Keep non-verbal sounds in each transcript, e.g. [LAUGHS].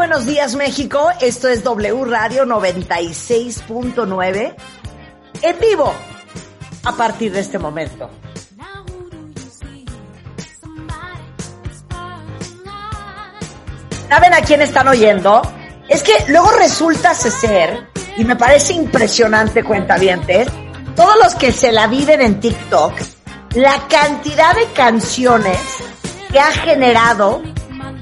buenos días México, esto es W Radio 96.9 en vivo a partir de este momento. ¿Saben a quién están oyendo? Es que luego resulta ser, y me parece impresionante cuentavientes, todos los que se la viven en TikTok, la cantidad de canciones que ha generado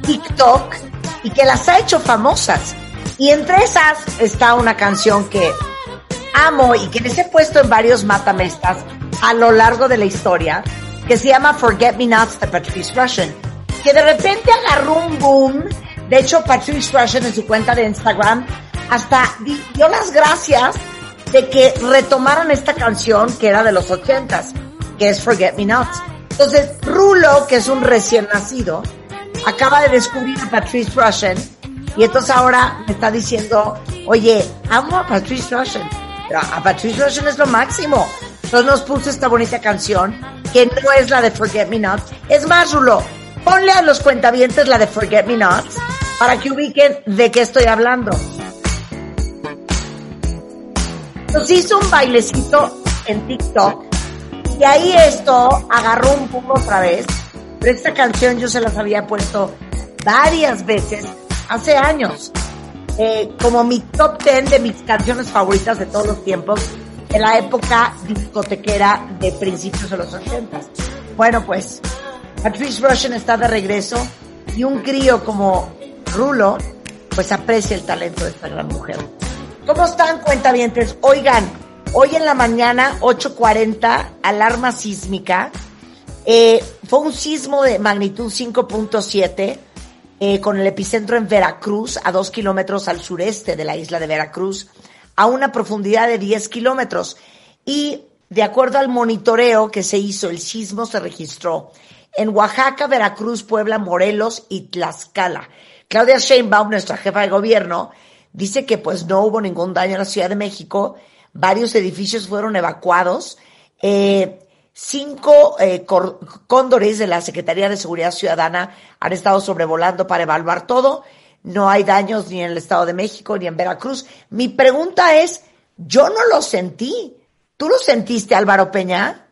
TikTok y que las ha hecho famosas. Y entre esas está una canción que amo y que les he puesto en varios matamestas a lo largo de la historia, que se llama Forget Me Nots de Patrice Russian, que de repente agarró un boom. De hecho, Patrice Russian en su cuenta de Instagram hasta dio las gracias de que retomaran esta canción que era de los ochentas, que es Forget Me Not. Entonces, Rulo, que es un recién nacido, acaba de descubrir a Patrice Russian y entonces ahora me está diciendo, oye, amo a Patrice Russian, pero a Patrice Russian es lo máximo. Entonces nos puso esta bonita canción que no es la de Forget Me Not. Es más, Rulo, ponle a los cuentavientes la de Forget Me Not para que ubiquen de qué estoy hablando. Nos hizo un bailecito en TikTok y ahí esto agarró un poco otra vez. Pero esta canción yo se las había puesto varias veces hace años. Eh, como mi top 10 de mis canciones favoritas de todos los tiempos en la época discotequera de principios de los 80. Bueno, pues Patrice Russian está de regreso y un crío como Rulo, pues aprecia el talento de esta gran mujer. ¿Cómo están, cuentavientes? Oigan, hoy en la mañana, 8.40, alarma sísmica. Eh, fue un sismo de magnitud 5.7 eh, con el epicentro en Veracruz, a dos kilómetros al sureste de la isla de Veracruz, a una profundidad de 10 kilómetros. Y de acuerdo al monitoreo que se hizo, el sismo se registró en Oaxaca, Veracruz, Puebla, Morelos y Tlaxcala. Claudia Sheinbaum, nuestra jefa de gobierno, dice que pues no hubo ningún daño en la Ciudad de México, varios edificios fueron evacuados, eh, cinco eh, cóndores de la Secretaría de Seguridad Ciudadana han estado sobrevolando para evaluar todo, no hay daños ni en el Estado de México ni en Veracruz. Mi pregunta es, yo no lo sentí, ¿tú lo sentiste Álvaro Peña?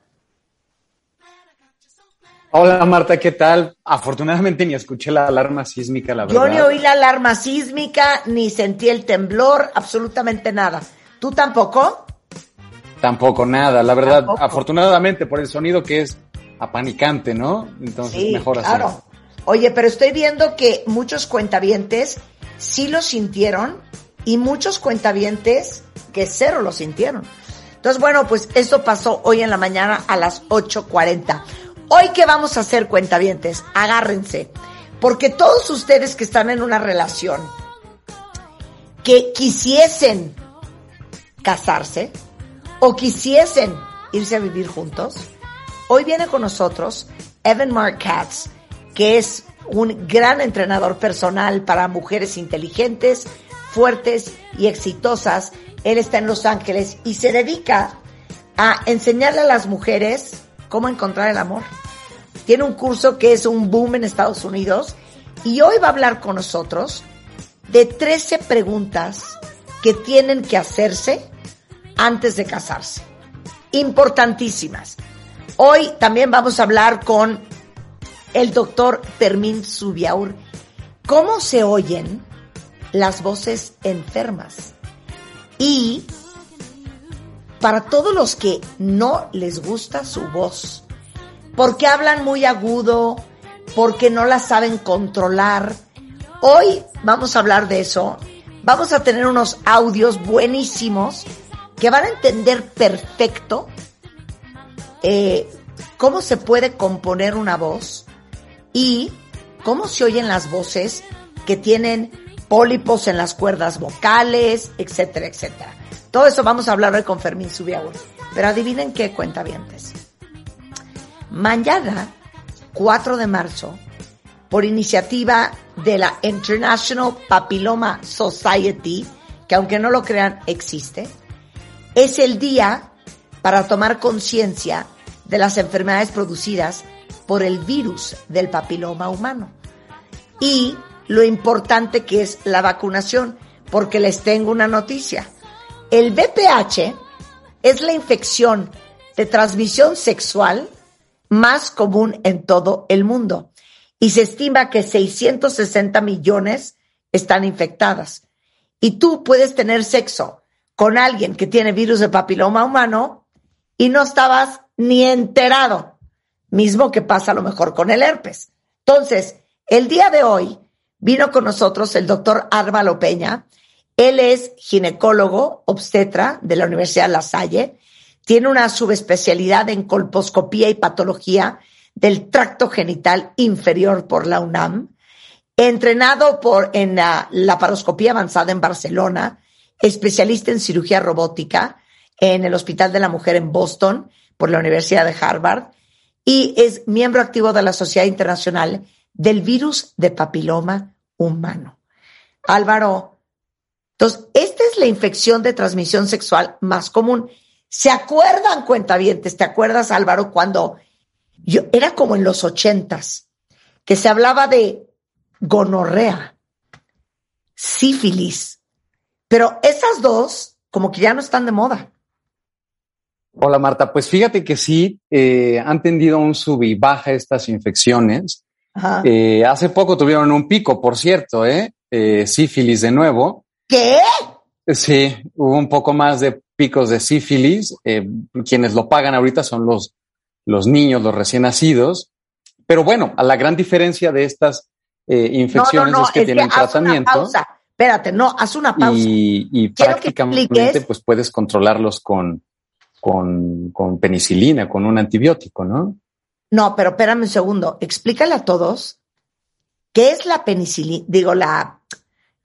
Hola Marta, ¿qué tal? Afortunadamente ni escuché la alarma sísmica, la verdad. Yo ni oí la alarma sísmica, ni sentí el temblor, absolutamente nada. ¿Tú tampoco? Tampoco nada, la verdad, ¿Tampoco? afortunadamente por el sonido que es apanicante, ¿no? Entonces sí, mejor así. Claro. Oye, pero estoy viendo que muchos cuentavientes sí lo sintieron y muchos cuentavientes que cero lo sintieron. Entonces, bueno, pues esto pasó hoy en la mañana a las 8.40. Hoy qué vamos a hacer, cuentavientes, agárrense, porque todos ustedes que están en una relación, que quisiesen casarse o quisiesen irse a vivir juntos, hoy viene con nosotros Evan Mark Katz, que es un gran entrenador personal para mujeres inteligentes, fuertes y exitosas. Él está en Los Ángeles y se dedica a enseñarle a las mujeres cómo encontrar el amor. Tiene un curso que es un boom en Estados Unidos y hoy va a hablar con nosotros de 13 preguntas que tienen que hacerse antes de casarse. Importantísimas. Hoy también vamos a hablar con el doctor Fermín Subiaur. ¿Cómo se oyen las voces enfermas. Y para todos los que no les gusta su voz, porque hablan muy agudo, porque no la saben controlar, hoy vamos a hablar de eso. Vamos a tener unos audios buenísimos que van a entender perfecto eh, cómo se puede componer una voz y cómo se oyen las voces que tienen pólipos en las cuerdas vocales, etcétera, etcétera. Todo eso vamos a hablar hoy con Fermín Subiaur. Pero adivinen qué cuenta vientes. Mañana, 4 de marzo, por iniciativa de la International Papilloma Society, que aunque no lo crean, existe, es el día para tomar conciencia de las enfermedades producidas por el virus del papiloma humano. Y lo importante que es la vacunación, porque les tengo una noticia. El VPH es la infección de transmisión sexual más común en todo el mundo y se estima que 660 millones están infectadas. Y tú puedes tener sexo con alguien que tiene virus de papiloma humano y no estabas ni enterado. Mismo que pasa a lo mejor con el herpes. Entonces, el día de hoy vino con nosotros el doctor Árvalo Peña. Él es ginecólogo obstetra de la Universidad de La Salle. Tiene una subespecialidad en colposcopía y patología del tracto genital inferior por la UNAM. Entrenado por, en la laparoscopía avanzada en Barcelona, especialista en cirugía robótica en el Hospital de la Mujer en Boston por la Universidad de Harvard y es miembro activo de la Sociedad Internacional del Virus de Papiloma Humano. Álvaro, entonces, esta es la infección de transmisión sexual más común. ¿Se acuerdan, cuentavientes? ¿Te acuerdas, Álvaro, cuando yo era como en los ochentas, que se hablaba de gonorrea, sífilis, pero esas dos como que ya no están de moda. Hola Marta, pues fíjate que sí, eh, han tendido un sub y baja estas infecciones. Eh, hace poco tuvieron un pico, por cierto, ¿eh? ¿eh? sífilis de nuevo. ¿Qué? Sí, hubo un poco más de picos de sífilis. quienes lo pagan ahorita son los, los niños, los recién nacidos. Pero bueno, a la gran diferencia de estas infecciones es que tienen tratamiento. Espérate, no, haz una pausa. Y, prácticamente pues puedes controlarlos con, con, penicilina, con un antibiótico, ¿no? No, pero espérame un segundo. Explícale a todos qué es la penicilina, digo, la,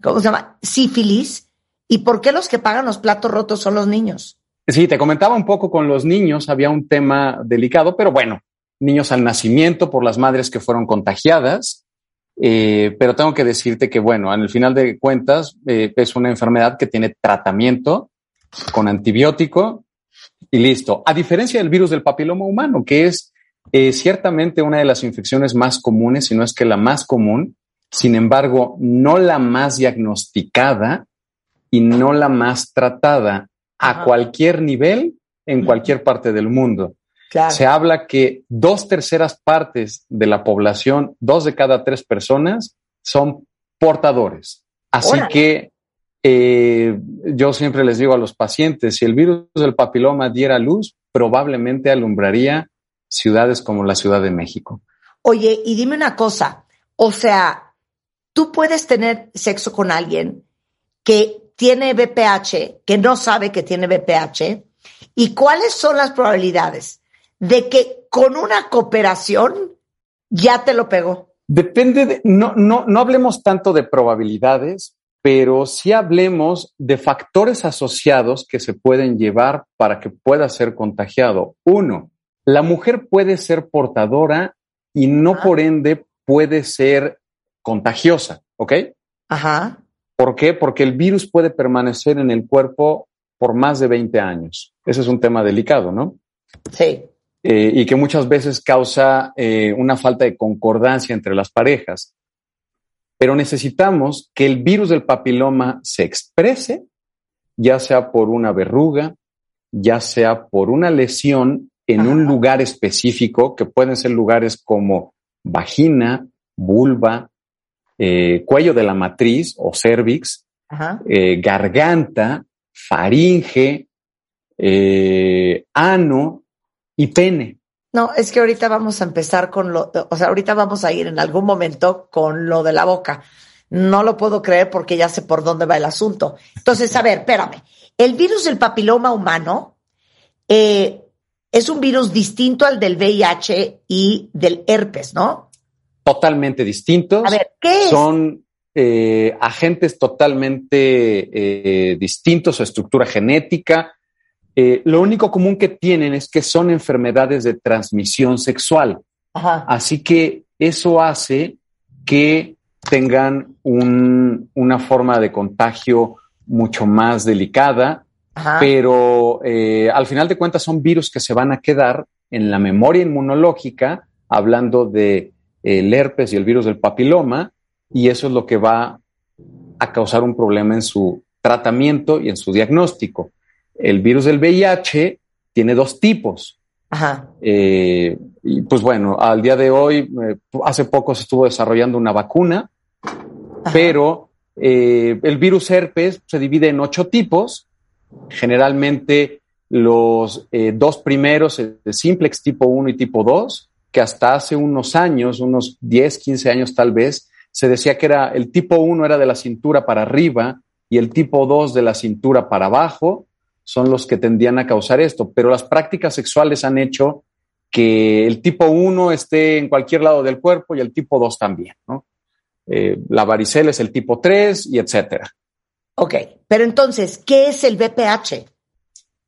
¿cómo se llama? Sífilis y por qué los que pagan los platos rotos son los niños. Sí, te comentaba un poco con los niños, había un tema delicado, pero bueno, niños al nacimiento por las madres que fueron contagiadas, eh, pero tengo que decirte que, bueno, en el final de cuentas, eh, es una enfermedad que tiene tratamiento con antibiótico y listo. A diferencia del virus del papiloma humano, que es eh, ciertamente una de las infecciones más comunes, si no es que la más común, sin embargo, no la más diagnosticada y no la más tratada a cualquier nivel en cualquier parte del mundo. Se habla que dos terceras partes de la población, dos de cada tres personas, son portadores. Así que eh, yo siempre les digo a los pacientes, si el virus del papiloma diera luz, probablemente alumbraría ciudades como la Ciudad de México. Oye, y dime una cosa, o sea, tú puedes tener sexo con alguien que tiene BPH, que no sabe que tiene BPH, ¿y cuáles son las probabilidades de que con una cooperación ya te lo pegó? Depende de, no, no, no hablemos tanto de probabilidades, pero sí hablemos de factores asociados que se pueden llevar para que pueda ser contagiado. Uno, la mujer puede ser portadora y no por ende puede ser contagiosa, ¿ok? Ajá. ¿Por qué? Porque el virus puede permanecer en el cuerpo por más de 20 años. Ese es un tema delicado, ¿no? Sí. Eh, y que muchas veces causa eh, una falta de concordancia entre las parejas. Pero necesitamos que el virus del papiloma se exprese, ya sea por una verruga, ya sea por una lesión en un lugar específico, que pueden ser lugares como vagina, vulva, eh, cuello de la matriz o cervix, garganta, faringe, ano y pene. No, es que ahorita vamos a empezar con lo, o sea, ahorita vamos a ir en algún momento con lo de la boca. No lo puedo creer porque ya sé por dónde va el asunto. Entonces, a ver, espérame. El virus del papiloma humano eh, es un virus distinto al del VIH y del herpes, ¿no? Totalmente distintos. A ver, ¿qué es? Son eh, agentes totalmente eh, distintos, su estructura genética. Eh, lo único común que tienen es que son enfermedades de transmisión sexual. Ajá. Así que eso hace que tengan un- una forma de contagio mucho más delicada, Ajá. pero eh, al final de cuentas son virus que se van a quedar en la memoria inmunológica, hablando de eh, el herpes y el virus del papiloma, y eso es lo que va a causar un problema en su tratamiento y en su diagnóstico. El virus del VIH tiene dos tipos. Ajá. Eh, y pues bueno, al día de hoy, eh, hace poco se estuvo desarrollando una vacuna, Ajá. pero eh, el virus herpes se divide en ocho tipos. Generalmente los dos primeros, el simplex tipo 1 y tipo 2, que hasta hace unos años, unos 10, 15 años tal vez, se decía que era el tipo 1 era de la cintura para arriba y el tipo 2 de la cintura para abajo, son los que tendían a causar esto. Pero las prácticas sexuales han hecho que el tipo 1 esté en cualquier lado del cuerpo y el tipo 2 también, ¿no? Eh, la varicela es el tipo 3 y etcétera. Ok, pero entonces, ¿qué es el VPH?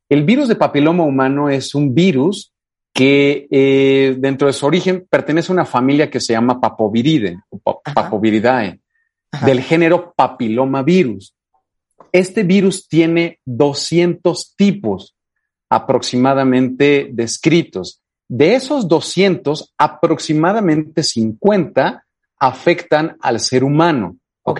El virus de papiloma humano es un virus que eh, dentro de su origen pertenece a una familia que se llama Papoviridae, o. Papoviridae, Ajá. del género papilomavirus. Este virus tiene 200 tipos aproximadamente descritos. De esos 200, aproximadamente 50 afectan al ser humano. ¿ok?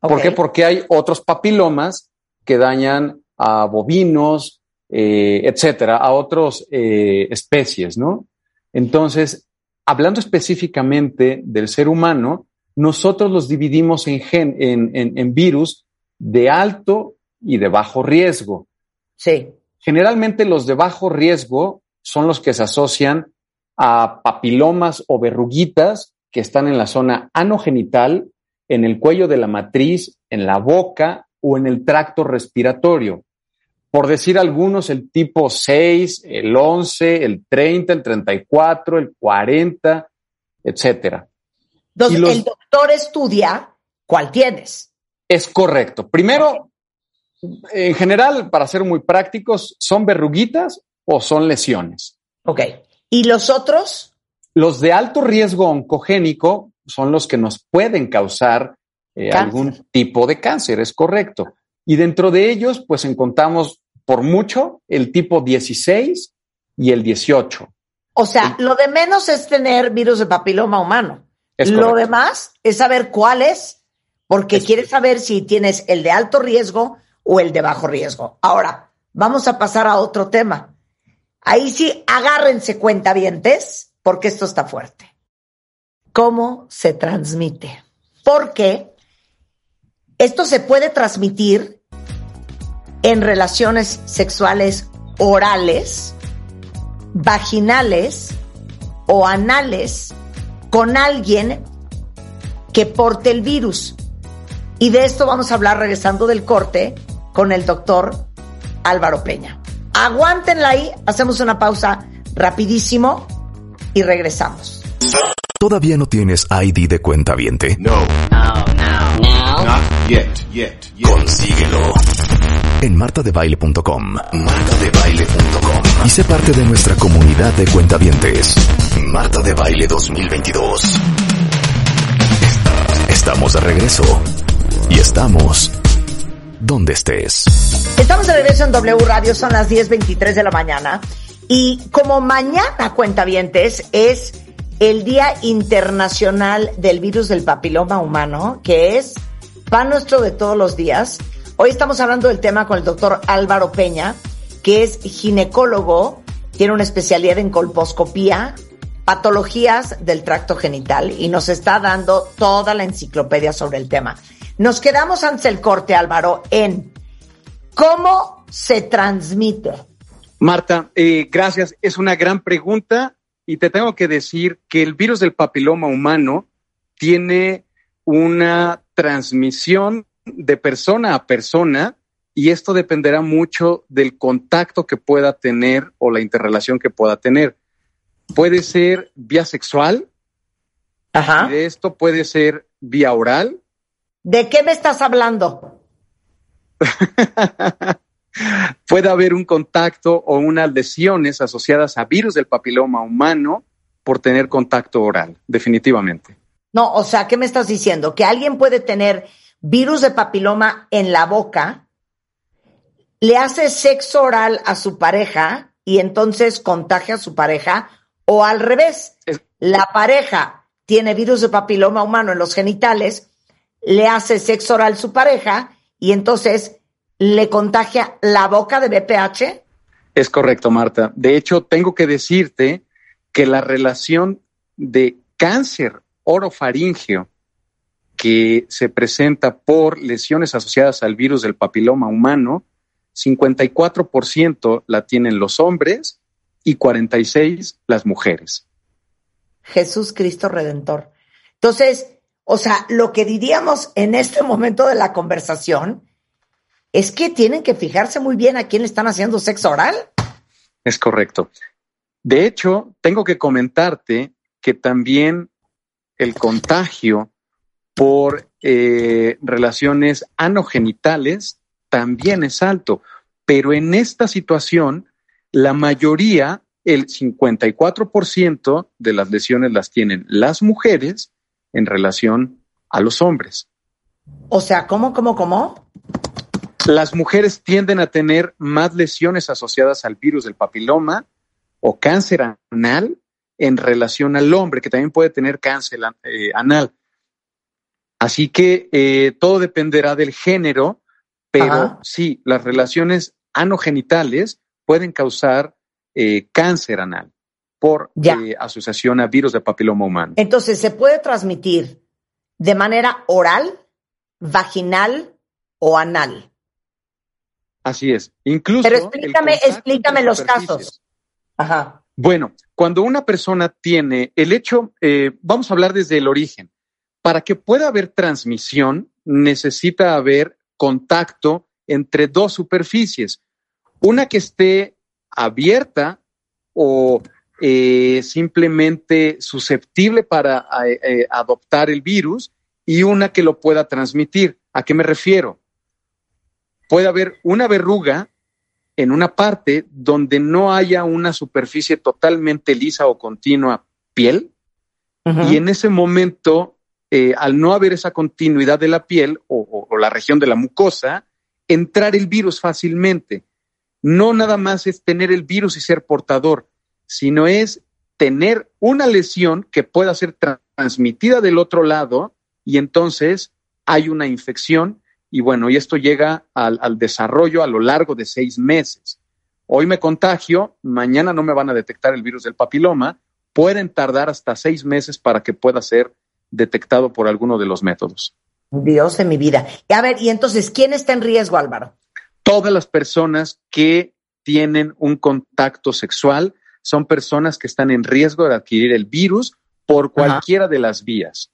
¿Por qué? Porque hay otros papilomas que dañan a bovinos, eh, etcétera, a otras especies, ¿no? Entonces, hablando específicamente del ser humano, nosotros los dividimos en, gen- en, en- en virus de alto y de bajo riesgo. Sí. Generalmente los de bajo riesgo son los que se asocian a papilomas o verruguitas que están en la zona anogenital, en el cuello de la matriz, en la boca o en el tracto respiratorio. Por decir algunos, el tipo 6, el 11, el 30, el 34, el 40, etcétera. Entonces, Y los- el doctor estudia cuál tienes. Es correcto. Primero, en general, para ser muy prácticos, ¿son verruguitas o son lesiones? Ok. ¿Y los otros? Los de alto riesgo oncogénico son los que nos pueden causar eh, algún tipo de cáncer, es correcto. Y dentro de ellos, pues encontramos por mucho el tipo 16 y el 18. O sea, lo de menos es tener virus de papiloma humano. Lo demás es saber cuál es, porque Es- quieres saber si tienes el de alto riesgo o el de bajo riesgo. Ahora, vamos a pasar a otro tema. Ahí sí, agárrense cuentavientes, porque esto está fuerte. ¿Cómo se transmite? Porque esto se puede transmitir en relaciones sexuales orales, vaginales o anales con alguien que porte el virus. Y de esto vamos a hablar regresando del corte con el doctor Álvaro Peña. Aguántenla ahí, hacemos una pausa rapidísimo y regresamos. ¿Todavía no tienes ID de cuenta viente? No. Not yet, yet, yet. Consíguelo. En martadebaile.com. Martadebaile.com. Y sé parte de nuestra comunidad de cuentavientes. Marta de Baile 2022. Estamos de regreso. Y estamos donde estés. Estamos de regreso en W Radio, son las 10.23 de la mañana. Y como mañana, cuentavientes, es el Día Internacional del Virus del Papiloma Humano, que es pan nuestro de todos los días. Hoy estamos hablando del tema con el doctor Álvaro Peña, que es ginecólogo, tiene una especialidad en colposcopía, patologías del tracto genital y nos está dando toda la enciclopedia sobre el tema. Nos quedamos antes del corte, Álvaro, en cómo se transmite. Marta, eh, gracias. Es una gran pregunta y te tengo que decir que el virus del papiloma humano tiene una transmisión de persona a persona y esto dependerá mucho del contacto que pueda tener o la interrelación que pueda tener. Puede ser vía sexual, Ajá. y de esto puede ser vía oral. ¿De qué me estás hablando? [LAUGHS] puede haber un contacto o unas lesiones asociadas a virus del papiloma humano por tener contacto oral, definitivamente. No, o sea, ¿qué me estás diciendo? Que alguien puede tener virus de papiloma en la boca, le hace sexo oral a su pareja y entonces contagia a su pareja, o al revés, la pareja tiene virus de papiloma humano en los genitales, le hace sexo oral su pareja y entonces le contagia la boca de BPH. Es correcto, Marta. De hecho, tengo que decirte que la relación de cáncer orofaringeo que se presenta por lesiones asociadas al virus del papiloma humano, 54% la tienen los hombres y 46% las mujeres. Jesús Cristo Redentor. Entonces, o sea, lo que diríamos en este momento de la conversación es que tienen que fijarse muy bien a quién le están haciendo sexo oral. Es correcto. De hecho, tengo que comentarte que también el contagio por eh, relaciones anogenitales también es alto, pero en esta situación la mayoría, el 54% de las lesiones las tienen las mujeres en relación a los hombres. O sea, ¿cómo, cómo, cómo? Las mujeres tienden a tener más lesiones asociadas al virus del papiloma o cáncer anal en relación al hombre, que también puede tener cáncer eh, anal. Así que eh, todo dependerá del género, pero Ajá. sí, las relaciones anogenitales pueden causar eh, cáncer anal por eh, asociación a virus de papiloma humano. Entonces, ¿se puede transmitir de manera oral, vaginal o anal? Así es. Incluso. Pero explícame, explícame los casos. Ajá. Bueno, cuando una persona tiene el hecho, eh, vamos a hablar desde el origen. Para que pueda haber transmisión, necesita haber contacto entre dos superficies. Una que esté abierta o eh, simplemente susceptible para eh, eh, adoptar el virus y una que lo pueda transmitir. ¿A qué me refiero? Puede haber una verruga en una parte donde no haya una superficie totalmente lisa o continua piel y en ese momento, eh, al no haber esa continuidad de la piel o, o- o la región de la mucosa, entrar el virus fácilmente. No nada más es tener el virus y ser portador, sino es tener una lesión que pueda ser tra- transmitida del otro lado y entonces hay una infección y bueno, y esto llega al, al desarrollo a lo largo de seis meses. Hoy me contagio, mañana no me van a detectar el virus del papiloma, pueden tardar hasta seis meses para que pueda ser detectado por alguno de los métodos. Dios de mi vida. Y a ver, y entonces, ¿quién está en riesgo, Álvaro? Todas las personas que tienen un contacto sexual son personas que están en riesgo de adquirir el virus por cualquiera de las vías.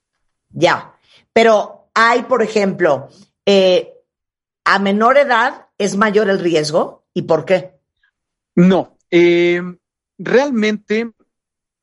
Ya. Pero hay, por ejemplo, eh, a menor edad es mayor el riesgo. ¿Y por qué? No, eh, realmente,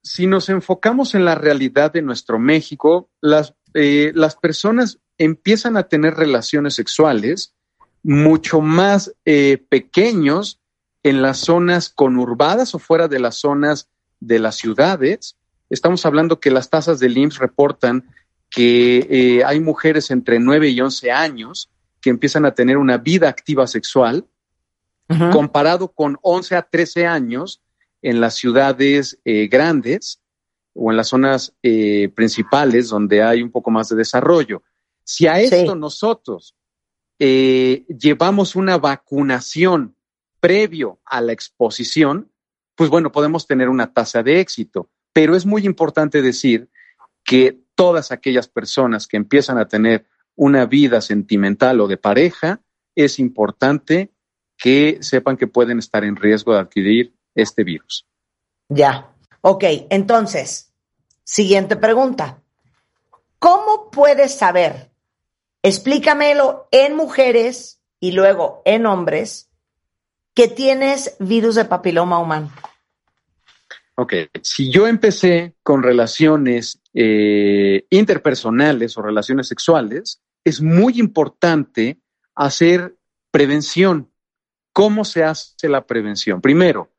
si nos enfocamos en la realidad de nuestro México, las, eh, las personas empiezan a tener relaciones sexuales mucho más pequeños en las zonas conurbadas o fuera de las zonas de las ciudades. Estamos hablando que las tasas del IMSS reportan que eh, hay mujeres entre 9 y 11 años que empiezan a tener una vida activa sexual comparado con 11 a 13 años en las ciudades eh, grandes o en las zonas eh, principales donde hay un poco más de desarrollo. Si a esto Sí. nosotros llevamos una vacunación previo a la exposición, pues bueno, podemos tener una tasa de éxito. Pero es muy importante decir que todas aquellas personas que empiezan a tener una vida sentimental o de pareja, es importante que sepan que pueden estar en riesgo de adquirir este virus. Ya. Ok, entonces, siguiente pregunta. ¿Cómo puedes saber? Explícamelo en mujeres y luego en hombres que tienes virus de papiloma humano. Ok, si yo empecé con relaciones eh, interpersonales o relaciones sexuales, es muy importante hacer prevención. ¿Cómo se hace la prevención? Primero,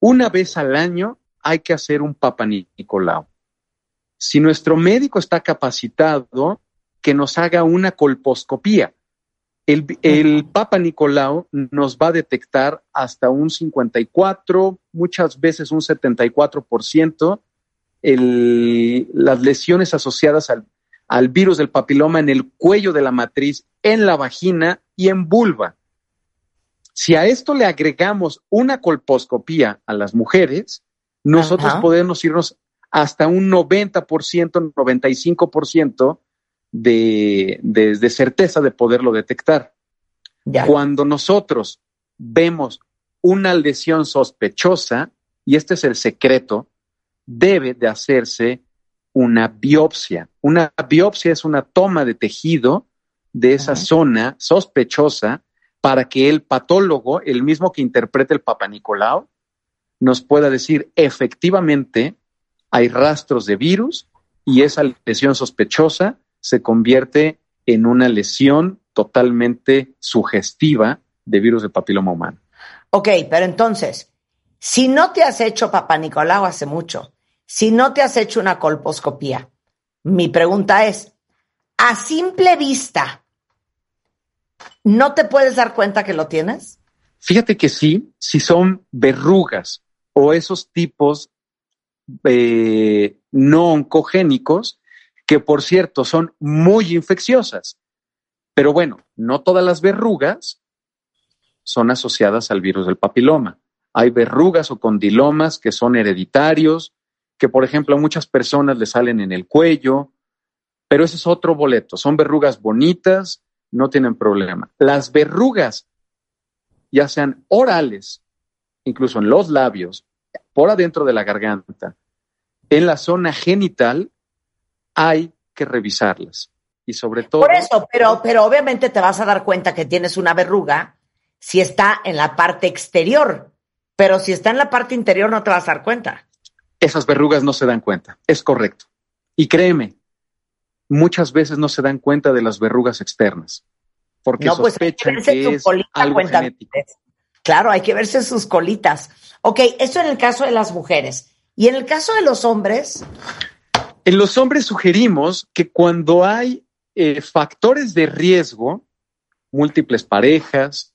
una vez al año hay que hacer un Papa Nicolau. Si nuestro médico está capacitado, que nos haga una colposcopía. El, el, Papa Nicolau nos va a detectar hasta un 54, muchas veces un 74% el, las lesiones asociadas al, al virus del papiloma en el cuello de la matriz, en la vagina y en vulva. Si a esto le agregamos una colposcopía a las mujeres, nosotros podemos irnos hasta un 90%, 95% de, de, de certeza de poderlo detectar. Cuando nosotros vemos una lesión sospechosa, y este es el secreto, debe de hacerse una biopsia. Una biopsia es una toma de tejido de esa zona sospechosa para que el patólogo, el mismo que interprete el Papa Nicolau, nos pueda decir efectivamente hay rastros de virus y esa lesión sospechosa se convierte en una lesión totalmente sugestiva de virus de papiloma humano. Ok, pero entonces, si no te has hecho Papa Nicolau hace mucho, si no te has hecho una colposcopía, mi pregunta es, a simple vista, ¿no te puedes dar cuenta que lo tienes? Fíjate que sí, si son verrugas o esos tipos eh, no oncogénicos, que por cierto son muy infecciosas. Pero bueno, no todas las verrugas son asociadas al virus del papiloma. Hay verrugas o condilomas que son hereditarios, que por ejemplo a muchas personas le salen en el cuello, pero ese es otro boleto. Son verrugas bonitas, no tienen problema. Las verrugas, ya sean orales, incluso en los labios, por adentro de la garganta, en la zona genital, hay que revisarlas. Y sobre todo. Por eso, pero, pero obviamente te vas a dar cuenta que tienes una verruga si está en la parte exterior. Pero si está en la parte interior, no te vas a dar cuenta esas verrugas no se dan cuenta. Es correcto. Y créeme, muchas veces no se dan cuenta de las verrugas externas, porque no, pues sospechan que, es algo genético. Claro, hay que verse sus colitas. Ok, eso en el caso de las mujeres. ¿Y en el caso de los hombres? En los hombres sugerimos que cuando hay eh, factores de riesgo, múltiples parejas,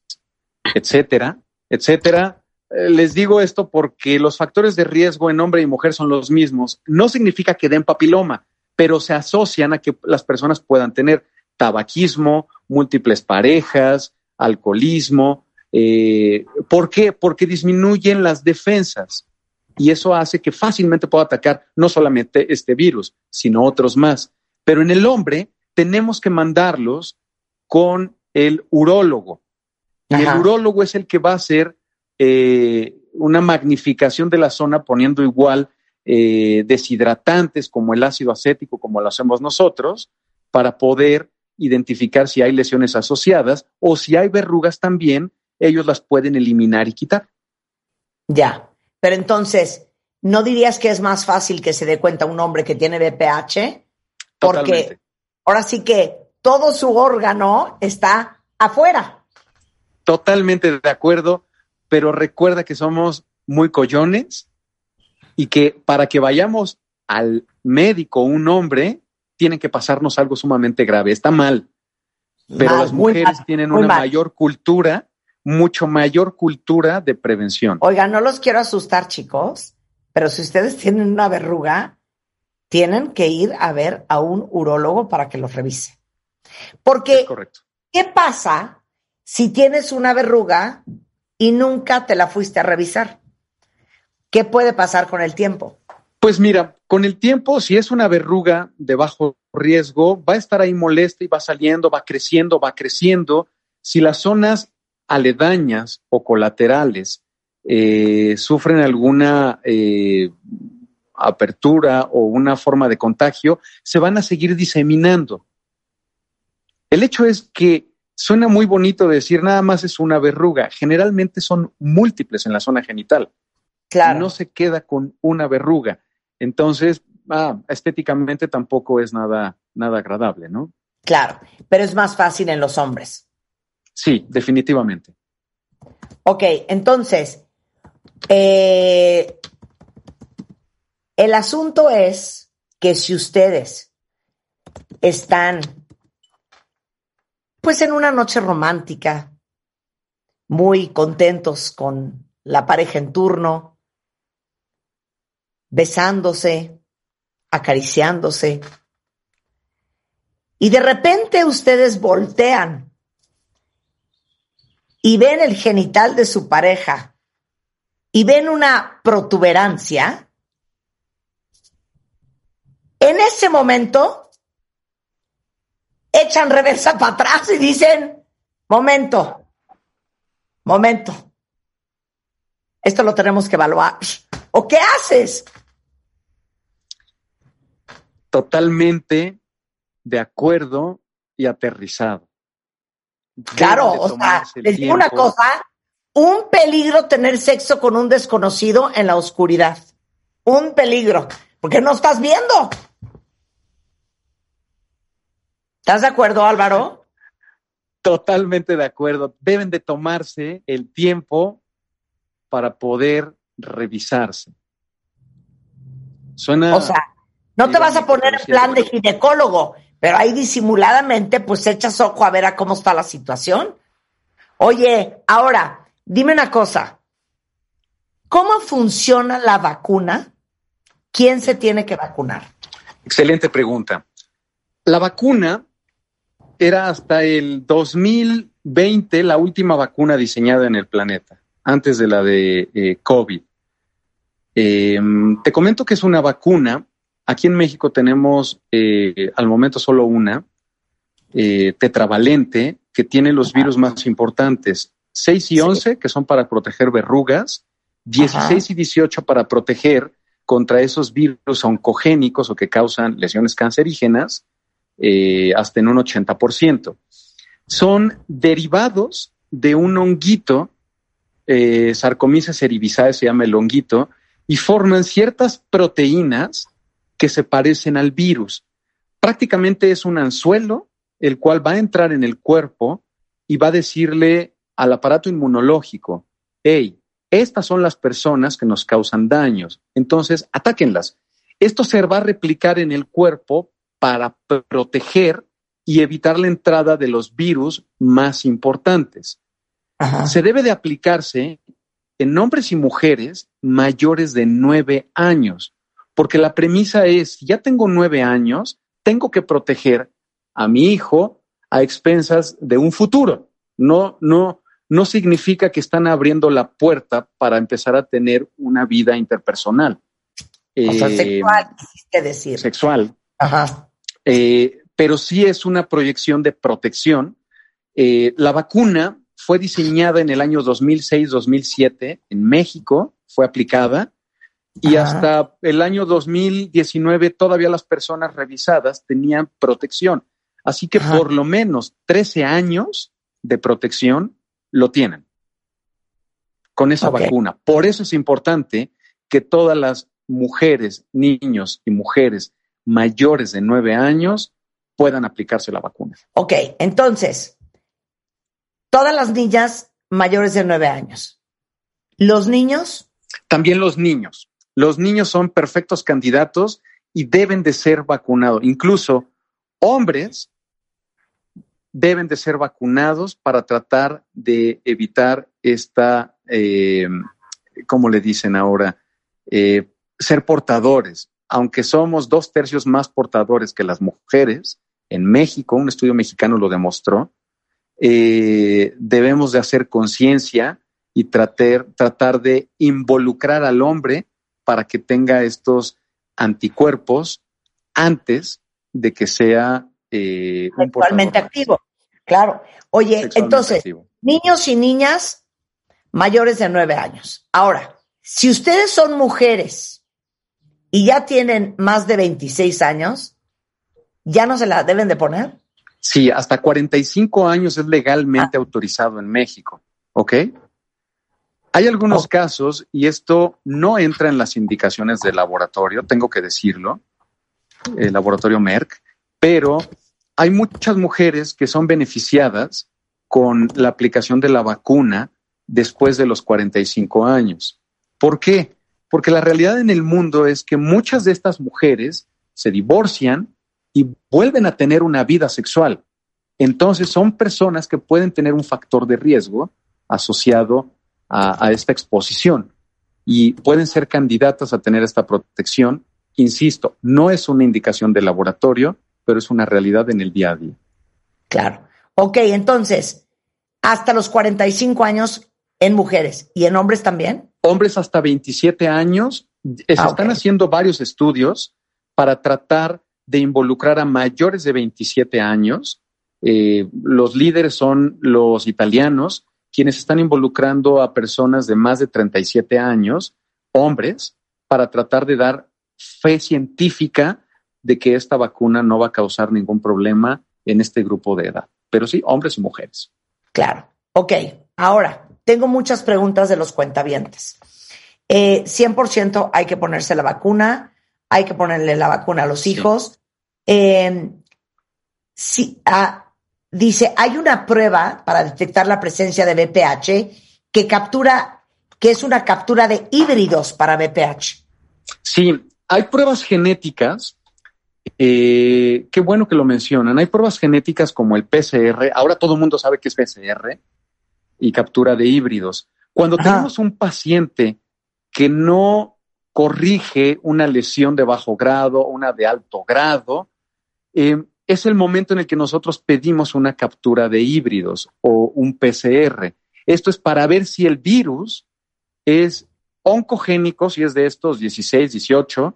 etcétera, etcétera, eh, les digo esto porque los factores de riesgo en hombre y mujer son los mismos. No significa que den papiloma, pero se asocian a que las personas puedan tener tabaquismo, múltiples parejas, alcoholismo. Eh, ¿Por qué? Porque disminuyen las defensas y eso hace que fácilmente pueda atacar no solamente este virus, sino otros más. Pero en el hombre tenemos que mandarlos con el urólogo. Y el urólogo es el que va a hacer eh, una magnificación de la zona poniendo igual eh, deshidratantes como el ácido acético, como lo hacemos nosotros, para poder identificar si hay lesiones asociadas o si hay verrugas también, ellos las pueden eliminar y quitar. Ya, pero entonces, ¿no dirías que es más fácil que se dé cuenta un hombre que tiene BPH? Porque ahora sí que todo su órgano está afuera. Totalmente de acuerdo pero recuerda que somos muy collones y que para que vayamos al médico, un hombre, tiene que pasarnos algo sumamente grave. Está mal. Pero las mujeres tienen una mayor cultura, mucho mayor cultura de prevención. Oiga, no los quiero asustar, chicos, pero si ustedes tienen una verruga, tienen que ir a ver a un urólogo para que los revise. Porque, ¿qué pasa si tienes una verruga y nunca te la fuiste a revisar. ¿Qué puede pasar con el tiempo? Pues mira, con el tiempo, si es una verruga de bajo riesgo, va a estar ahí molesta y va saliendo, va creciendo, va creciendo. Si las zonas aledañas o colaterales eh, sufren alguna eh, apertura o una forma de contagio, se van a seguir diseminando. El hecho es que suena muy bonito decir nada más es una verruga. Generalmente son múltiples en la zona genital. Claro. No se queda con una verruga. Entonces, ah, estéticamente tampoco es nada, nada agradable, ¿no? Claro, pero es más fácil en los hombres. Sí, definitivamente. Ok, entonces, eh, el asunto es que si ustedes están pues en una noche romántica, muy contentos con la pareja en turno, besándose, acariciándose, y de repente ustedes voltean y ven el genital de su pareja y ven una protuberancia, en ese momento echan reversa para atrás y dicen, momento, momento, esto lo tenemos que evaluar. ¿O qué haces? Totalmente de acuerdo y aterrizado. Claro, o sea, les digo una cosa, un peligro tener sexo con un desconocido en la oscuridad. Un peligro, porque no estás viendo. ¿Estás de acuerdo, Álvaro? Totalmente de acuerdo. Deben de tomarse el tiempo para poder revisarse. Suena. O sea, no te vas a poner en plan de ginecólogo, pero ahí disimuladamente, pues echas ojo a ver a cómo está la situación. Oye, ahora, Dime una cosa, ¿cómo funciona la vacuna? ¿Quién se tiene que vacunar? Excelente pregunta. La vacuna era hasta el 2020 la última vacuna diseñada en el planeta, antes de la de eh, COVID. Em, te comento que es una vacuna. Aquí en México tenemos eh, al momento solo una, eh, tetravalente, que tiene los virus más importantes. 6 y 11, que son para proteger verrugas, 16 y 18 para proteger contra esos virus oncogénicos o que causan lesiones cancerígenas, eh, hasta en un 80%. Son derivados de un honguito, eh, cerevisiae se llama el honguito, y forman ciertas proteínas que se parecen al virus. Prácticamente es un anzuelo, el cual va a entrar en el cuerpo y va a decirle al aparato inmunológico, hey, estas son las personas que nos causan daños, entonces atáquenlas. Esto se va a replicar en el cuerpo para proteger y evitar la entrada de los virus más importantes. Se debe de aplicarse en hombres y mujeres mayores de nueve años, porque la premisa es, ya tengo nueve años, tengo que proteger a mi hijo a expensas de un futuro. No, no, no significa que están abriendo la puerta para empezar a tener una vida interpersonal. O sea, eh, sexual, quisiste decir. Sexual. Ajá. Eh, pero sí es una proyección de protección. Eh, la vacuna fue diseñada en el año 2006-2007 en México, fue aplicada y hasta el año 2019 todavía las personas revisadas tenían protección. Así que por lo menos 13 años de protección lo tienen con esa vacuna. Por eso es importante que todas las mujeres, niños y mujeres mayores de nueve años puedan aplicarse la vacuna. Ok, entonces, todas las niñas mayores de nueve años. ¿Los niños? También los niños. Los niños son perfectos candidatos y deben de ser vacunados. Incluso hombres deben de ser vacunados para tratar de evitar esta, eh, como le dicen ahora, eh, ser portadores. Aunque somos dos tercios más portadores que las mujeres, en México, un estudio mexicano lo demostró, eh, debemos de hacer conciencia y tratar de involucrar al hombre para que tenga estos anticuerpos antes de que sea eh, un Sexualmente activo. Claro. Oye, entonces, niños y niñas mayores de nueve años. Ahora, si ustedes son mujeres y ya tienen más de 26 años, ¿ya no se la deben de poner? Sí, hasta 45 años es legalmente ah. autorizado en México, ¿ok? Hay algunos casos, y esto no entra en las indicaciones del laboratorio, tengo que decirlo, el laboratorio Merck, pero hay muchas mujeres que son beneficiadas con la aplicación de la vacuna después de los 45 años. ¿Por qué? Porque la realidad en el mundo es que muchas de estas mujeres se divorcian y vuelven a tener una vida sexual. Entonces son personas que pueden tener un factor de riesgo asociado a, esta exposición y pueden ser candidatas a tener esta protección. Insisto, no es una indicación de laboratorio, pero es una realidad en el día a día. Claro. Ok, entonces, hasta los 45 años en mujeres y en hombres también. Hombres hasta 27 años. Se ah, están haciendo varios estudios para tratar de involucrar a mayores de 27 años. Eh, los líderes son los italianos, quienes están involucrando a personas de más de 37 años, hombres, para tratar de dar fe científica de que esta vacuna no va a causar ningún problema en este grupo de edad. Pero sí, hombres y mujeres. Claro. Ok. Ahora, tengo muchas preguntas de los cuentavientes. Eh, 100% hay que ponerse la vacuna, hay que ponerle la vacuna a los hijos. Eh, ah, dice, hay una prueba para detectar la presencia de BPH que captura, que es una captura de híbridos para BPH. Sí, hay pruebas genéticas. Eh, qué bueno que lo mencionan. Hay pruebas genéticas como el PCR. Ahora todo el mundo sabe que es PCR y captura de híbridos. Cuando tenemos un paciente que no corrige una lesión de bajo grado, una de alto grado, eh, es el momento en el que nosotros pedimos una captura de híbridos o un PCR. Esto es para ver si el virus es oncogénico, si es de estos 16, 18,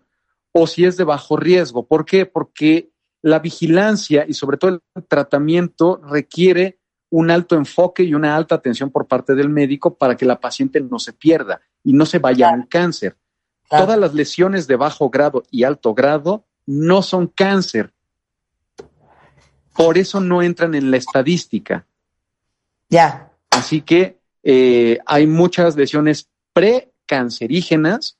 o si es de bajo riesgo. ¿Por qué? Porque la vigilancia y sobre todo el tratamiento requiere un alto enfoque y una alta atención por parte del médico para que la paciente no se pierda y no se vaya a un cáncer. Todas las lesiones de bajo grado y alto grado no son cáncer. Por eso no entran en la estadística. Ya. Así que eh, hay muchas lesiones precancerígenas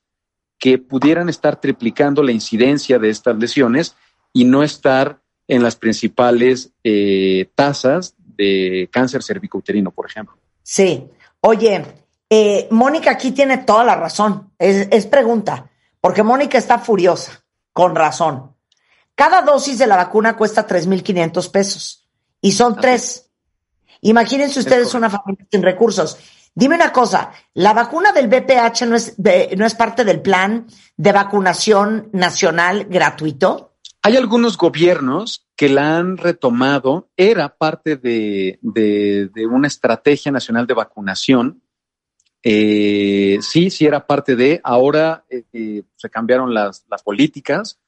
que pudieran estar triplicando la incidencia de estas lesiones y no estar en las principales eh, tasas de cáncer cervicouterino, por ejemplo. Sí. Oye, eh, Mónica aquí tiene toda la razón. Es, pregunta, porque Mónica está furiosa, con razón. Cada dosis de la vacuna cuesta 3.500 pesos y son tres. Imagínense ustedes una familia sin recursos. Dime una cosa, ¿la vacuna del BPH no es, no es parte del plan de vacunación nacional gratuito? Hay algunos gobiernos que la han retomado, era parte de, una estrategia nacional de vacunación. Eh, sí, sí era parte de, ahora eh, eh, se cambiaron las, las políticas,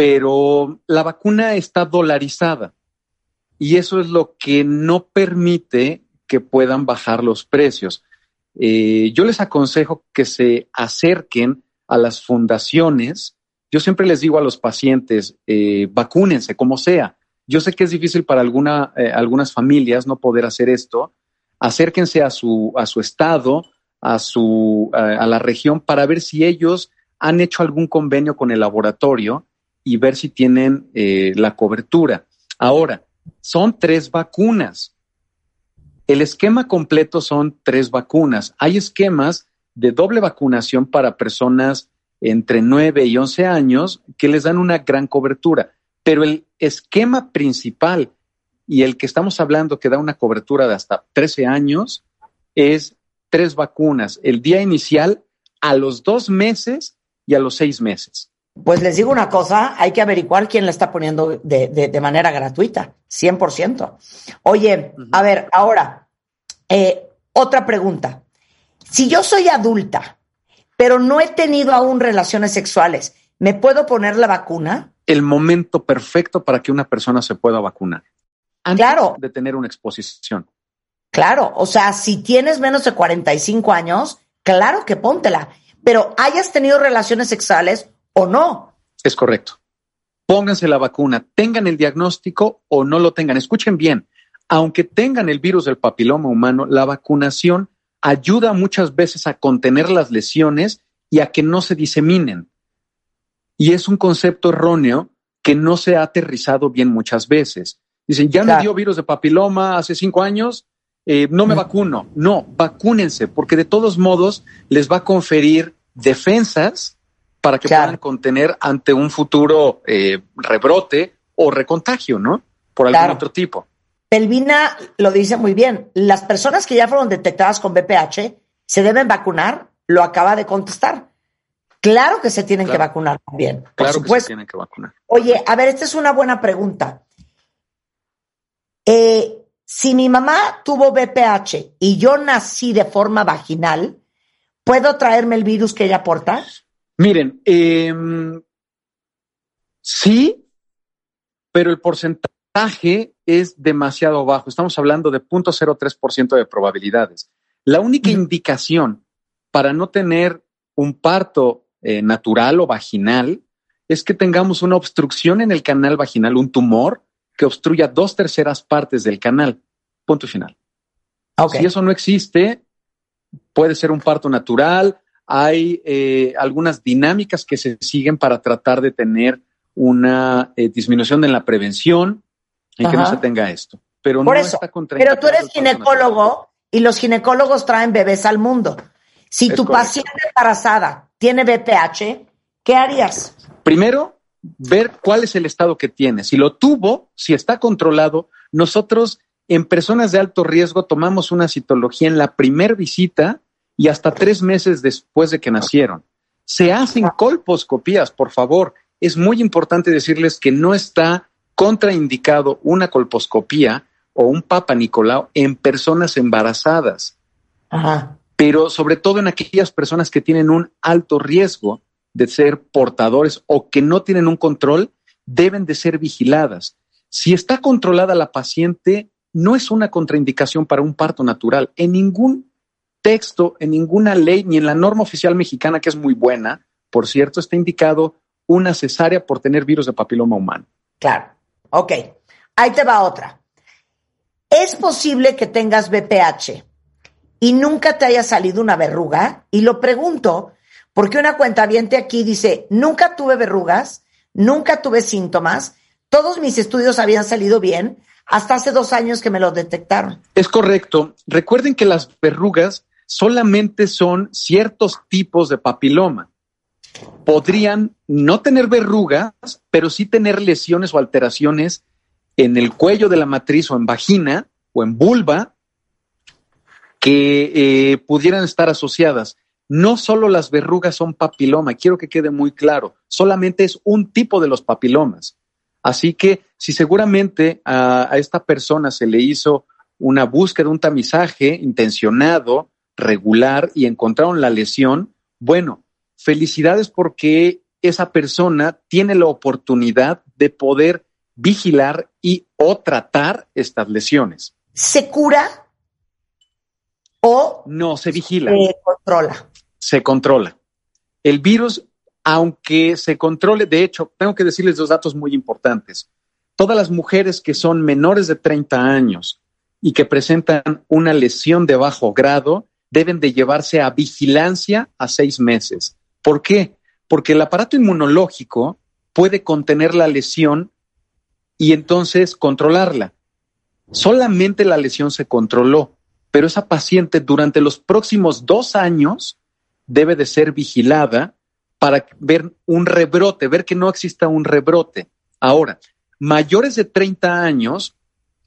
pero la vacuna está dolarizada y eso es lo que no permite que puedan bajar los precios. yo les aconsejo que se acerquen a las fundaciones yo siempre les digo a los pacientes, eh, vacúnense como sea. Yo sé que es difícil para eh, algunas familias no poder hacer esto. Acérquense a su estado, a, su, a la región para ver si ellos han hecho algún convenio con el laboratorio y ver si tienen eh, la cobertura. Ahora, son tres vacunas. El esquema completo son tres vacunas. Hay esquemas de doble vacunación para personas entre 9 y 11 años que les dan una gran cobertura. Pero el esquema principal y el que estamos hablando que da una cobertura de hasta 13 años es tres vacunas, el día inicial, a los dos meses y a los seis meses. Pues les digo una cosa, hay que averiguar quién la está poniendo de, manera gratuita, 100%. Oye, a ver, ahora, eh, otra pregunta. Si yo soy adulta pero no he tenido aún relaciones sexuales. ¿me puedo poner la vacuna? El momento perfecto para que una persona se pueda vacunar. Antes Claro. de tener una exposición. Claro, o sea, si tienes menos de 45 años, claro que póntela, pero hayas tenido relaciones sexuales o no. Es correcto. Pónganse la vacuna, tengan el diagnóstico o no lo tengan. Escuchen bien, aunque tengan el virus del papiloma humano, la vacunación ayuda muchas veces a contener las lesiones y a que no se diseminen. Y es un concepto erróneo que no se ha aterrizado bien muchas veces. Dicen, ya Claro. me dio virus de papiloma hace cinco años, eh, no me Mm. vacuno. No, vacúnense, porque de todos modos les va a conferir defensas para que Claro. puedan contener ante un futuro eh, rebrote o recontagio, ¿no? Por algún Claro. otro tipo. Pelvina lo dice muy bien. Las personas que ya fueron detectadas con BPH se deben vacunar, lo acaba de contestar. Claro que se tienen Claro. que vacunar también, por Claro que se tienen que vacunar. Oye, a ver, esta es una buena pregunta. Eh, si mi mamá tuvo BPH y yo nací de forma vaginal, ¿puedo traerme el virus que ella porta? Miren, em, sí, pero el porcentaje es demasiado bajo. Estamos hablando de 0.03% de probabilidades. La única indicación para no tener un parto eh, natural o vaginal es que tengamos una obstrucción en el canal vaginal, un tumor que obstruya dos terceras partes del canal. Punto final. Ok. Si eso no existe, puede ser un parto natural. Hay eh, algunas dinámicas que se siguen para tratar de tener una eh, disminución en la prevención en que no se tenga esto. Pero Por no eso, está Pero tú eres ginecólogo y los ginecólogos traen bebés al mundo. Si Es tu correcto. paciente embarazada tiene BPH, ¿qué harías? Primero, ver cuál es el estado que tiene. Si lo tuvo, si está controlado, nosotros en personas de alto riesgo tomamos una citología en la primer visita y hasta tres meses después de que nacieron. Se hacen colposcopías, por favor. Es muy importante decirles que no está contraindicado una colposcopía o un papa Nicolau en personas embarazadas Ajá. pero sobre todo en aquellas personas que tienen un alto riesgo de ser portadores o que no tienen un control, deben de ser vigiladas. Si está controlada la paciente, no es una contraindicación para un parto natural. En ningún texto, en ninguna ley, ni en la norma oficial mexicana, que es muy buena, por cierto, está indicado una cesárea por tener virus de papiloma humano. Claro. Ok. Ahí te va otra. ¿Es posible que tengas BPH y nunca te haya salido una verruga? Y lo pregunto porque una cuentaviente aquí dice, nunca tuve verrugas, nunca tuve síntomas, todos mis estudios habían salido bien, hasta hace dos años que me lo detectaron. Es correcto. Recuerden que las verrugas solamente son ciertos tipos de papiloma. Podrían no tener verrugas, pero sí tener lesiones o alteraciones en el cuello de la matriz o en vagina o en vulva que eh, pudieran estar asociadas. No solo las verrugas son papiloma, quiero que quede muy claro, solamente es un tipo de los papilomas. Así que si seguramente a, esta persona se le hizo una búsqueda, un tamizaje intencionado, regular y encontraron la lesión, bueno, felicidades porque esa persona tiene la oportunidad de poder vigilar y o tratar estas lesiones. ¿Se cura o No se vigila, se controla? se controla. El virus, aunque se controle, de hecho, tengo que decirles dos datos muy importantes. Todas las mujeres que son menores de 30 años y que presentan una lesión de bajo grado deben de llevarse a vigilancia a seis meses. ¿Por qué? Porque el aparato inmunológico puede contener la lesión y entonces controlarla. Solamente la lesión se controló, pero esa paciente durante los próximos dos años debe de ser vigilada para ver un rebrote, ver que no exista un rebrote. Ahora, mayores de 30 años,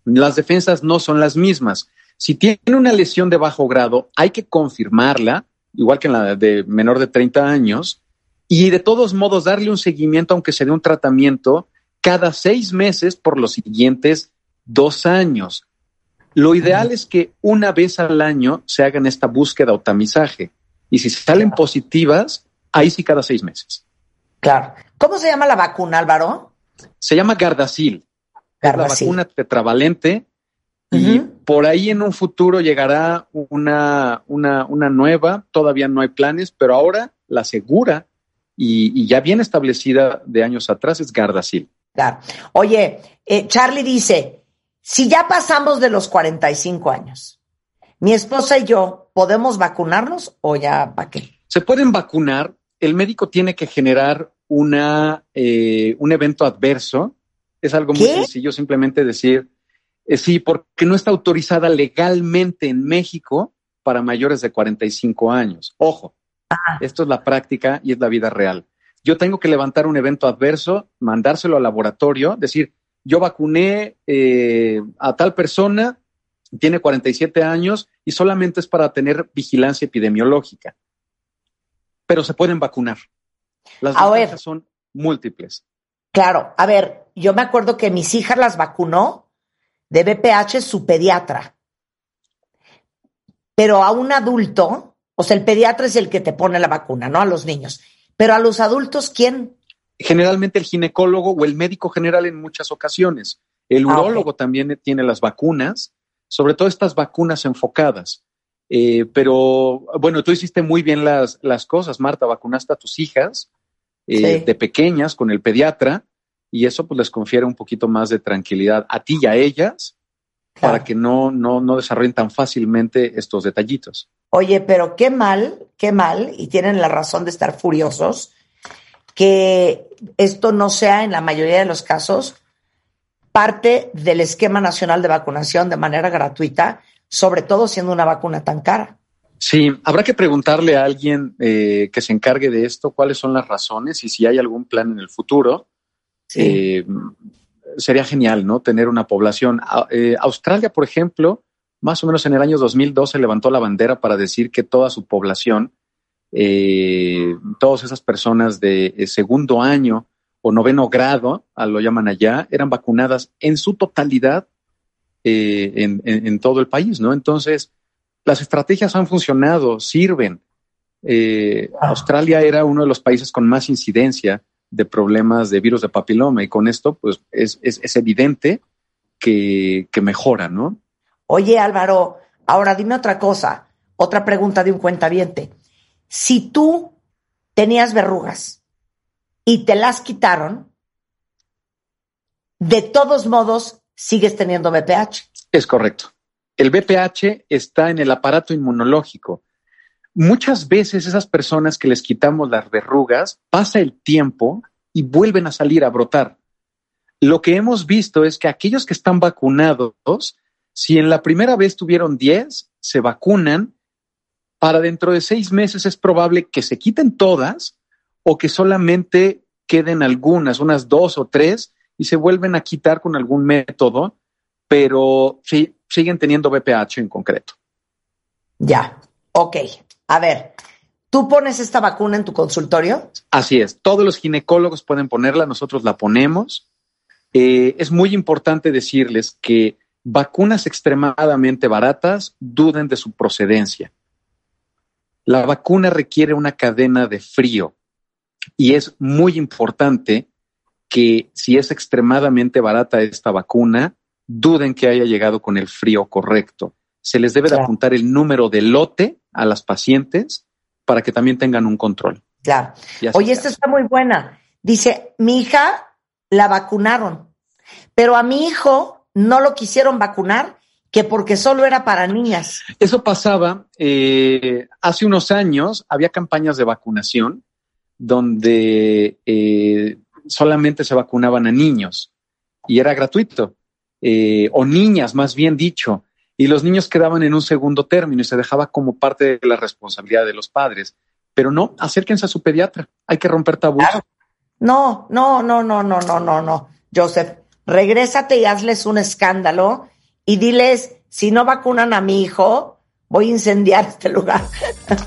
las defensas no son las mismas. Si tiene una lesión de bajo grado, hay que confirmarla, igual que en la de menor de 30 años, y de todos modos darle un seguimiento, aunque se dé un tratamiento, cada seis meses por los siguientes dos años. Lo ideal es que una vez al año se hagan esta búsqueda o tamizaje. Y si salen positivas, ahí sí cada seis meses. Claro. ¿Cómo se llama la vacuna, Álvaro? Se llama Gardasil. Gardasil. Es la vacuna tetravalente y por ahí en un futuro llegará una, una, una, nueva, todavía no hay planes, pero ahora la segura y, ya bien establecida de años atrás es Gardasil. Claro. Oye, eh, Charlie dice, si ya pasamos de los 45 años, mi esposa y yo, ¿podemos vacunarnos o ya para qué? Se pueden vacunar. El médico tiene que generar una, eh, un evento adverso. Es algo muy sencillo, simplemente decir, eh, sí, porque no está autorizada legalmente en México para mayores de 45 años. Ojo, ah. esto es la práctica y es la vida real. Yo tengo que levantar un evento adverso, mandárselo al laboratorio, decir, yo vacuné eh, a tal persona, tiene 47 años y solamente es para tener vigilancia epidemiológica. Pero se pueden vacunar. Las ventajas son múltiples. Claro, a ver, yo me acuerdo que mis hijas las vacunó de BPH su pediatra. Pero a un adulto, o sea, el pediatra es el que te pone la vacuna, ¿no? A los niños. Pero a los adultos, ¿quién? Generalmente el ginecólogo o el médico general en muchas ocasiones. El ah, urólogo también tiene las vacunas, sobre todo estas vacunas enfocadas. Eh, pero bueno, tú hiciste muy bien las, las cosas, Marta, vacunaste a tus hijas eh, de pequeñas con el pediatra y eso pues les confiere un poquito más de tranquilidad a ti y a ellas para que no, no, no desarrollen tan fácilmente estos detallitos. Oye, pero qué mal, qué mal, y tienen la razón de estar furiosos, que esto no sea en la mayoría de los casos parte del esquema nacional de vacunación de manera gratuita, sobre todo siendo una vacuna tan cara. Sí, habrá que preguntarle a alguien eh, que se encargue de esto cuáles son las razones y si hay algún plan en el futuro. Eh, sería genial, ¿no? Tener una población. Eh, Australia, por ejemplo, más o menos en el año 2012 levantó la bandera para decir que toda su población, eh, todas esas personas de segundo año o noveno grado, a lo llaman allá, eran vacunadas en su totalidad en, todo el país, ¿no? Entonces, las estrategias han funcionado, sirven. Ah. Australia era uno de los países con más incidencia de problemas de virus de papiloma y con esto pues es, es, evidente que, que, mejora, ¿no? Oye Álvaro, ahora dime otra cosa, otra pregunta de un cuentaviente. Si tú tenías verrugas y te las quitaron, de todos modos sigues teniendo BPH. Es correcto. El BPH está en el aparato inmunológico Muchas veces esas personas que les quitamos las verrugas, pasa el tiempo y vuelven a salir a brotar. Lo que hemos visto es que aquellos que están vacunados, si en la primera vez tuvieron 10, se vacunan, para dentro de seis meses es probable que se quiten todas o que solamente queden algunas, unas dos o tres, y se vuelven a quitar con algún método, pero siguen teniendo BPH en concreto. Ya, ok. A ver, ¿tú pones esta vacuna en tu consultorio? Así es, todos los ginecólogos pueden ponerla, nosotros la ponemos. Eh, es muy importante decirles que vacunas extremadamente baratas duden de su procedencia. La vacuna requiere una cadena de frío y es muy importante que si es extremadamente barata esta vacuna, duden que haya llegado con el frío correcto. Se les debe de apuntar el número de lote a las pacientes para que también tengan un control. Claro. Oye, esta está muy buena. Dice, mi hija la vacunaron, pero a mi hijo no lo quisieron vacunar que porque solo era para niñas. Eso pasaba eh, hace unos años, había campañas de vacunación donde eh, solamente se vacunaban a niños y era gratuito, eh, o niñas más bien dicho y los niños quedaban en un segundo término y se dejaba como parte de la responsabilidad de los padres. Pero no, acérquense a su pediatra, hay que romper tabús. No, no, no, no, no, no, no, no. Joseph, regrésate y hazles un escándalo y diles, si no vacunan a mi hijo, voy a incendiar este lugar.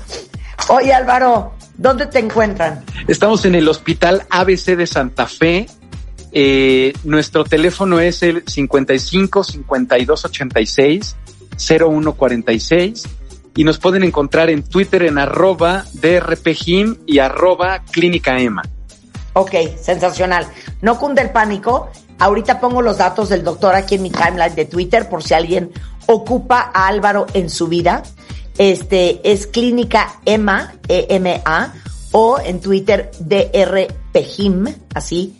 [LAUGHS] Oye, Álvaro, ¿dónde te encuentran? Estamos en el Hospital ABC de Santa Fe, eh, nuestro teléfono es el 55 52 86 0146 y nos pueden encontrar en Twitter en arroba DRPGIM y arroba Clínica EMA. Ok, sensacional. No cunde el pánico. Ahorita pongo los datos del doctor aquí en mi timeline de Twitter por si alguien ocupa a Álvaro en su vida. Este es Clínica EMA, E-M-A, o en Twitter DRPEJIM, así,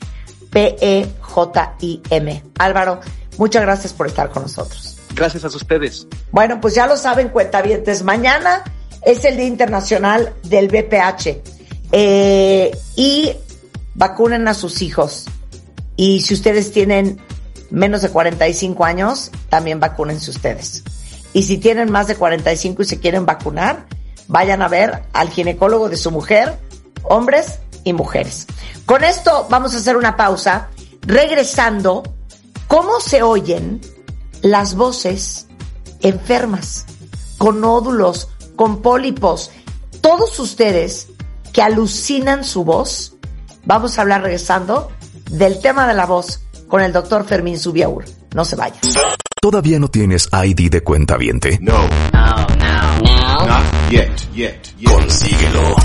P-E-J-I-M. Álvaro, muchas gracias por estar con nosotros. Gracias a ustedes. Bueno, pues ya lo saben, cuentavientes. Mañana es el Día Internacional del BPH. Eh, y vacunen a sus hijos. Y si ustedes tienen menos de 45 años, también vacúnense ustedes. Y si tienen más de 45 y se quieren vacunar, vayan a ver al ginecólogo de su mujer, hombres y mujeres. Con esto vamos a hacer una pausa. Regresando, ¿cómo se oyen las voces enfermas, con nódulos, con pólipos? Todos ustedes que alucinan su voz, Vamos a hablar regresando del tema de la voz con el doctor Fermín Subiaur. No se vayan. ¿Todavía no tienes ID de cuenta viente? No. No, no, no. Not yet, yet, yet. Consíguelo.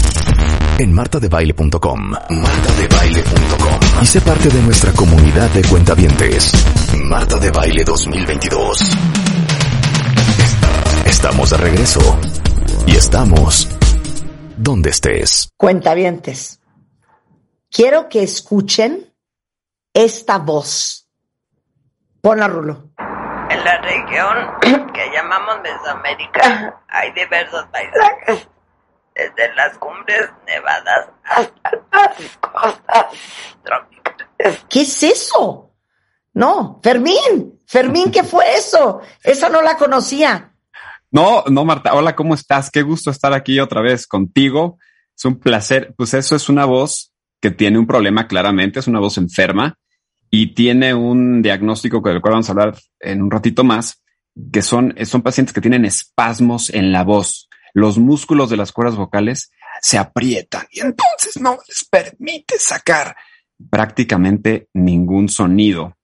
En martadebaile.com. Martadebaile.com. Y sé parte de nuestra comunidad de cuentavientes. Marta de Baile 2022. Estamos de regreso. Y estamos donde estés. Cuentavientes. Quiero que escuchen esta voz. Ponla, Rulo. En la región [COUGHS] que llamamos Mesoamérica hay diversos paisajes, desde las cumbres nevadas hasta las costas tropicales. ¿Qué es eso? No, Fermín, Fermín, ¿qué fue eso? Esa no la conocía. No, no, Marta. Hola, ¿cómo estás? Qué gusto estar aquí otra vez contigo. Es un placer. Pues eso es una voz que tiene un problema claramente, es una voz enferma y tiene un diagnóstico del cual vamos a hablar en un ratito más, que son, son pacientes que tienen espasmos en la voz. Los músculos de las cuerdas vocales se aprietan y entonces no les permite sacar prácticamente ningún sonido,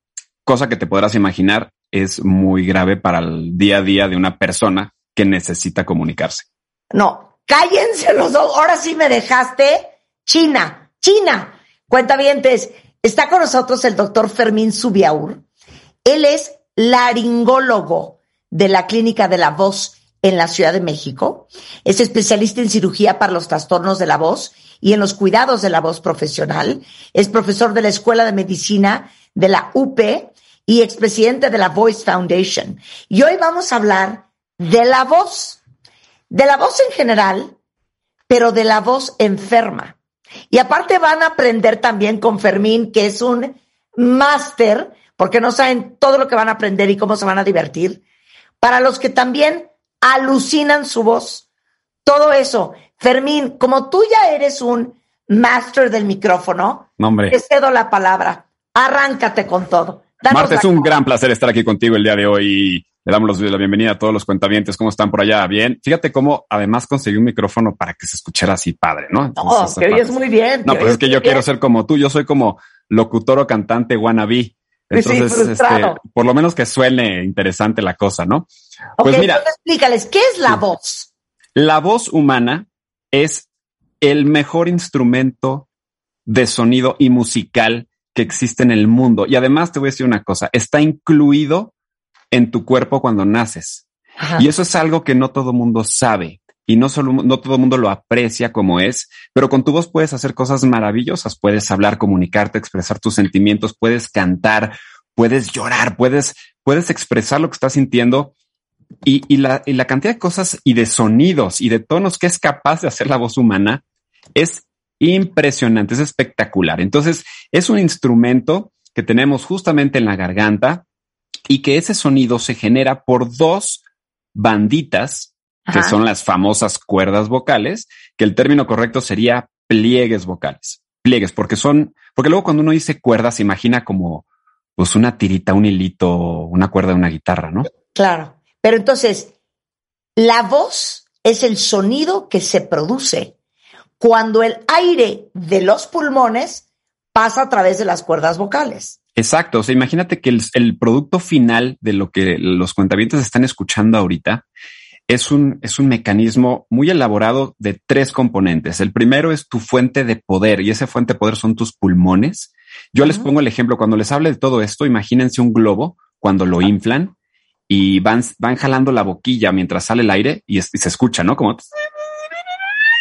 cosa que te podrás imaginar es muy grave para el día a día de una persona que necesita comunicarse. No, cállense los dos. Ahora sí me dejaste China. China. Cuentavientes, está con nosotros el doctor Fermín Subiaur. Él es laringólogo de la Clínica de la Voz en la Ciudad de México. Es especialista en cirugía para los trastornos de la voz y en los cuidados de la voz profesional. Es profesor de la Escuela de Medicina de la UP y expresidente de la Voice Foundation. Y hoy vamos a hablar de la voz, de la voz en general, pero de la voz enferma. Y aparte van a aprender también con Fermín, que es un máster, porque no saben todo lo que van a aprender y cómo se van a divertir. Para los que también alucinan su voz, todo eso. Fermín, como tú ya eres un máster del micrófono, hombre. te cedo la palabra. Arráncate con todo. Marta, es un gran placer estar aquí contigo el día de hoy. Le damos la bienvenida a todos los cuentavientes. ¿Cómo están por allá? Bien. Fíjate cómo además conseguí un micrófono para que se escuchara así padre, ¿no? No, Entonces, que oyes muy bien. No, pues es que yo quiero ser como tú. Yo soy como locutor o cantante wannabe. Sí, Entonces, este, por lo menos que suene interesante la cosa, ¿no? Ok, Pues mira, entonces explícales, ¿qué es la voz? la voz humana es el mejor instrumento de sonido y musical que existe en el mundo. Y además te voy a decir una cosa, está incluido en tu cuerpo cuando naces. Ajá. Y eso es algo que no todo mundo sabe y no solo no todo mundo lo aprecia como es, pero con tu voz puedes hacer cosas maravillosas, puedes hablar, comunicarte, expresar tus sentimientos, puedes cantar, puedes llorar, puedes puedes expresar lo que estás sintiendo y, y la, y la cantidad de cosas y de sonidos y de tonos que es capaz de hacer la voz humana es impresionante, es espectacular. Entonces, es un instrumento que tenemos justamente en la garganta y que ese sonido se genera por dos banditas, que son las famosas cuerdas vocales, que el término correcto sería pliegues vocales. Pliegues, porque son, porque luego cuando uno dice cuerdas se imagina como pues una tirita, un hilito, una cuerda de una guitarra, ¿no? Claro. Pero entonces, la voz es el sonido que se produce cuando el aire de los pulmones pasa a través de las cuerdas vocales. Exacto. O sea, imagínate que el, el producto final de lo que los cuentavientes están escuchando ahorita es un, es un mecanismo muy elaborado de tres componentes. El primero es tu fuente de poder y esa fuente de poder son tus pulmones. Yo les pongo el ejemplo, cuando les hable de todo esto, imagínense un globo cuando lo inflan y van, van jalando la boquilla mientras sale el aire y, se escucha, ¿no? Como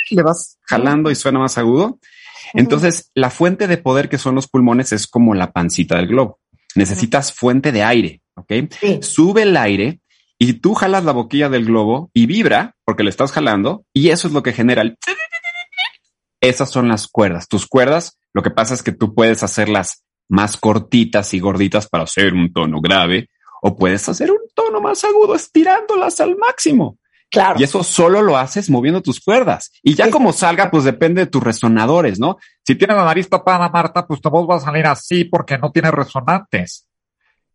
le vas jalando y suena más agudo. Entonces, la fuente de poder que son los pulmones es como la pancita del globo. Necesitas fuente de aire, ¿ok? Sube el aire y tú jalas la boquilla del globo y vibra porque le estás jalando y eso es lo que genera el... Esas son las cuerdas. Tus cuerdas, lo que pasa es que tú puedes hacerlas más cortitas y gorditas para hacer un tono grave o puedes hacer un tono más agudo estirándolas al máximo. Claro. Y eso solo lo haces moviendo tus cuerdas. Y ya como salga, pues depende de tus resonadores, ¿no? Si tienes la nariz tapada, Marta, pues tu voz va a salir así porque no tiene resonantes.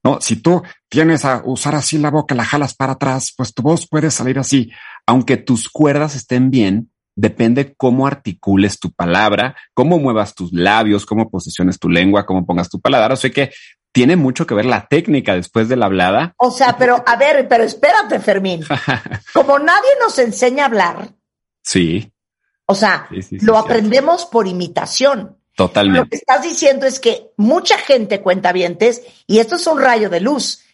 No, si tú tienes a usar así la boca, la jalas para atrás, pues tu voz puede salir así. Aunque tus cuerdas estén bien, depende cómo articules tu palabra, cómo muevas tus labios, cómo posiciones tu lengua, cómo pongas tu paladar. O sea que tiene mucho que ver la técnica después de la hablada. O sea, pero a ver, pero espérate, Fermín. [LAUGHS] Como nadie nos enseña a hablar. Sí. O sea, lo aprendemos por imitación. Totalmente. Lo que estás diciendo es que mucha gente cuenta vientes, y esto es un rayo de luz,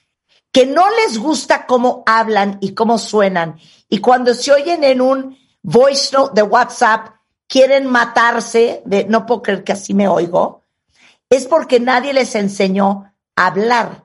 que no les gusta cómo hablan y cómo suenan. Y cuando se oyen en un voice note de WhatsApp, quieren matarse de no puedo creer que así me oigo es porque nadie les enseñó a hablar.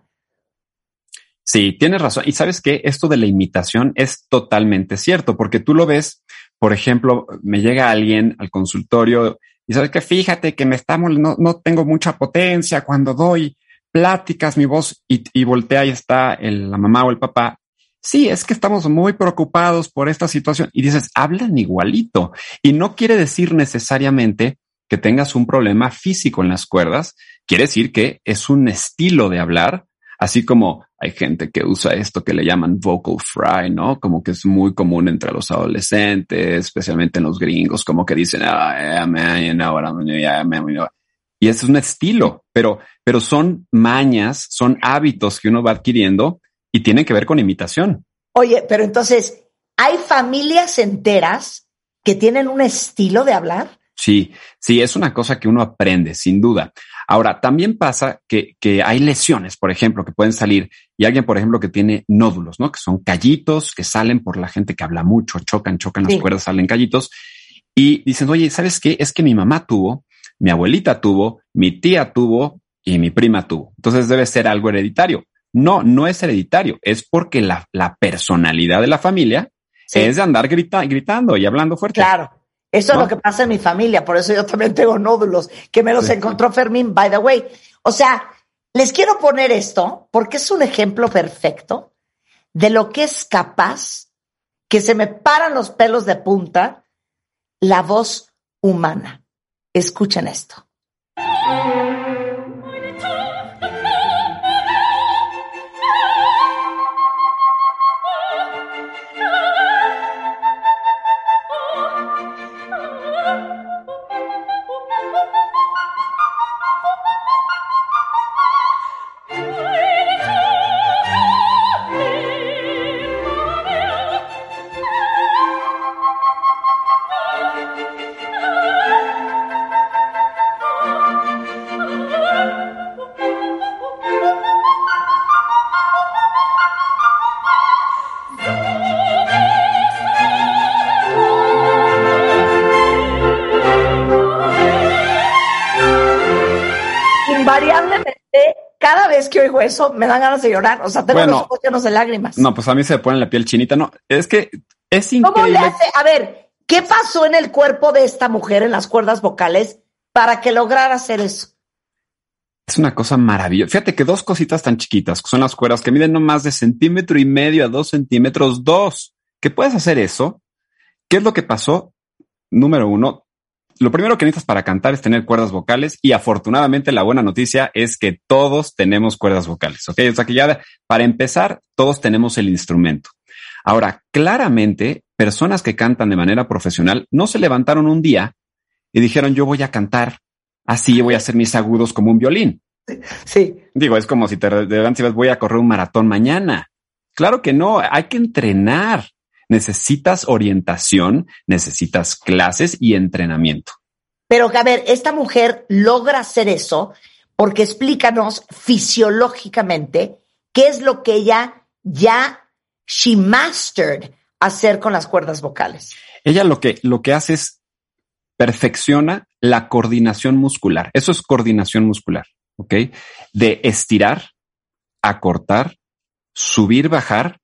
Sí, tienes razón. Y sabes que esto de la imitación es totalmente cierto, porque tú lo ves, por ejemplo, me llega alguien al consultorio y sabes que fíjate que me estamos, no, no tengo mucha potencia cuando doy pláticas, mi voz y, y voltea y está el, la mamá o el papá. Sí, es que estamos muy preocupados por esta situación y dices, hablan igualito y no quiere decir necesariamente que tengas un problema físico en las cuerdas, quiere decir que es un estilo de hablar, así como hay gente que usa esto que le llaman vocal fry, ¿no? Como que es muy común entre los adolescentes, especialmente en los gringos, como que dicen, ah, y es un estilo, pero, pero son mañas, son hábitos que uno va adquiriendo y tienen que ver con imitación. Oye, pero entonces, ¿hay familias enteras que tienen un estilo de hablar? Sí, sí, es una cosa que uno aprende, sin duda. Ahora, también pasa que, que, hay lesiones, por ejemplo, que pueden salir y alguien, por ejemplo, que tiene nódulos, ¿no? Que son callitos que salen por la gente que habla mucho, chocan, chocan las cuerdas, salen callitos y dicen, oye, ¿sabes qué? Es que mi mamá tuvo, mi abuelita tuvo, mi tía tuvo y mi prima tuvo. Entonces debe ser algo hereditario. No, no es hereditario, es porque la, la personalidad de la familia es de andar gritando y hablando fuerte. Claro. Eso es lo que pasa en mi familia, por eso yo también tengo nódulos, que me los encontró Fermín, by the way. O sea, les quiero poner esto porque es un ejemplo perfecto de lo que es capaz, que se me paran los pelos de punta, la voz humana. Escuchen esto. Eso me dan ganas de llorar. O sea, tengo los ojos llenos de lágrimas. No, pues a mí se me pone la piel chinita. No, es que es increíble. ¿Cómo le hace? A ver, ¿qué pasó en el cuerpo de esta mujer en las cuerdas vocales para que lograra hacer eso? Es una cosa maravillosa. Fíjate que dos cositas tan chiquitas, que son las cuerdas que miden no más de centímetro y medio a dos centímetros, dos, que puedes hacer eso. ¿Qué es lo que pasó? Número uno, lo primero que necesitas para cantar es tener cuerdas vocales y afortunadamente la buena noticia es que todos tenemos cuerdas vocales, ¿ok? O sea que ya para empezar, todos tenemos el instrumento. Ahora, claramente, personas que cantan de manera profesional no se levantaron un día y dijeron yo voy a cantar así, voy a hacer mis agudos como un violín. Sí. Digo, es como si te levantas y vas, voy a correr un maratón mañana. Claro que no, hay que entrenar. Necesitas orientación, necesitas clases y entrenamiento. Pero a ver, esta mujer logra hacer eso porque explícanos fisiológicamente qué es lo que ella ya she mastered hacer con las cuerdas vocales. Ella lo que, lo que hace es perfecciona la coordinación muscular. Eso es coordinación muscular, ¿ok? De estirar, acortar, subir, bajar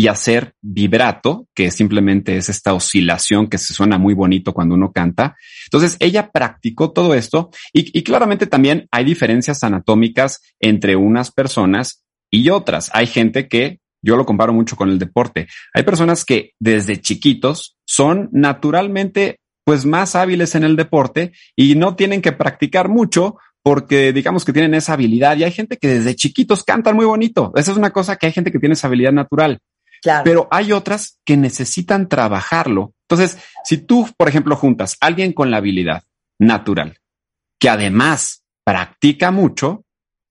y hacer vibrato, que simplemente es esta oscilación que se suena muy bonito cuando uno canta. Entonces, ella practicó todo esto y, claramente también hay diferencias anatómicas entre unas personas y otras. Hay gente que, yo lo comparo mucho con el deporte, hay personas que desde chiquitos son naturalmente pues más hábiles en el deporte y no tienen que practicar mucho porque digamos que tienen esa habilidad y hay gente que desde chiquitos cantan muy bonito. Esa es una cosa que hay gente que tiene esa habilidad natural. Pero hay otras que necesitan trabajarlo. Entonces, si tú, por ejemplo, juntas a alguien con la habilidad natural, que además practica mucho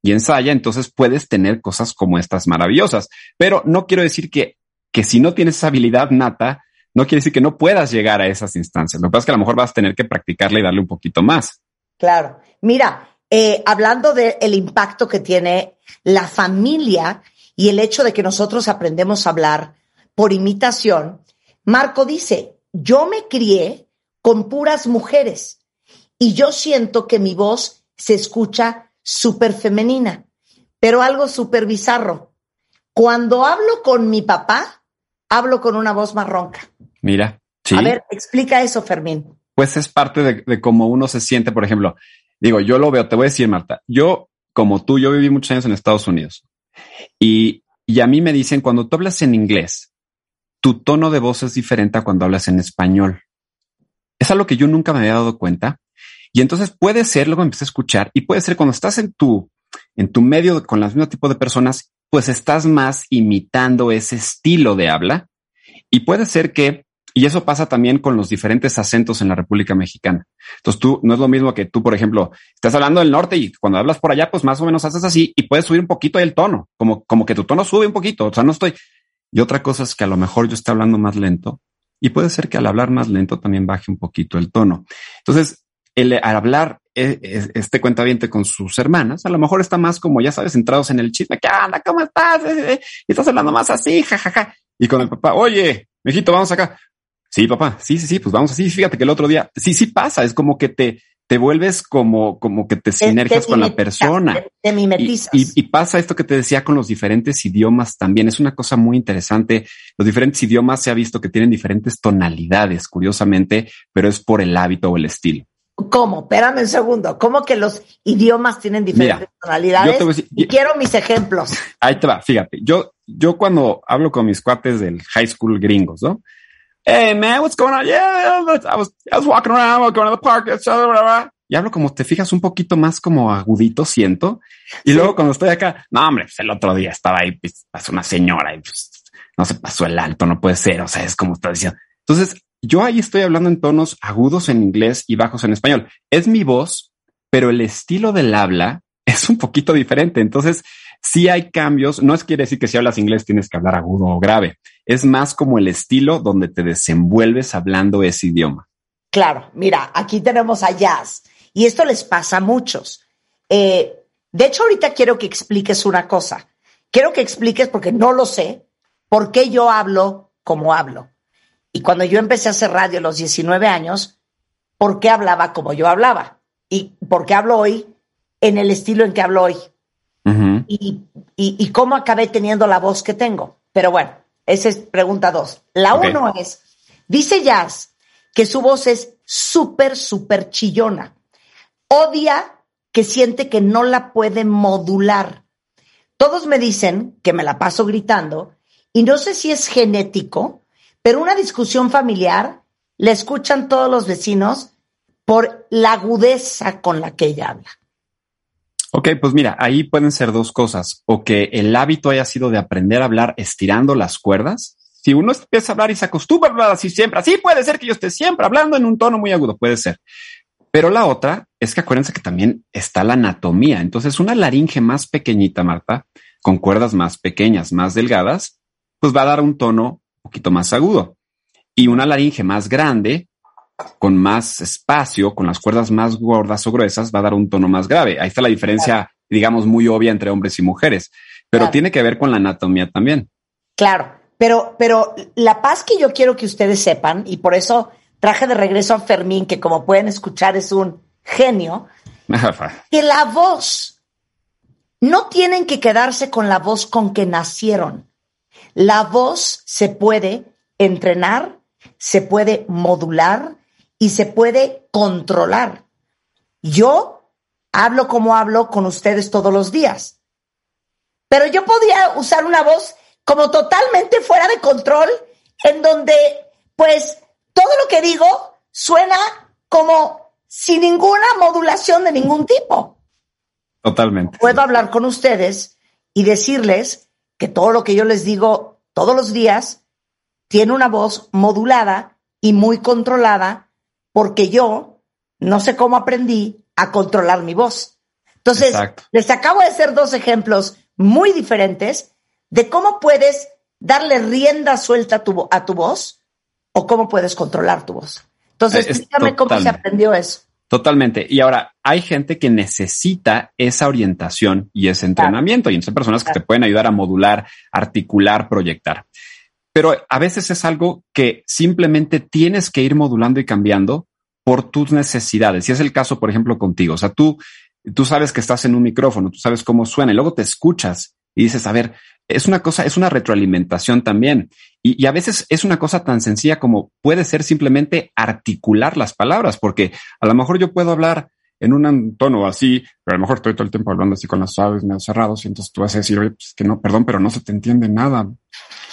y ensaya, entonces puedes tener cosas como estas maravillosas. Pero no quiero decir que, que si no tienes esa habilidad nata, no quiere decir que no puedas llegar a esas instancias. Lo que pasa es que a lo mejor vas a tener que practicarla y darle un poquito más. Claro. Mira, eh, hablando del impacto que tiene la familia y el hecho de que nosotros aprendemos a hablar por imitación, Marco dice, yo me crié con puras mujeres y yo siento que mi voz se escucha súper femenina, pero algo súper bizarro. Cuando hablo con mi papá, hablo con una voz más ronca. Mira, sí. A ver, explica eso, Fermín. Pues es parte de, de cómo uno se siente, por ejemplo. Digo, yo lo veo, te voy a decir, Marta, yo, como tú, yo viví muchos años en Estados Unidos. Y, y a mí me dicen, cuando tú hablas en inglés, tu tono de voz es diferente a cuando hablas en español. Es algo que yo nunca me había dado cuenta. Y entonces puede ser, luego empecé a escuchar, y puede ser cuando estás en tu, en tu medio con el mismo tipo de personas, pues estás más imitando ese estilo de habla. Y puede ser que y eso pasa también con los diferentes acentos en la República Mexicana. Entonces tú no es lo mismo que tú, por ejemplo, estás hablando del norte y cuando hablas por allá, pues más o menos haces así y puedes subir un poquito el tono, como, como que tu tono sube un poquito. O sea, no estoy. Y otra cosa es que a lo mejor yo esté hablando más lento y puede ser que al hablar más lento también baje un poquito el tono. Entonces, el, al hablar e, e, este cuentaviente con sus hermanas, a lo mejor está más como, ya sabes, centrados en el chisme. ¿Qué anda? ¿Cómo estás? Y estás hablando más así, jajaja. Y con el papá, oye, mijito, vamos acá. Sí, papá, sí, sí, sí, pues vamos así. Fíjate que el otro día, sí, sí pasa, es como que te, te vuelves como, como que te sinergias con la persona. Te, mimetizas. Y, y, pasa esto que te decía con los diferentes idiomas también. Es una cosa muy interesante. Los diferentes idiomas se ha visto que tienen diferentes tonalidades, curiosamente, pero es por el hábito o el estilo. ¿Cómo? Espérame un segundo. ¿Cómo que los idiomas tienen diferentes Mira, tonalidades? Decir, y quiero mis ejemplos. [LAUGHS] Ahí te va, fíjate. Yo, yo cuando hablo con mis cuates del high school gringos, ¿no? Hey man, what's going on? Yeah, I was, I was walking around, I was going to the park. Y hablo como te fijas un poquito más como agudito, siento. Y luego cuando estoy acá, no, hombre, pues el otro día estaba ahí, pues, pasó una señora y pues, no se pasó el alto, no puede ser. O sea, es como está diciendo. Entonces, yo ahí estoy hablando en tonos agudos en inglés y bajos en español. Es mi voz, pero el estilo del habla es un poquito diferente. Entonces, sí hay cambios. No es quiere decir que si hablas inglés tienes que hablar agudo o grave. Es más como el estilo donde te desenvuelves hablando ese idioma. Claro, mira, aquí tenemos a Jazz y esto les pasa a muchos. Eh, de hecho, ahorita quiero que expliques una cosa. Quiero que expliques, porque no lo sé, por qué yo hablo como hablo. Y cuando yo empecé a hacer radio a los 19 años, ¿por qué hablaba como yo hablaba? Y por qué hablo hoy en el estilo en que hablo hoy. Uh -huh. y, y, y, cómo acabé teniendo la voz que tengo. Pero bueno, esa es pregunta dos. La okay. uno es, dice Jazz que su voz es súper, súper chillona. Odia que siente que no la puede modular. Todos me dicen que me la paso gritando y no sé si es genético, pero una discusión familiar la escuchan todos los vecinos por la agudeza con la que ella habla. Ok, pues mira, ahí pueden ser dos cosas. O que el hábito haya sido de aprender a hablar estirando las cuerdas. Si uno empieza a hablar y se acostumbra a hablar así siempre, así puede ser que yo esté siempre hablando en un tono muy agudo, puede ser. Pero la otra es que acuérdense que también está la anatomía. Entonces, una laringe más pequeñita, Marta, con cuerdas más pequeñas, más delgadas, pues va a dar un tono un poquito más agudo. Y una laringe más grande, con más espacio, con las cuerdas más gordas o gruesas, va a dar un tono más grave. Ahí está la diferencia, digamos, muy obvia entre hombres y mujeres, pero tiene que ver con la anatomía también. Claro, pero, pero la paz que yo quiero que ustedes sepan, y por eso traje de regreso a Fermín, que como pueden escuchar es un genio, [LAUGHS] que la voz, no tienen que quedarse con la voz con que nacieron. La voz se puede entrenar, se puede modular y se puede controlar. Yo hablo como hablo con ustedes todos los días, pero yo podía usar una voz como totalmente fuera de control, en donde pues todo lo que digo suena como sin ninguna modulación de ningún tipo. Totalmente. Puedo hablar con ustedes y decirles que todo lo que yo les digo todos los días tiene una voz modulada y muy controlada porque yo no sé cómo aprendí a controlar mi voz. Entonces, les acabo de hacer dos ejemplos muy diferentes de cómo puedes darle rienda suelta a tu, a tu voz o cómo puedes controlar tu voz. Entonces, explícame cómo se aprendió eso. Totalmente. Y ahora, hay gente que necesita esa orientación y ese entrenamiento. Y hay personas que te pueden ayudar a modular, articular, proyectar. Pero a veces es algo que simplemente tienes que ir modulando y cambiando por tus necesidades. Y es el caso, por ejemplo, contigo. O sea, tú, tú sabes que estás en un micrófono, tú sabes cómo suena y luego te escuchas y dices, a ver, es una cosa, es una retroalimentación también. Y, a veces es una cosa tan sencilla como puede ser simplemente articular las palabras, porque a lo mejor yo puedo hablar en un tono así, pero a lo mejor estoy todo el tiempo hablando así con las suaves, medio cerrados, y entonces tú vas a decir, oye, pues que no, perdón, pero no se te entiende nada.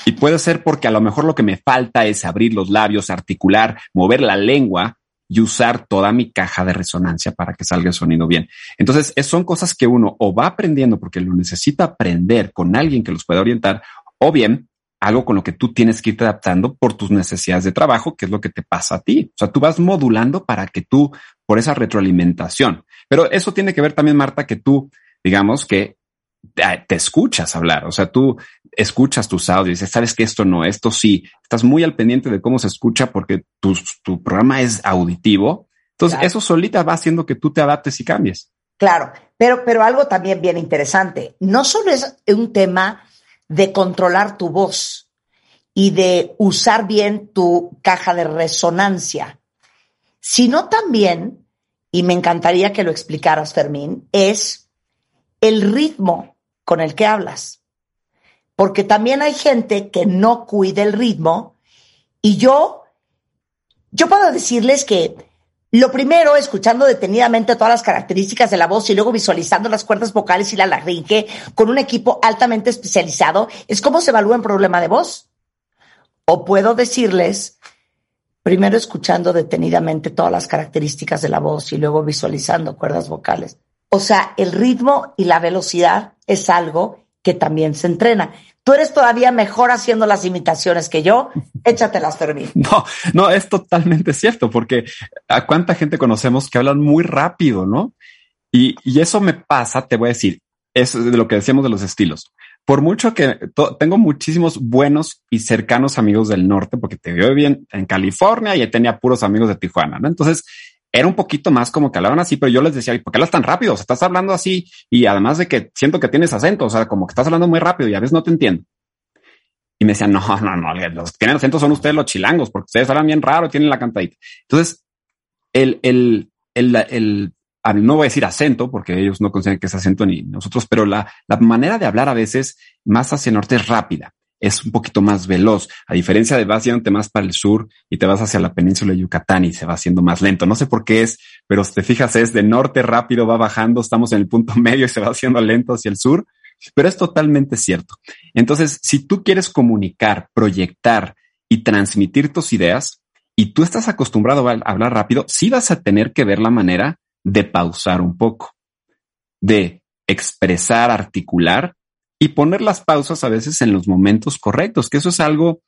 Y puede ser porque a lo mejor lo que me falta es abrir los labios, articular, mover la lengua y usar toda mi caja de resonancia para que salga el sonido bien. Entonces, son cosas que uno o va aprendiendo porque lo necesita aprender con alguien que los pueda orientar, o bien algo con lo que tú tienes que irte adaptando por tus necesidades de trabajo, que es lo que te pasa a ti. O sea, tú vas modulando para que tú, por esa retroalimentación. Pero eso tiene que ver también, Marta, que tú, digamos que te escuchas hablar, o sea, tú escuchas tus audios y dices, sabes que esto no, esto sí, estás muy al pendiente de cómo se escucha porque tu, tu programa es auditivo. Entonces, eso solita va haciendo que tú te adaptes y cambies. Claro, pero, pero algo también bien interesante, no solo es un tema de controlar tu voz y de usar bien tu caja de resonancia, sino también, y me encantaría que lo explicaras, Fermín, es el ritmo con el que hablas. Porque también hay gente que no cuida el ritmo y yo, yo puedo decirles que lo primero, escuchando detenidamente todas las características de la voz y luego visualizando las cuerdas vocales y la larynge con un equipo altamente especializado, es cómo se evalúa un problema de voz. O puedo decirles, primero escuchando detenidamente todas las características de la voz y luego visualizando cuerdas vocales. O sea, el ritmo y la velocidad es algo que también se entrena. Tú eres todavía mejor haciendo las imitaciones que yo. Échatelas, Fermín. [LAUGHS] No, no, es totalmente cierto, porque a cuánta gente conocemos que hablan muy rápido, ¿no? Y, y eso me pasa, te voy a decir, es de lo que decíamos de los estilos. Por mucho que tengo muchísimos buenos y cercanos amigos del norte, porque te veo bien en California y tenía puros amigos de Tijuana, ¿no? Entonces, era un poquito más como que hablaban así, pero yo les decía, ¿por qué hablas tan rápido? O sea, estás hablando así y además de que siento que tienes acento, o sea, como que estás hablando muy rápido y a veces no te entiendo. Y me decían, no, no, no, los que tienen acento son ustedes los chilangos, porque ustedes hablan bien raro, tienen la cantadita. Entonces, el, el, el, el, no voy a decir acento, porque ellos no consideran que es acento ni nosotros, pero la, la manera de hablar a veces más hacia el norte es rápida es un poquito más veloz, a diferencia de vas yéndote más para el sur y te vas hacia la península de Yucatán y se va haciendo más lento. No sé por qué es, pero si te fijas es de norte rápido, va bajando, estamos en el punto [LAUGHS] medio y se va haciendo lento hacia el sur, pero es totalmente cierto. Entonces, si tú quieres comunicar, proyectar y transmitir tus ideas y tú estás acostumbrado a hablar rápido, sí vas a tener que ver la manera de pausar un poco, de expresar, articular y poner las pausas a veces en los momentos correctos, que eso es algo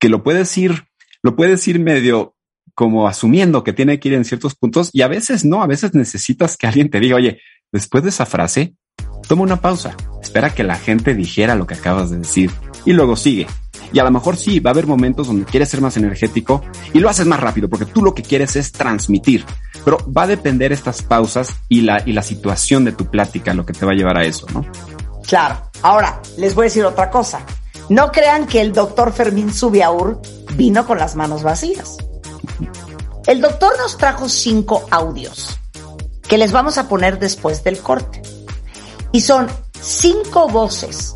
que lo puedes ir, lo puedes ir medio como asumiendo que tiene que ir en ciertos puntos y a veces no, a veces necesitas que alguien te diga, oye, después de esa frase, toma una pausa, espera que la gente dijera lo que acabas de decir y luego sigue. Y a lo mejor sí, va a haber momentos donde quieres ser más energético y lo haces más rápido porque tú lo que quieres es transmitir. Pero va a depender estas pausas y la, y la situación de tu plática lo que te va a llevar a eso, ¿no? Claro. Ahora, les voy a decir otra cosa. No crean que el doctor Fermín Subiaur vino con las manos vacías. El doctor nos trajo cinco audios que les vamos a poner después del corte. Y son cinco voces,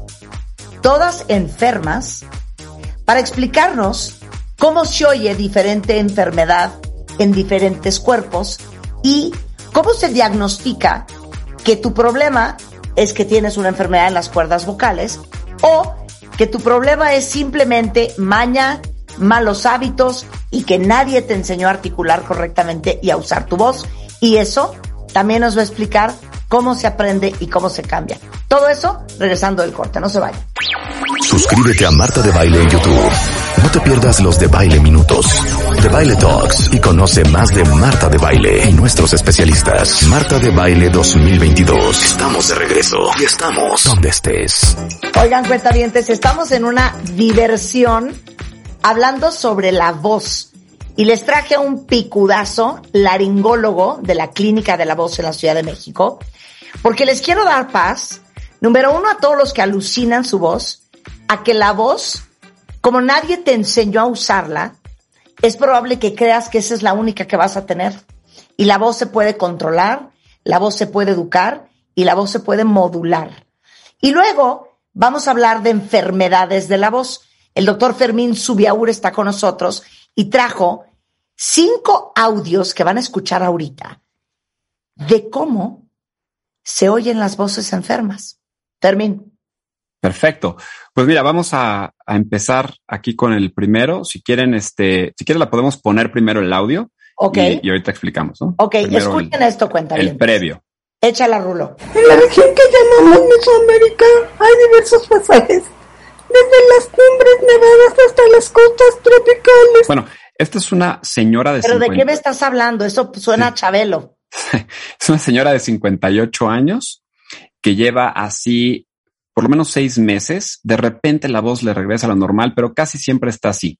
todas enfermas, para explicarnos cómo se oye diferente enfermedad en diferentes cuerpos y cómo se diagnostica que tu problema es que tienes una enfermedad en las cuerdas vocales o que tu problema es simplemente maña, malos hábitos y que nadie te enseñó a articular correctamente y a usar tu voz. Y eso también nos va a explicar cómo se aprende y cómo se cambia. Todo eso regresando del corte, no se vaya. Suscríbete a Marta de Baile en YouTube. No te pierdas los de Baile Minutos, de Baile Talks y conoce más de Marta de Baile y nuestros especialistas. Marta de Baile 2022. Estamos de regreso y estamos donde estés. Oigan, cuentavientes, estamos en una diversión hablando sobre la voz. Y les traje un picudazo laringólogo de la Clínica de la Voz en la Ciudad de México, porque les quiero dar paz, número uno, a todos los que alucinan su voz, a que la voz, como nadie te enseñó a usarla, es probable que creas que esa es la única que vas a tener. Y la voz se puede controlar, la voz se puede educar y la voz se puede modular. Y luego vamos a hablar de enfermedades de la voz. El doctor Fermín Subiaur está con nosotros y trajo cinco audios que van a escuchar ahorita de cómo se oyen las voces enfermas. Fermín. Perfecto. Pues mira, vamos a, a, empezar aquí con el primero. Si quieren, este, si quieren la podemos poner primero el audio. Ok. Y, y ahorita explicamos, ¿no? Ok, Primero escuchen el, esto, cuenta el previo. Échala, Rulo. En la región que llamamos Mesoamérica hay diversos pasajes, desde las cumbres nevadas hasta las costas tropicales. Bueno, esta es una señora de ¿Pero 50 de qué me estás hablando? Eso suena a Chabelo. [LAUGHS] es una señora de 58 años que lleva así por lo menos seis meses. De repente la voz le regresa a lo normal, pero casi siempre está así.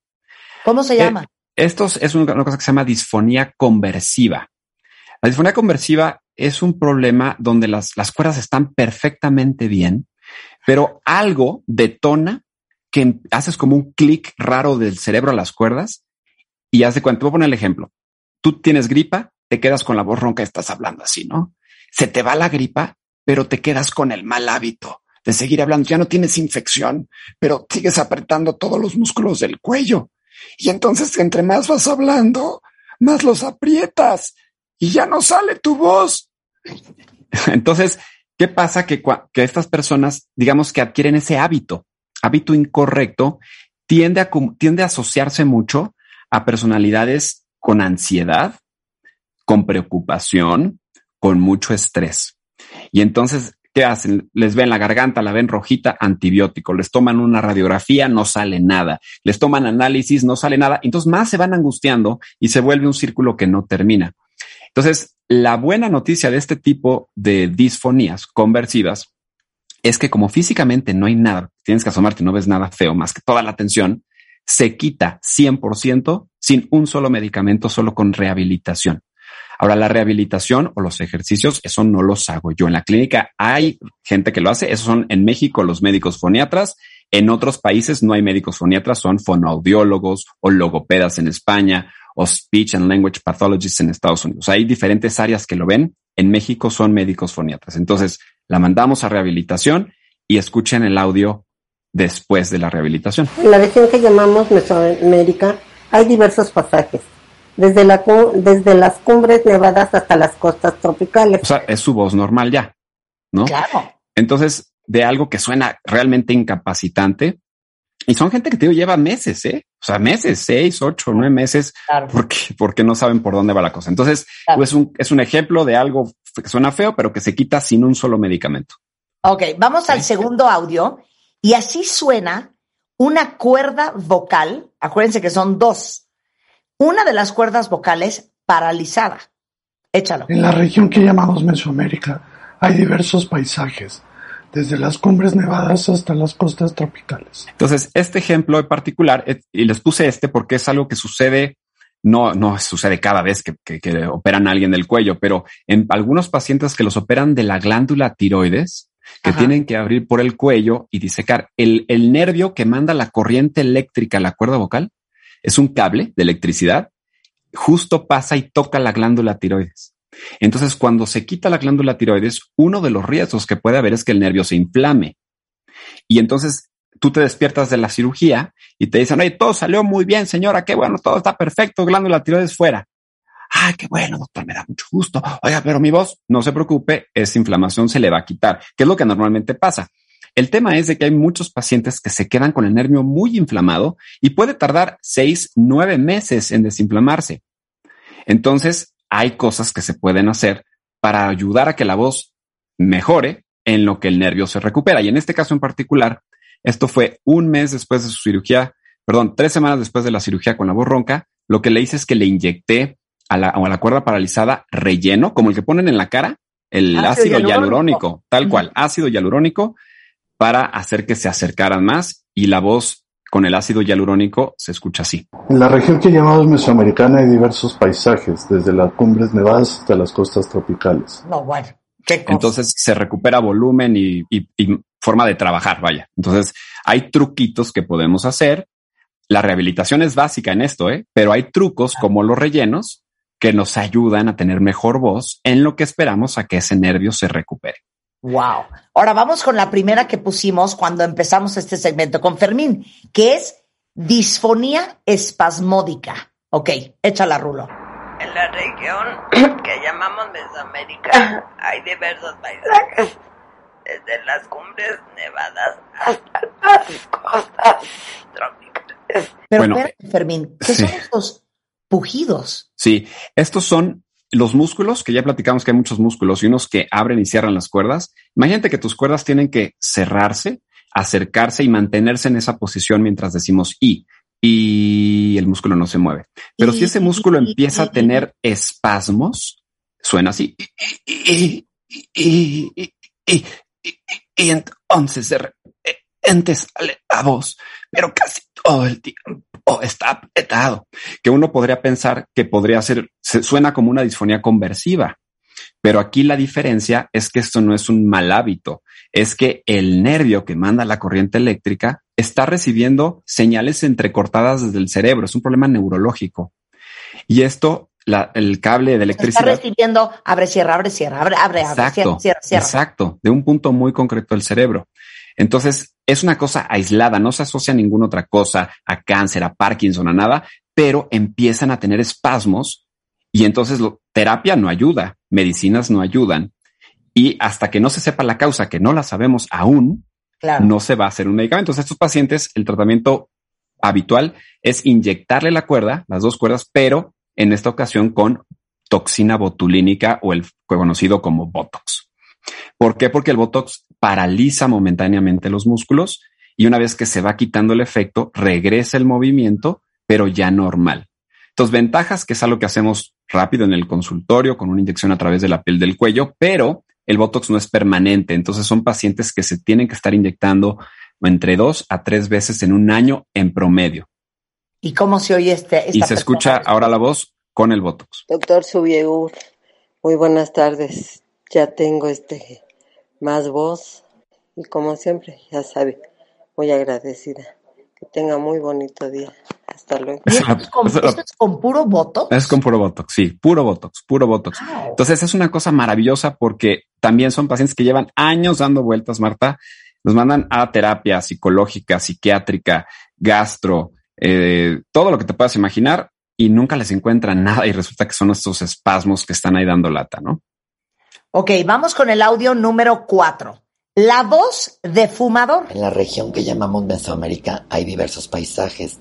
¿Cómo se Eh, llama? Esto es una, una cosa que se llama disfonía conversiva. La disfonía conversiva es un problema donde las, las cuerdas están perfectamente bien, pero algo detona que haces como un clic raro del cerebro a las cuerdas y hace cuenta. Te voy a poner el ejemplo. Tú tienes gripa, te quedas con la voz ronca, estás hablando así, ¿no? Se te va la gripa, pero te quedas con el mal hábito de seguir hablando. Ya no tienes infección, pero sigues apretando todos los músculos del cuello. Y entonces, entre más vas hablando, más los aprietas y ya no sale tu voz. [LAUGHS] Entonces, ¿qué pasa? Que, que estas personas, digamos que adquieren ese hábito, hábito incorrecto, tiende a, tiende a asociarse mucho a personalidades con ansiedad, con preocupación, con mucho estrés. Y entonces, ¿qué hacen? Les ven la garganta, la ven rojita, antibiótico. Les toman una radiografía, no sale nada. Les toman análisis, no sale nada. Entonces, más se van angustiando y se vuelve un círculo que no termina. Entonces, la buena noticia de este tipo de disfonías conversivas es que como físicamente no hay nada, tienes que asomarte no ves nada feo más que toda la atención, se quita 100% sin un solo medicamento, solo con rehabilitación. Ahora, la rehabilitación o los ejercicios, eso no los hago yo. En la clínica hay gente que lo hace. Esos son en México los médicos foniatras. En otros países no hay médicos foniatras, son fonoaudiólogos o logopedas en España o speech and language pathologists en Estados Unidos. Hay diferentes áreas que lo ven. En México son médicos foniatras. Entonces, la mandamos a rehabilitación y escuchen el audio después de la rehabilitación. En la región que llamamos Mesoamérica hay diversos pasajes, desde, la, desde las cumbres nevadas hasta las costas tropicales. O sea, es su voz normal ya, ¿no? Claro. Entonces, de algo que suena realmente incapacitante, y son gente que te digo, lleva meses, ¿eh? O sea, meses, seis, ocho, nueve meses, Claro. porque, porque no saben por dónde va la cosa. Entonces, Claro. un, es un ejemplo de algo que suena feo, pero que se quita sin un solo medicamento. Ok, vamos al segundo audio y así suena una cuerda vocal. Acuérdense que son dos. Una de las cuerdas vocales paralizada. Échalo. En la región que llamamos Mesoamérica hay diversos paisajes, desde las cumbres nevadas hasta las costas tropicales. Entonces, este ejemplo en particular, eh, y les puse este porque es algo que sucede, no, no sucede cada vez que, que, operan a alguien del cuello, pero en algunos pacientes que los operan de la glándula tiroides, que tienen que abrir por el cuello y disecar el, el nervio que manda la corriente eléctrica a la cuerda vocal, es un cable de electricidad, justo pasa y toca la glándula tiroides. Entonces, cuando se quita la glándula tiroides, uno de los riesgos que puede haber es que el nervio se inflame. Y entonces tú te despiertas de la cirugía y te dicen, oye, todo salió muy bien, señora, qué bueno, todo está perfecto, glándula tiroides fuera. Ay, qué bueno, doctor, me da mucho gusto. Oiga, pero mi voz, no se preocupe, esa inflamación se le va a quitar, que es lo que normalmente pasa. El tema es de que hay muchos pacientes que se quedan con el nervio muy inflamado y puede tardar seis, nueve meses en desinflamarse. Entonces, hay cosas que se pueden hacer para ayudar a que la voz mejore en lo que el nervio se recupera. Y en este caso en particular, esto fue un mes después de su cirugía, perdón, tres semanas después de la cirugía con la voz ronca. Lo que le hice es que le inyecté a la, a la cuerda paralizada relleno, como el que ponen en la cara, el ácido, hialurónico, tal cual, ácido hialurónico, para hacer que se acercaran más y la voz con el ácido hialurónico se escucha así. En la región que llamamos Mesoamericana hay diversos paisajes, desde las cumbres nevadas hasta las costas tropicales. No, bueno. Entonces se recupera volumen y, forma de trabajar, vaya. Entonces hay truquitos que podemos hacer. La rehabilitación es básica en esto, ¿eh? pero hay trucos como los rellenos que nos ayudan a tener mejor voz en lo que esperamos a que ese nervio se recupere. Wow. Ahora vamos con la primera que pusimos cuando empezamos este segmento con Fermín, que es disfonía espasmódica. Ok, échala, Rulo. En la región que llamamos Mesoamérica hay diversos paisajes, desde las cumbres nevadas hasta las costas tropicales. Pero bueno, Fermín, ¿qué son estos pujidos? Sí, estos son los músculos, que ya platicamos que hay muchos músculos y unos que abren y cierran las cuerdas. Imagínate que tus cuerdas tienen que cerrarse, acercarse y mantenerse en esa posición mientras decimos y y el músculo no se mueve. Pero si ese músculo empieza a tener espasmos, suena así. Y, entonces de repente sale la voz, pero casi todo el tiempo o está apretado, que uno podría pensar que podría ser, se suena como una disfonía conversiva. Pero aquí la diferencia es que esto no es un mal hábito, es que el nervio que manda la corriente eléctrica está recibiendo señales entrecortadas desde el cerebro, es un problema neurológico. Y esto, el cable de electricidad. Está recibiendo, abre, cierra, abre, cierra, abre, abre, abre, cierra, cierra, cierra. Exacto, de un punto muy concreto del cerebro. Entonces, es una cosa aislada, no se asocia a ninguna otra cosa, a cáncer, a Parkinson, a nada, pero empiezan a tener espasmos y entonces lo, terapia no ayuda, medicinas no ayudan. Y hasta que no se sepa la causa, que no la sabemos aún, no se va a hacer un medicamento. Entonces, estos pacientes, el tratamiento habitual es inyectarle la cuerda, las dos cuerdas, pero en esta ocasión con toxina botulínica o el conocido como Botox. ¿Por qué? Porque el Botox paraliza momentáneamente los músculos y una vez que se va quitando el efecto, regresa el movimiento, pero ya normal. Entonces, ventajas, que es algo que hacemos rápido en el consultorio con una inyección a través de la piel del cuello, pero el Botox no es permanente. Entonces, son pacientes que se tienen que estar inyectando entre dos a tres veces en un año en promedio. ¿Y cómo se oye este? y se escucha ahora la voz con el Botox. Doctor Subieur, muy buenas tardes. Ya tengo este más voz y como siempre, ya sabe, muy agradecida. Que tenga muy bonito día. Hasta luego. ¿Esto es con, puro Botox? Es con puro Botox, sí, puro Botox, puro Botox. Entonces es una cosa maravillosa porque también son pacientes que llevan años dando vueltas, Marta. Nos mandan a terapia psicológica, psiquiátrica, gastro, eh, todo lo que te puedas imaginar y nunca les encuentran nada y resulta que son estos espasmos que están ahí dando lata, ¿no? Ok, vamos con el audio número cuatro. La voz de fumador. En la región que llamamos Mesoamérica hay diversos paisajes,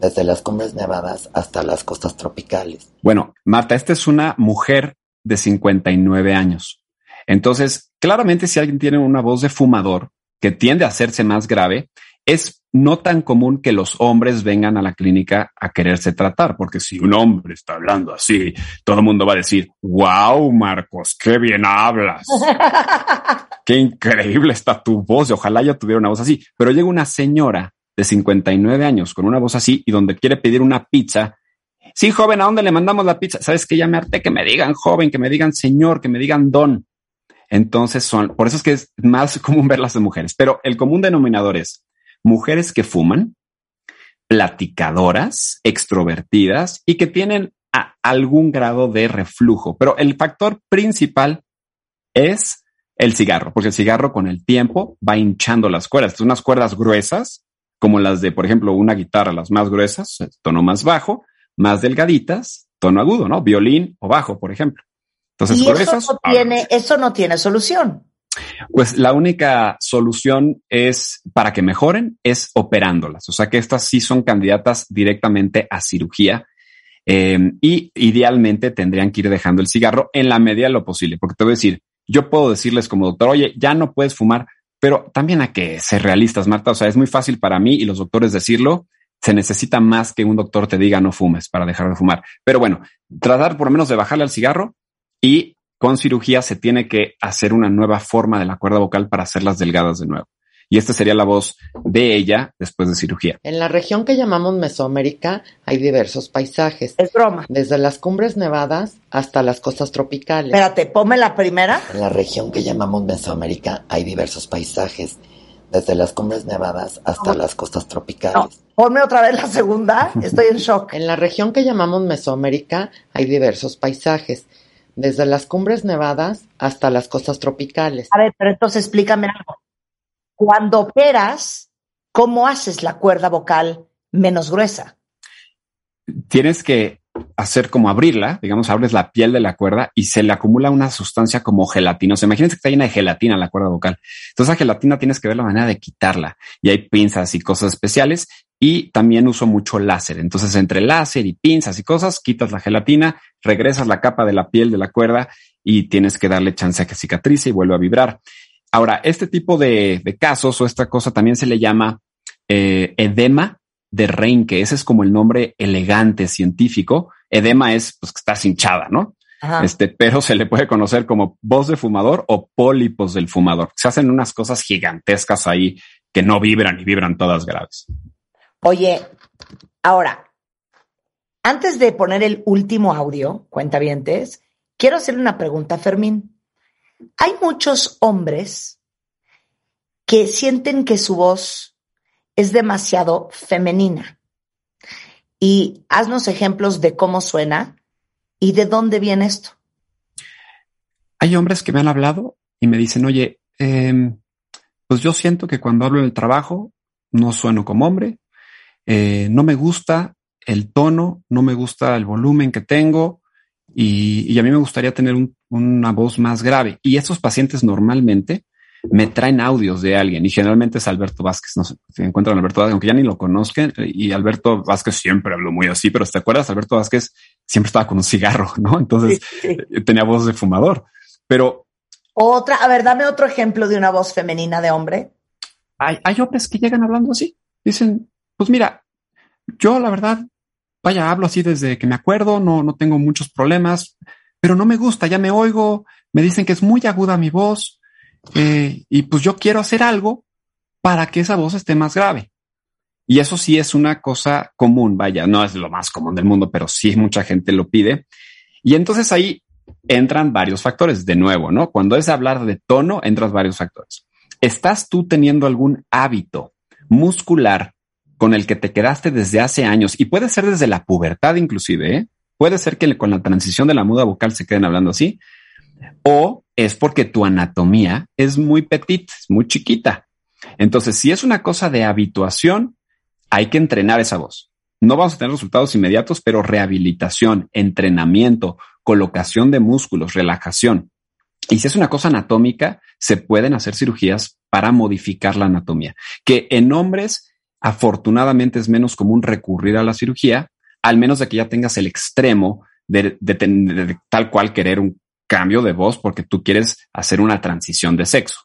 desde las cumbres nevadas hasta las costas tropicales. Bueno, Marta, esta es una mujer de 59 años. Entonces, claramente si alguien tiene una voz de fumador que tiende a hacerse más grave, es no tan común que los hombres vengan a la clínica a quererse tratar, porque si un hombre está hablando así, todo el mundo va a decir, wow, Marcos, qué bien hablas. [LAUGHS] qué increíble está tu voz, ojalá yo tuviera una voz así. Pero llega una señora de 59 años con una voz así y donde quiere pedir una pizza. Sí, joven, ¿a dónde le mandamos la pizza? Sabes que ya me harté que me digan joven, que me digan señor, que me digan don. Entonces son, por eso es que es más común verlas de mujeres, pero el común denominador es mujeres que fuman, platicadoras, extrovertidas y que tienen algún grado de reflujo. Pero el factor principal es el cigarro, porque el cigarro con el tiempo va hinchando las cuerdas. unas cuerdas gruesas, como las de, por ejemplo, una guitarra, las más gruesas, tono más bajo, más delgaditas, tono agudo, ¿no? Violín o bajo, por ejemplo. Entonces, y eso, no tiene, eso no tiene solución. Pues la única solución es para que mejoren es operándolas. O sea que estas sí son candidatas directamente a cirugía eh, y idealmente tendrían que ir dejando el cigarro en la medida de lo posible. Porque te voy a decir, yo puedo decirles como doctor, oye, ya no puedes fumar, pero también hay que ser realistas, Marta. O sea, es muy fácil para mí y los doctores decirlo. Se necesita más que un doctor te diga no fumes para dejar de fumar. Pero bueno, tratar por lo menos de bajarle al cigarro y con cirugía se tiene que hacer una nueva forma de la cuerda vocal para hacerlas delgadas de nuevo. Y esta sería la voz de ella después de cirugía. En la región que llamamos Mesoamérica hay diversos paisajes. Es broma. Desde las cumbres nevadas hasta las costas tropicales. Espérate, ponme la primera. En la región que llamamos Mesoamérica hay diversos paisajes. Desde las cumbres nevadas hasta las costas tropicales. No. Ponme otra vez la segunda. [LAUGHS] Estoy en shock. En la región que llamamos Mesoamérica hay diversos paisajes desde las cumbres nevadas hasta las costas tropicales. A ver, pero entonces explícame algo. Cuando operas, ¿cómo haces la cuerda vocal menos gruesa? Tienes que hacer como abrirla, digamos, abres la piel de la cuerda y se le acumula una sustancia como gelatina. imagínense que está llena de gelatina la cuerda vocal. Entonces, la gelatina tienes que ver la manera de quitarla y hay pinzas y cosas especiales y también uso mucho láser. Entonces, entre láser y pinzas y cosas, quitas la gelatina, regresas la capa de la piel de la cuerda y tienes que darle chance a que cicatrice y vuelva a vibrar. Ahora, este tipo de, casos o esta cosa también se le llama eh, edema de Reinke. Ese es como el nombre elegante científico. Edema es pues que estás hinchada, ¿no? Este, pero se le puede conocer como voz de fumador o pólipos del fumador. Se hacen unas cosas gigantescas ahí que no vibran y vibran todas graves. Oye, ahora, antes de poner el último audio, cuentavientes, quiero hacerle una pregunta a Fermín. Hay muchos hombres que sienten que su voz es demasiado femenina. Y haznos ejemplos de cómo suena y de dónde viene esto. Hay hombres que me han hablado y me dicen, oye, em, pues yo siento que cuando hablo en el trabajo no sueno como hombre, eh, no me gusta el tono, no me gusta el volumen que tengo y, a mí me gustaría tener una voz más grave. Y estos pacientes normalmente me traen audios de alguien y generalmente es Alberto Vázquez. No sé, si encuentran a Alberto Vázquez, aunque ya ni lo conozcan. Y Alberto Vázquez siempre habló muy así, pero ¿te acuerdas? Alberto Vázquez siempre estaba con un cigarro, ¿no? Entonces [LAUGHS] tenía voz de fumador. Pero otra, a ver, dame otro ejemplo de una voz femenina de hombre. Hay, hay hombres que llegan hablando así. Dicen, pues mira, yo la verdad, vaya, hablo así desde que me acuerdo, no, no tengo muchos problemas, pero no me gusta, ya me oigo, me dicen que es muy aguda mi voz, eh, y pues yo quiero hacer algo para que esa voz esté más grave. Y eso sí es una cosa común, vaya, no es lo más común del mundo, pero sí mucha gente lo pide. Y entonces ahí entran varios factores. De nuevo, ¿no? Cuando es hablar de tono, entras varios factores. ¿Estás tú teniendo algún hábito muscular con el que te quedaste desde hace años y puede ser desde la pubertad inclusive, ¿eh? puede ser que con la transición de la muda vocal se queden hablando así, o es porque tu anatomía es muy petit, muy chiquita. Entonces, si es una cosa de habituación, hay que entrenar esa voz. No vamos a tener resultados inmediatos, pero rehabilitación, entrenamiento, colocación de músculos, relajación. Y si es una cosa anatómica, se pueden hacer cirugías para modificar la anatomía, que en hombres afortunadamente es menos común recurrir a la cirugía, al menos de que ya tengas el extremo de, tal cual querer un cambio de voz porque tú quieres hacer una transición de sexo.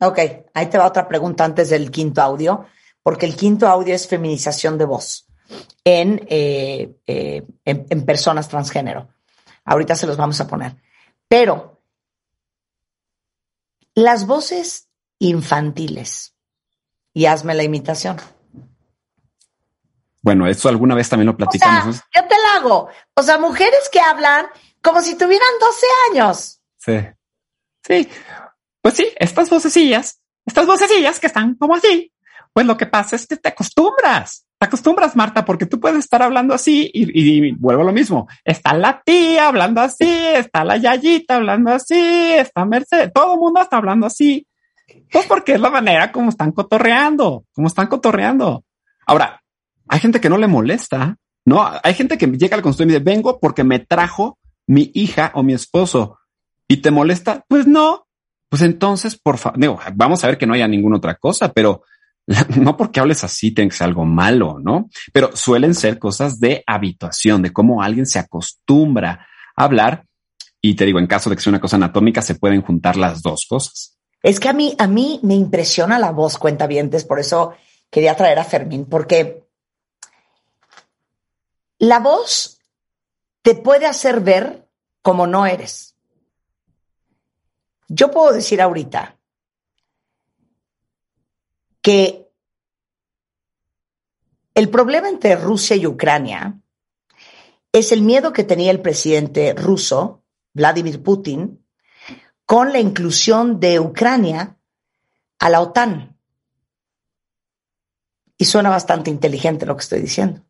Ok, ahí te va otra pregunta antes del quinto audio, porque el quinto audio es feminización de voz en, eh, eh, en personas transgénero. Ahorita se los vamos a poner. Pero Las voces infantiles. Y hazme la imitación. Bueno, esto alguna vez también lo platicamos. O sea, yo te la hago. O sea, mujeres que hablan como si tuvieran 12 años. Sí. Sí. Pues sí, estas vocecillas, estas vocecillas que están como así, pues lo que pasa es que te acostumbras. Te acostumbras, Marta, porque tú puedes estar hablando así y, y, vuelvo a lo mismo. Está la tía hablando así, está la yayita hablando así, está Mercedes, todo el mundo está hablando así. Pues porque es la manera como están cotorreando, como están cotorreando. Ahora, hay gente que no le molesta, ¿no? Hay gente que llega al consultorio y me dice, vengo porque me trajo mi hija o mi esposo y te molesta. Pues no, pues entonces, por favor, vamos a ver que no haya ninguna otra cosa, pero [LAUGHS] no porque hables así tiene que ser algo malo, ¿no? Pero suelen ser cosas de habituación, de cómo alguien se acostumbra a hablar. Y te digo, en caso de que sea una cosa anatómica, se pueden juntar las dos cosas. Es que a mí, a mí me impresiona la voz cuenta vientes, por eso quería traer a Fermín, porque la voz te puede hacer ver como no eres. Yo puedo decir ahorita que el problema entre Rusia y Ucrania es el miedo que tenía el presidente ruso, Vladimir Putin, con la inclusión de Ucrania a la OTAN. Y suena bastante inteligente lo que estoy diciendo.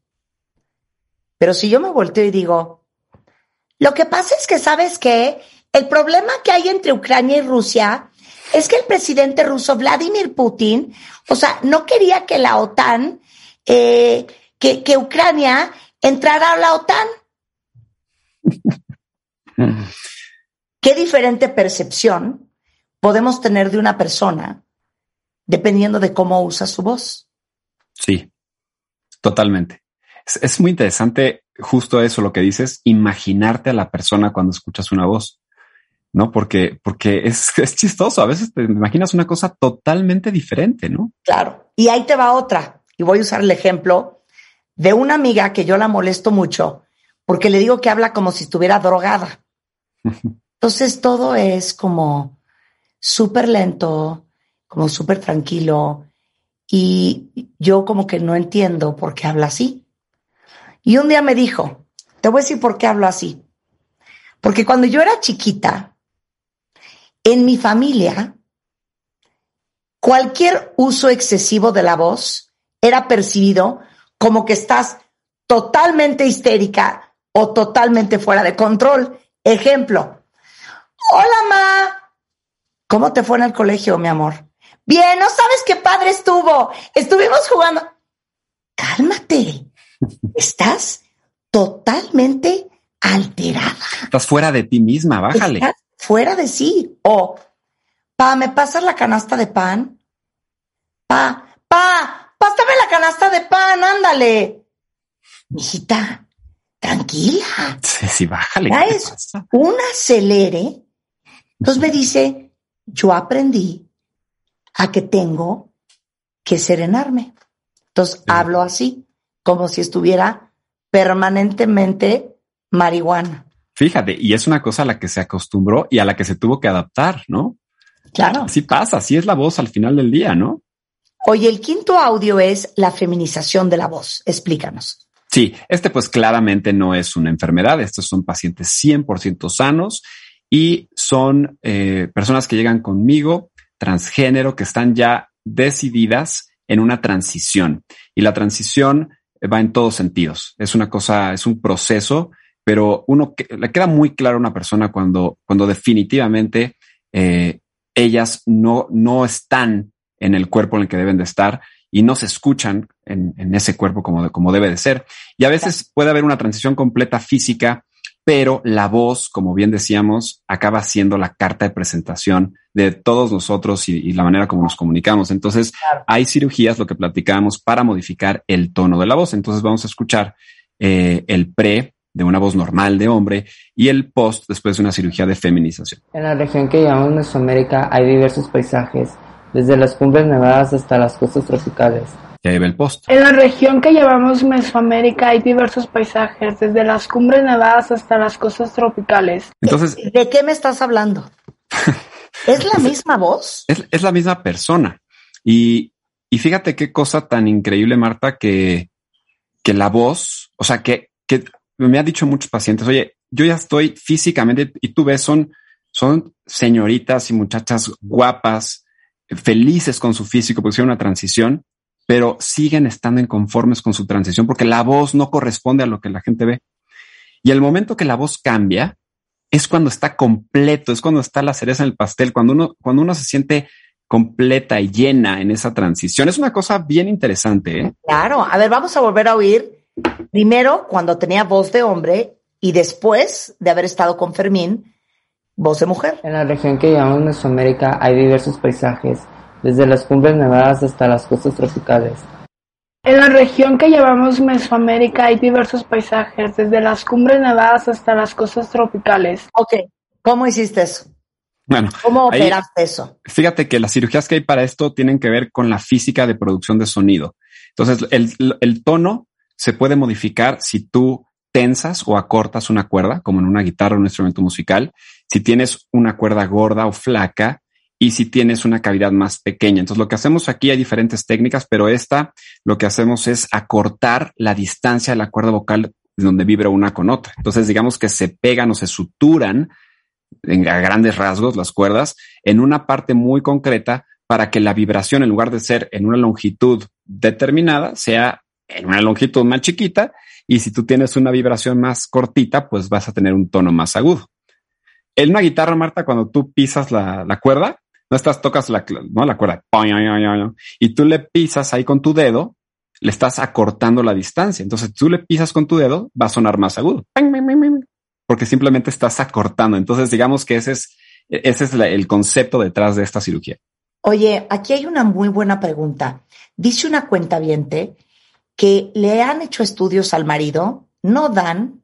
Pero si yo me volteo y digo, lo que pasa es que sabes que el problema que hay entre Ucrania y Rusia es que el presidente ruso Vladimir Putin, o sea, no quería que la OTAN, eh, que, que Ucrania entrara a la OTAN. [LAUGHS] Qué diferente percepción podemos tener de una persona dependiendo de cómo usa su voz. Sí, totalmente. Es, es, muy interesante justo eso, lo que dices, imaginarte a la persona cuando escuchas una voz, ¿no? Porque, porque es, [LAUGHS] es chistoso. A veces te imaginas una cosa totalmente diferente, ¿no? Claro. Y ahí te va otra. Y voy a usar el ejemplo de una amiga que yo la molesto mucho porque le digo que habla como si estuviera drogada. [LAUGHS] Entonces todo es como súper lento, como súper tranquilo. Y yo como que no entiendo por qué habla así. Y un día me dijo, te voy a decir por qué hablo así. Porque cuando yo era chiquita, en mi familia, cualquier uso excesivo de la voz era percibido como que estás totalmente histérica o totalmente fuera de control. Ejemplo, Hola, ma. ¿Cómo te fue en el colegio, mi amor? Bien, no sabes qué padre estuvo. Estuvimos jugando. Cálmate. Estás totalmente alterada. Estás fuera de ti misma, bájale. Estás fuera de sí. O, pa, ¿me pasas la canasta de pan? Pa, pa, pásame la canasta de pan, ándale. Mijita, tranquila. Sí, sí, bájale. Ya es un acelere entonces me dice, yo aprendí a que tengo que serenarme. Entonces hablo así, como si estuviera permanentemente marihuana. Fíjate, y es una cosa a la que se acostumbró y a la que se tuvo que adaptar, ¿no? Claro. Así pasa, así es la voz al final del día, ¿no? Oye, el quinto audio es la feminización de la voz. Explícanos. Sí, este pues claramente no es una enfermedad, estos son pacientes 100% sanos y son eh, personas que llegan conmigo, transgénero, que están ya decididas en una transición. Y la transición va en todos sentidos. Es una cosa, es un proceso, pero uno le queda muy claro a una persona cuando, cuando definitivamente eh, ellas no, no están en el cuerpo en el que deben de estar y no se escuchan en, en ese cuerpo como, como debe de ser. Y a veces puede haber una transición completa física pero la voz, como bien decíamos, acaba siendo la carta de presentación de todos nosotros y, la manera como nos comunicamos. Entonces, hay cirugías, lo que platicábamos, para modificar el tono de la voz. Entonces, vamos a escuchar eh, el pre de una voz normal de hombre y el post después de una cirugía de feminización. En la región que llamamos Mesoamérica hay diversos paisajes, desde las cumbres nevadas hasta las costas tropicales. El post. En la región que llamamos Mesoamérica hay diversos paisajes, desde las cumbres nevadas hasta las costas tropicales. Entonces, ¿de qué me estás hablando? [LAUGHS] ¿Es la misma voz? Es, es, la misma persona. Y, y fíjate qué cosa tan increíble, Marta, que, que la voz, o sea, que, que me han dicho muchos pacientes, oye, yo ya estoy físicamente, y tú ves, son, son señoritas y muchachas guapas, felices con su físico, porque hicieron una transición, pero siguen estando inconformes con su transición porque la voz no corresponde a lo que la gente ve. Y el momento que la voz cambia es cuando está completo, es cuando está la cereza en el pastel, cuando uno, cuando uno se siente completa y llena en esa transición. Es una cosa bien interesante. ¿eh? Claro. A ver, vamos a volver a oír primero cuando tenía voz de hombre y después de haber estado con Fermín, voz de mujer. En la región que llamamos Mesoamérica hay diversos paisajes, desde las cumbres nevadas hasta las costas tropicales. En la región que llamamos Mesoamérica hay diversos paisajes, desde las cumbres nevadas hasta las costas tropicales. Ok, ¿cómo hiciste eso? Bueno, ¿cómo operaste eso? Fíjate que las cirugías que hay para esto tienen que ver con la física de producción de sonido. Entonces, el, el tono se puede modificar si tú tensas o acortas una cuerda, como en una guitarra o un instrumento musical, si tienes una cuerda gorda o flaca y si tienes una cavidad más pequeña. Entonces, lo que hacemos aquí hay diferentes técnicas, pero esta lo que hacemos es acortar la distancia de la cuerda vocal donde vibra una con otra. Entonces, digamos que se pegan o se suturan en, a grandes rasgos las cuerdas en una parte muy concreta para que la vibración, en lugar de ser en una longitud determinada, sea en una longitud más chiquita. Y si tú tienes una vibración más cortita, pues vas a tener un tono más agudo. En una guitarra, Marta, cuando tú pisas la, la cuerda, no estás, tocas la, ¿no? la cuerda y tú le pisas ahí con tu dedo, le estás acortando la distancia. Entonces, tú le pisas con tu dedo, va a sonar más agudo porque simplemente estás acortando. Entonces, digamos que ese es, ese es el concepto detrás de esta cirugía. Oye, aquí hay una muy buena pregunta. Dice una cuenta que le han hecho estudios al marido, no dan,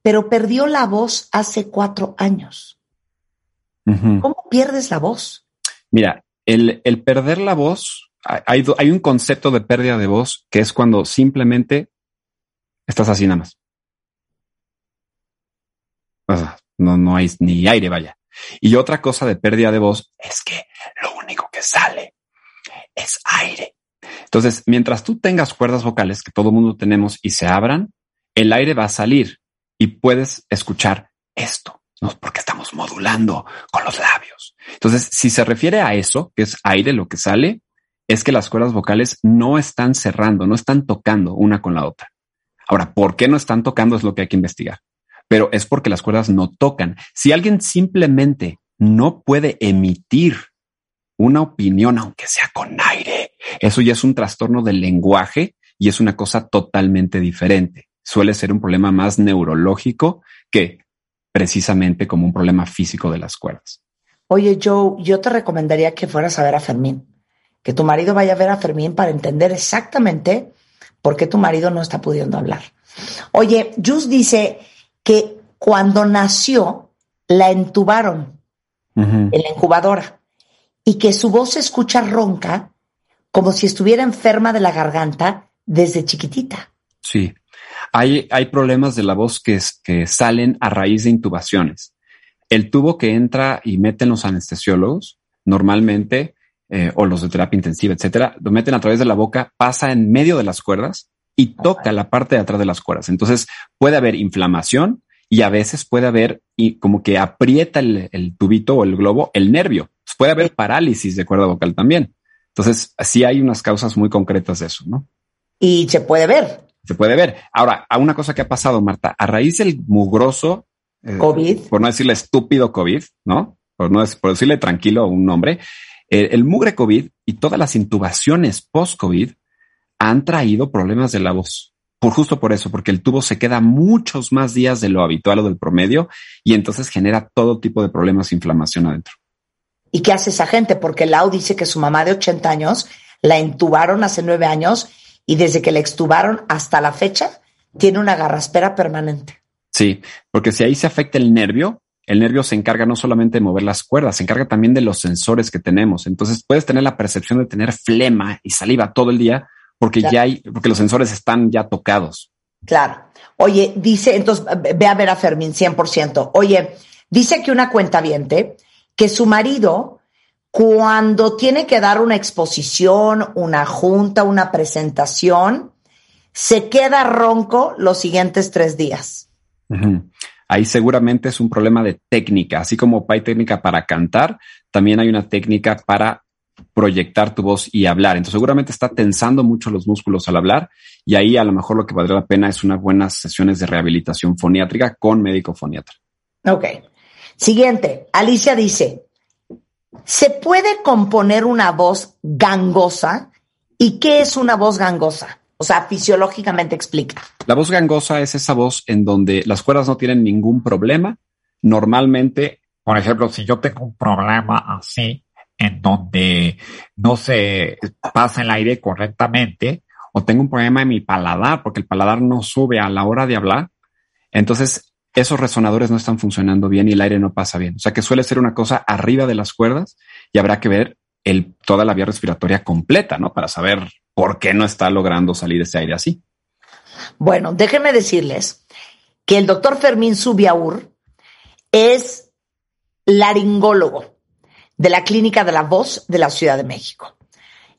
pero perdió la voz hace cuatro años. ¿Cómo pierdes la voz? Mira, el, el perder la voz, hay, hay un concepto de pérdida de voz que es cuando simplemente estás así nada más no, no hay ni aire, vaya. Y otra cosa de pérdida de voz es que lo único que sale es aire. Entonces, mientras tú tengas cuerdas vocales que todo mundo tenemos y se abran, el aire va a salir y puedes escuchar esto, ¿no? Porque estamos modulando con los labios. Entonces, si se refiere a eso, que es aire lo que sale, es que las cuerdas vocales no están cerrando, no están tocando una con la otra. Ahora, ¿por qué no están tocando? Es lo que hay que investigar pero es porque las cuerdas no tocan. Si alguien simplemente no puede emitir una opinión, aunque sea con aire, eso ya es un trastorno del lenguaje y es una cosa totalmente diferente. Suele ser un problema más neurológico que precisamente como un problema físico de las cuerdas. Oye, Joe, yo te recomendaría que fueras a ver a Fermín, que tu marido vaya a ver a Fermín para entender exactamente por qué tu marido no está pudiendo hablar. Oye, Jus dice que cuando nació la entubaron en la incubadora y que su voz se escucha ronca como si estuviera enferma de la garganta desde chiquitita. Sí, hay, hay problemas de la voz que, que salen a raíz de intubaciones. El tubo que entra y meten los anestesiólogos, normalmente, eh, o los de terapia intensiva, etcétera, lo meten a través de la boca, pasa en medio de las cuerdas y toca la parte de atrás de las cuerdas. Entonces puede haber inflamación y a veces puede haber y como que aprieta el, tubito o el globo el nervio. Puede haber parálisis de cuerda vocal también. Entonces, sí hay unas causas muy concretas de eso, ¿no? Y se puede ver. Se puede ver. Ahora, a una cosa que ha pasado, Marta, a raíz del mugroso eh, COVID, por no decirle estúpido COVID, ¿no? Por no por decirle tranquilo un nombre, eh, el mugre COVID y todas las intubaciones post-COVID han traído problemas de la voz. Por justo por eso, porque el tubo se queda muchos más días de lo habitual o del promedio y entonces genera todo tipo de problemas e inflamación adentro. ¿Y qué hace esa gente? Porque Lau dice que su mamá de 80 años la entubaron hace nueve años y desde que la extubaron hasta la fecha tiene una garraspera permanente. Sí, porque si ahí se afecta el nervio, el nervio se encarga no solamente de mover las cuerdas, se encarga también de los sensores que tenemos. Entonces puedes tener la percepción de tener flema y saliva todo el día, porque ya hay, porque los sensores están ya tocados. Claro. Oye, dice, entonces ve a ver a Fermín 100%. Oye, dice que una cuenta viente que su marido, cuando tiene que dar una exposición, una junta, una presentación, se queda ronco los siguientes tres días. Ahí seguramente es un problema de técnica, así como hay técnica para cantar, también hay una técnica para proyectar tu voz y hablar. Entonces seguramente está tensando mucho los músculos al hablar y ahí a lo mejor lo que valdría la pena es unas buenas sesiones de rehabilitación foniátrica con médico foniatra. Ok. Siguiente, Alicia dice, ¿se puede componer una voz gangosa? ¿Y qué es una voz gangosa? O sea, fisiológicamente explica. La voz gangosa es esa voz en donde las cuerdas no tienen ningún problema. Normalmente, por ejemplo, si yo tengo un problema así, en donde no se pasa el aire correctamente, o tengo un problema en mi paladar, porque el paladar no sube a la hora de hablar, entonces esos resonadores no están funcionando bien y el aire no pasa bien. O sea que suele ser una cosa arriba de las cuerdas y habrá que ver toda la vía respiratoria completa, ¿no? Para saber por qué no está logrando salir ese aire así. Bueno, déjenme decirles que el doctor Fermín Subiaur es laringólogo de la Clínica de la Voz de la Ciudad de México.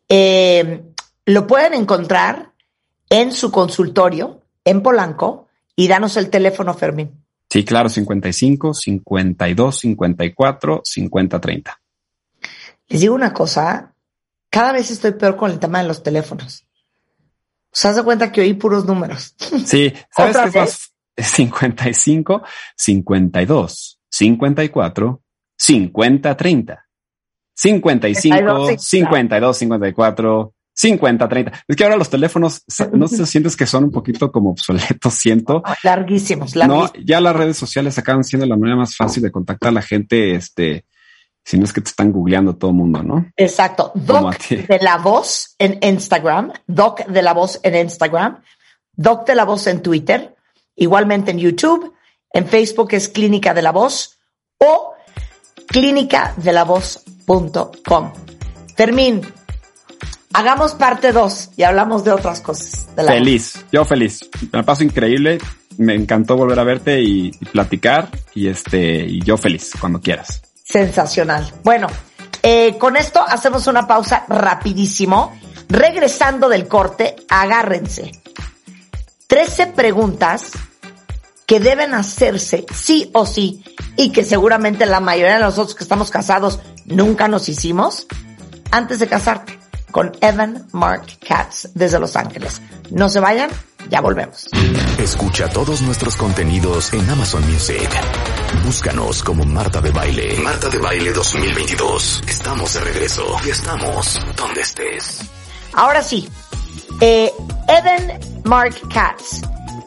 Eh, lo pueden encontrar en su consultorio en Polanco y danos el teléfono, Fermín. Sí, claro, 55 52 54 50 30. Les digo una cosa, cada vez estoy peor con el tema de los teléfonos. ¿Se das cuenta que oí puros números? Sí, [LAUGHS] ¿sabes qué es más? 55 52 54 50 30. 55 52 54 50, 30. Es que ahora los teléfonos, no se sientes que son un poquito como obsoletos, siento. Larguísimos, larguísimos. No, ya las redes sociales acaban siendo la manera más fácil de contactar a la gente, este, si no es que te están googleando todo el mundo, ¿no? Exacto. Doc de la voz en Instagram, Doc de la voz en Instagram, Doc de la voz en Twitter, igualmente en YouTube, en Facebook es Clínica de la Voz o clínicadelavoz.com. Fermín, Hagamos parte 2 y hablamos de otras cosas. feliz, yo feliz. Me paso increíble. Me encantó volver a verte y, platicar y este, y yo feliz cuando quieras. Sensacional. Bueno, eh, con esto hacemos una pausa rapidísimo. Regresando del corte, agárrense. 13 preguntas que deben hacerse sí o sí y que seguramente la mayoría de nosotros que estamos casados nunca nos hicimos antes de casarte con Evan Mark Katz desde Los Ángeles. No se vayan, ya volvemos. Escucha todos nuestros contenidos en Amazon Music. Búscanos como Marta de Baile. Marta de Baile 2022. Estamos de regreso y estamos donde estés. Ahora sí, eh, Evan Mark Katz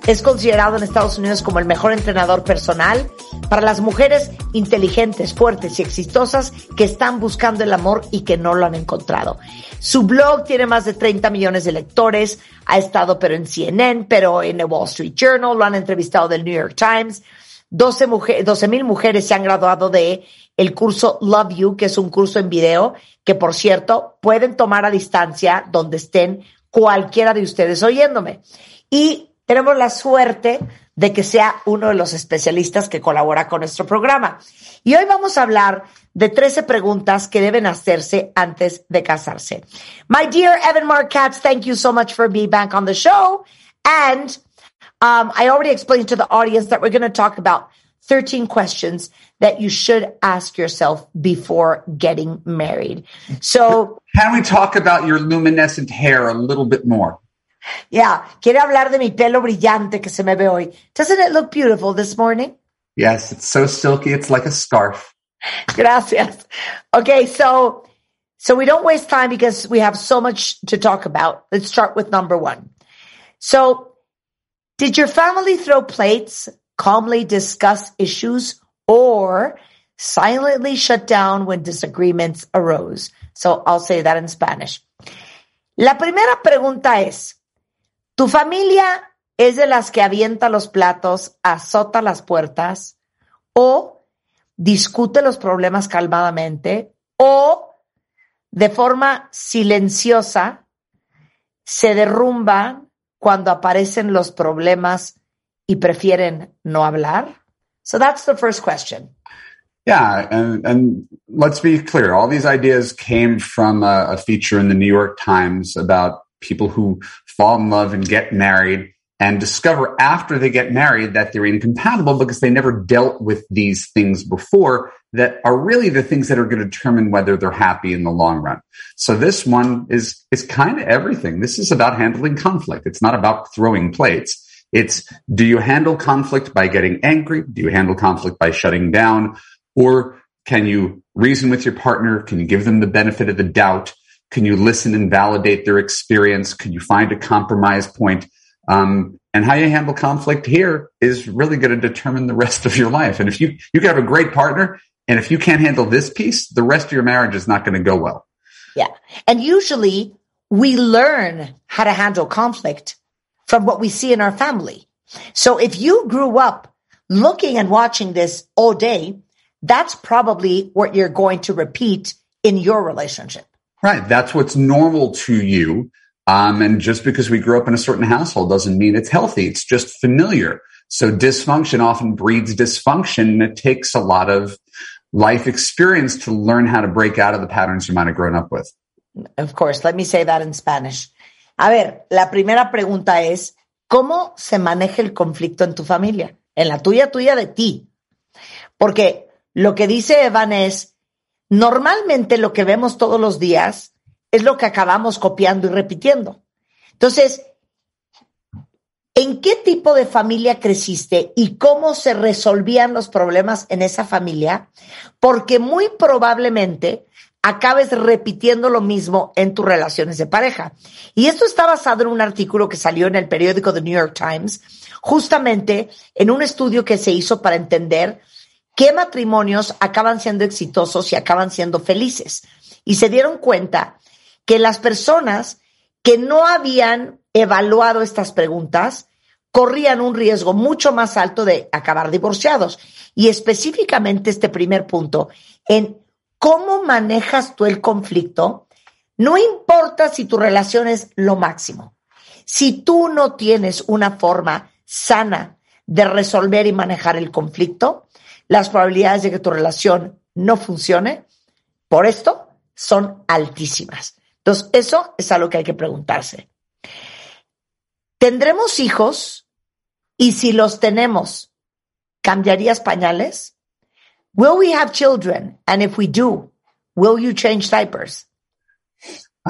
es considerado en Estados Unidos como el mejor entrenador personal para las mujeres inteligentes, fuertes y exitosas que están buscando el amor y que no lo han encontrado. Su blog tiene más de 30 millones de lectores, ha estado pero en CNN, pero en el Wall Street Journal, lo han entrevistado del New York Times. 12 mil mujeres se han graduado de el curso Love You, que es un curso en video que, por cierto, pueden tomar a distancia donde estén cualquiera de ustedes oyéndome. Y tenemos la suerte de que sea uno de los especialistas que colabora con nuestro programa. Y hoy vamos a hablar de 13 preguntas que deben hacerse antes de casarse. My dear Evan Mark Katz, thank you so much for being back on the show. And um, I already explained to the audience that we're going to talk about 13 questions that you should ask yourself before getting married. So, can we talk about your luminescent hair a little bit more? Yeah. quiero hablar de mi pelo brillante que se me ve hoy. Doesn't it look beautiful this morning? Yes, it's so silky. It's like a scarf. Gracias. Okay, so so we don't waste time because we have so much to talk about. Let's start with number 1. So, did your family throw plates, calmly discuss issues, or silently shut down when disagreements arose? So I'll say that in Spanish. La primera pregunta es, ¿Tu familia es de las que avienta los platos, azota las puertas o discute los problemas calmadamente o de forma silenciosa se derrumban cuando aparecen los problemas y prefieren no hablar? So that's the first question. Yeah, and, and let's be clear. All these ideas came from a, a feature in the New York Times about people who fall in love and get married and discover after they get married that they're incompatible because they never dealt with these things before that are really the things that are going to determine whether they're happy in the long run. So this one is, is kind of everything. This is about handling conflict. It's not about throwing plates. It's do you handle conflict by getting angry? Do you handle conflict by shutting down? Or can you reason with your partner? Can you give them the benefit of the doubt? Can you listen and validate their experience? Can you find a compromise point? Um, and how you handle conflict here is really going to determine the rest of your life. And if you, you can have a great partner and if you can't handle this piece, the rest of your marriage is not going to go well. Yeah. And usually we learn how to handle conflict from what we see in our family. So if you grew up looking and watching this all day, that's probably what you're going to repeat in your relationship. Right. That's what's normal to you. Um, and just because we grew up in a certain household doesn't mean it's healthy. It's just familiar. So dysfunction often breeds dysfunction. And it takes a lot of life experience to learn how to break out of the patterns you might have grown up with. Of course. Let me say that in Spanish. A ver, la primera pregunta es, ¿cómo se maneja el conflicto en tu familia? En la tuya, tuya de ti. Porque lo que dice Evan es, normalmente lo que vemos todos los días es lo que acabamos copiando y repitiendo. Entonces, ¿en qué tipo de familia creciste y cómo se resolvían los problemas en esa familia? Porque muy probablemente acabes repitiendo lo mismo en tus relaciones de pareja. Y esto está basado en un artículo que salió en el periódico The New York Times, justamente en un estudio que se hizo para entender qué matrimonios acaban siendo exitosos y acaban siendo felices. Y se dieron cuenta que las personas que no habían evaluado estas preguntas corrían un riesgo mucho más alto de acabar divorciados. Y específicamente este primer punto, en cómo manejas tú el conflicto, no importa si tu relación es lo máximo. Si tú no tienes una forma sana de resolver y manejar el conflicto, las probabilidades de que tu relación no funcione por esto son altísimas. Entonces, eso es algo que hay que preguntarse. ¿Tendremos hijos? Y si los tenemos, ¿cambiarías pañales? Will we have children? And if we do, will you change diapers?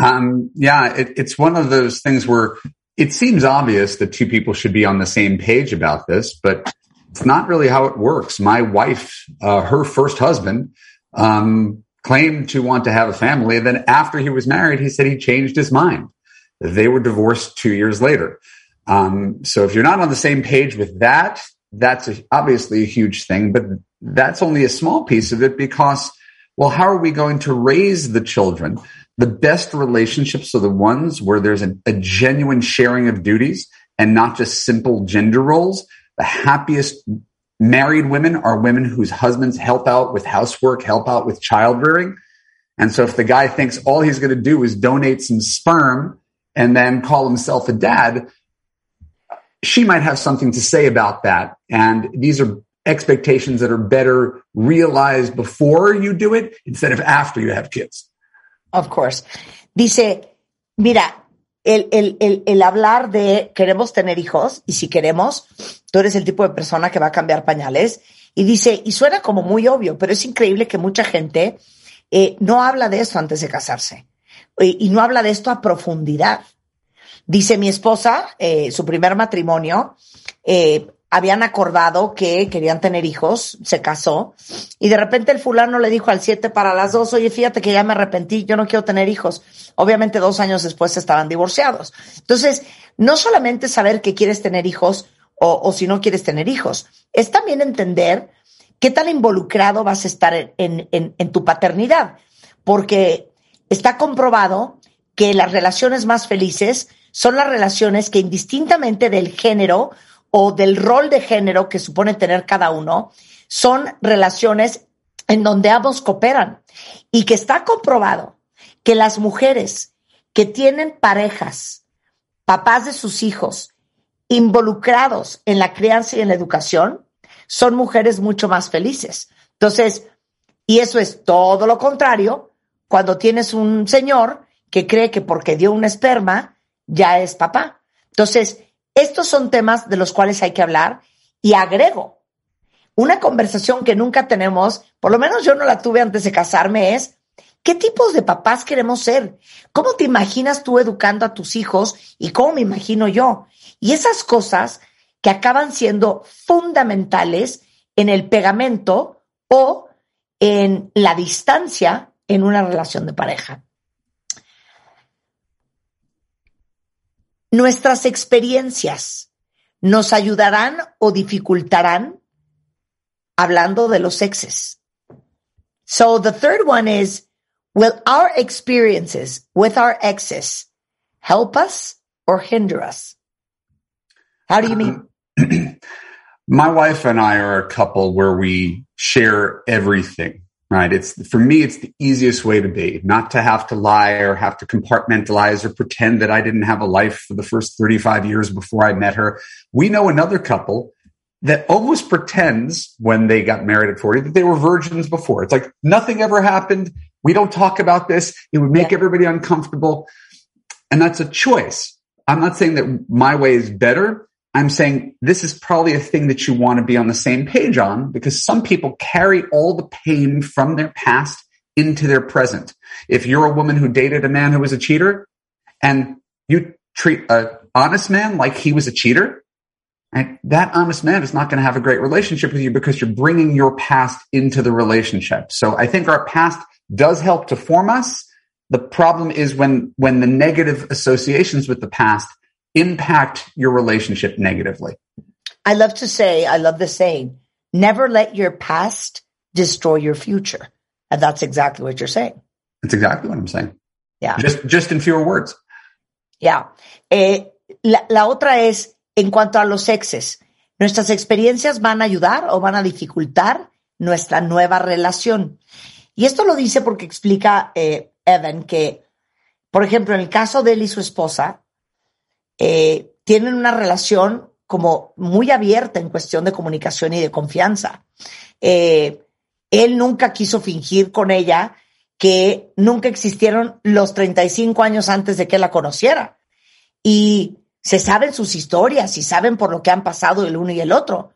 Um, yeah, it, it's one of those things where it seems obvious that two people should be on the same page about this, but it's not really how it works. My wife, uh, her first husband, um, claimed to want to have a family. And then after he was married, he said he changed his mind. They were divorced two years later. Um, so if you're not on the same page with that, that's a, obviously a huge thing, but that's only a small piece of it because, well, how are we going to raise the children? The best relationships are the ones where there's a, a genuine sharing of duties and not just simple gender roles. The happiest married women are women whose husbands help out with housework, help out with child rearing. And so if the guy thinks all he's going to do is donate some sperm and then call himself a dad, she might have something to say about that. And these are expectations that are better realized before you do it instead of after you have kids. Of course. Dice, mira, el, el, el, el, hablar de queremos tener hijos y si queremos, tú eres el tipo de persona que va a cambiar pañales. Y dice, y suena como muy obvio, pero es increíble que mucha gente eh, no habla de esto antes de casarse y, y, no habla de esto a profundidad. Dice mi esposa, eh, su primer matrimonio, eh, habían acordado que querían tener hijos, se casó, y de repente el fulano le dijo al siete para las dos, oye, fíjate que ya me arrepentí, yo no quiero tener hijos. Obviamente dos años después estaban divorciados. Entonces, no solamente saber que quieres tener hijos o, si no quieres tener hijos, es también entender qué tan involucrado vas a estar en tu paternidad, porque está comprobado que las relaciones más felices son las relaciones que indistintamente del género o del rol de género que supone tener cada uno, son relaciones en donde ambos cooperan y que está comprobado que las mujeres que tienen parejas, papás de sus hijos, involucrados en la crianza y en la educación, son mujeres mucho más felices. Entonces, Y eso es todo lo contrario cuando tienes un señor que cree que porque dio un esperma ya es papá. Entonces, estos son temas de los cuales hay que hablar y agrego, una conversación que nunca tenemos, por lo menos yo no la tuve antes de casarme, es ¿qué tipos de papás queremos ser? ¿Cómo te imaginas tú educando a tus hijos y cómo me imagino yo? Y esas cosas que acaban siendo fundamentales en el pegamento o en la distancia en una relación de pareja. Nuestras experiencias nos ayudarán o dificultarán hablando de los exes. So the third one is, will our experiences with our exes help us or hinder us? How do you mean? [CLEARS THROAT] My wife and I are a couple where we share everything, right? It's for me, it's the easiest way to be, not to have to lie or have to compartmentalize or pretend that I didn't have a life for the first 35 years before I met her. We know another couple that almost pretends when they got married at 40 that they were virgins before. It's like nothing ever happened. We don't talk about this. It would make everybody uncomfortable. And that's a choice. I'm not saying that my way is better. I'm saying this is probably a thing that you want to be on the same page on because some people carry all the pain from their past into their present. If you're a woman who dated a man who was a cheater and you treat an honest man like he was a cheater, and that honest man is not going to have a great relationship with you because you're bringing your past into the relationship. So I think our past does help to form us. The problem is when, when the negative associations with the past impact your relationship negatively. I love to say, I love the saying, never let your past destroy your future. And that's exactly what you're saying. That's exactly what I'm saying. Yeah. Just, just in fewer words. Yeah. Eh, la, la otra es, en cuanto a los exes, ¿nuestras experiencias van a ayudar o van a dificultar nuestra nueva relación? Y esto lo dice porque explica eh, Evan que, por ejemplo, en el caso de él y su esposa, eh, tienen una relación como muy abierta en cuestión de comunicación y de confianza. Eh, él nunca quiso fingir con ella que nunca existieron los 35 años antes de que la conociera. Y se saben sus historias y saben por lo que han pasado el uno y el otro.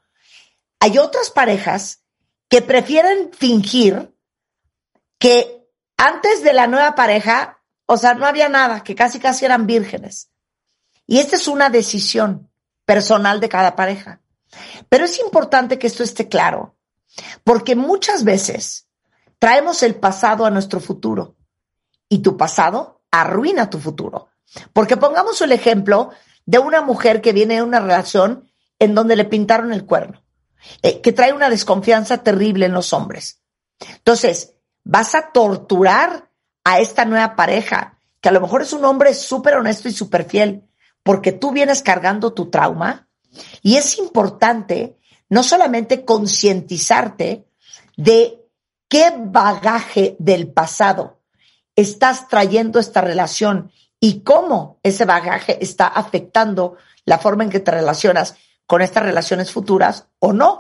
Hay otras parejas que prefieren fingir que antes de la nueva pareja, o sea, no había nada, que casi casi eran vírgenes. Y esta es una decisión personal de cada pareja. Pero es importante que esto esté claro, porque muchas veces traemos el pasado a nuestro futuro y tu pasado arruina tu futuro. Porque pongamos el ejemplo de una mujer que viene de una relación en donde le pintaron el cuerno, eh, que trae una desconfianza terrible en los hombres. Entonces, vas a torturar a esta nueva pareja, que a lo mejor es un hombre súper honesto y súper fiel, porque tú vienes cargando tu trauma y es importante no solamente concientizarte de qué bagaje del pasado estás trayendo esta relación y cómo ese bagaje está afectando la forma en que te relacionas con estas relaciones futuras o no.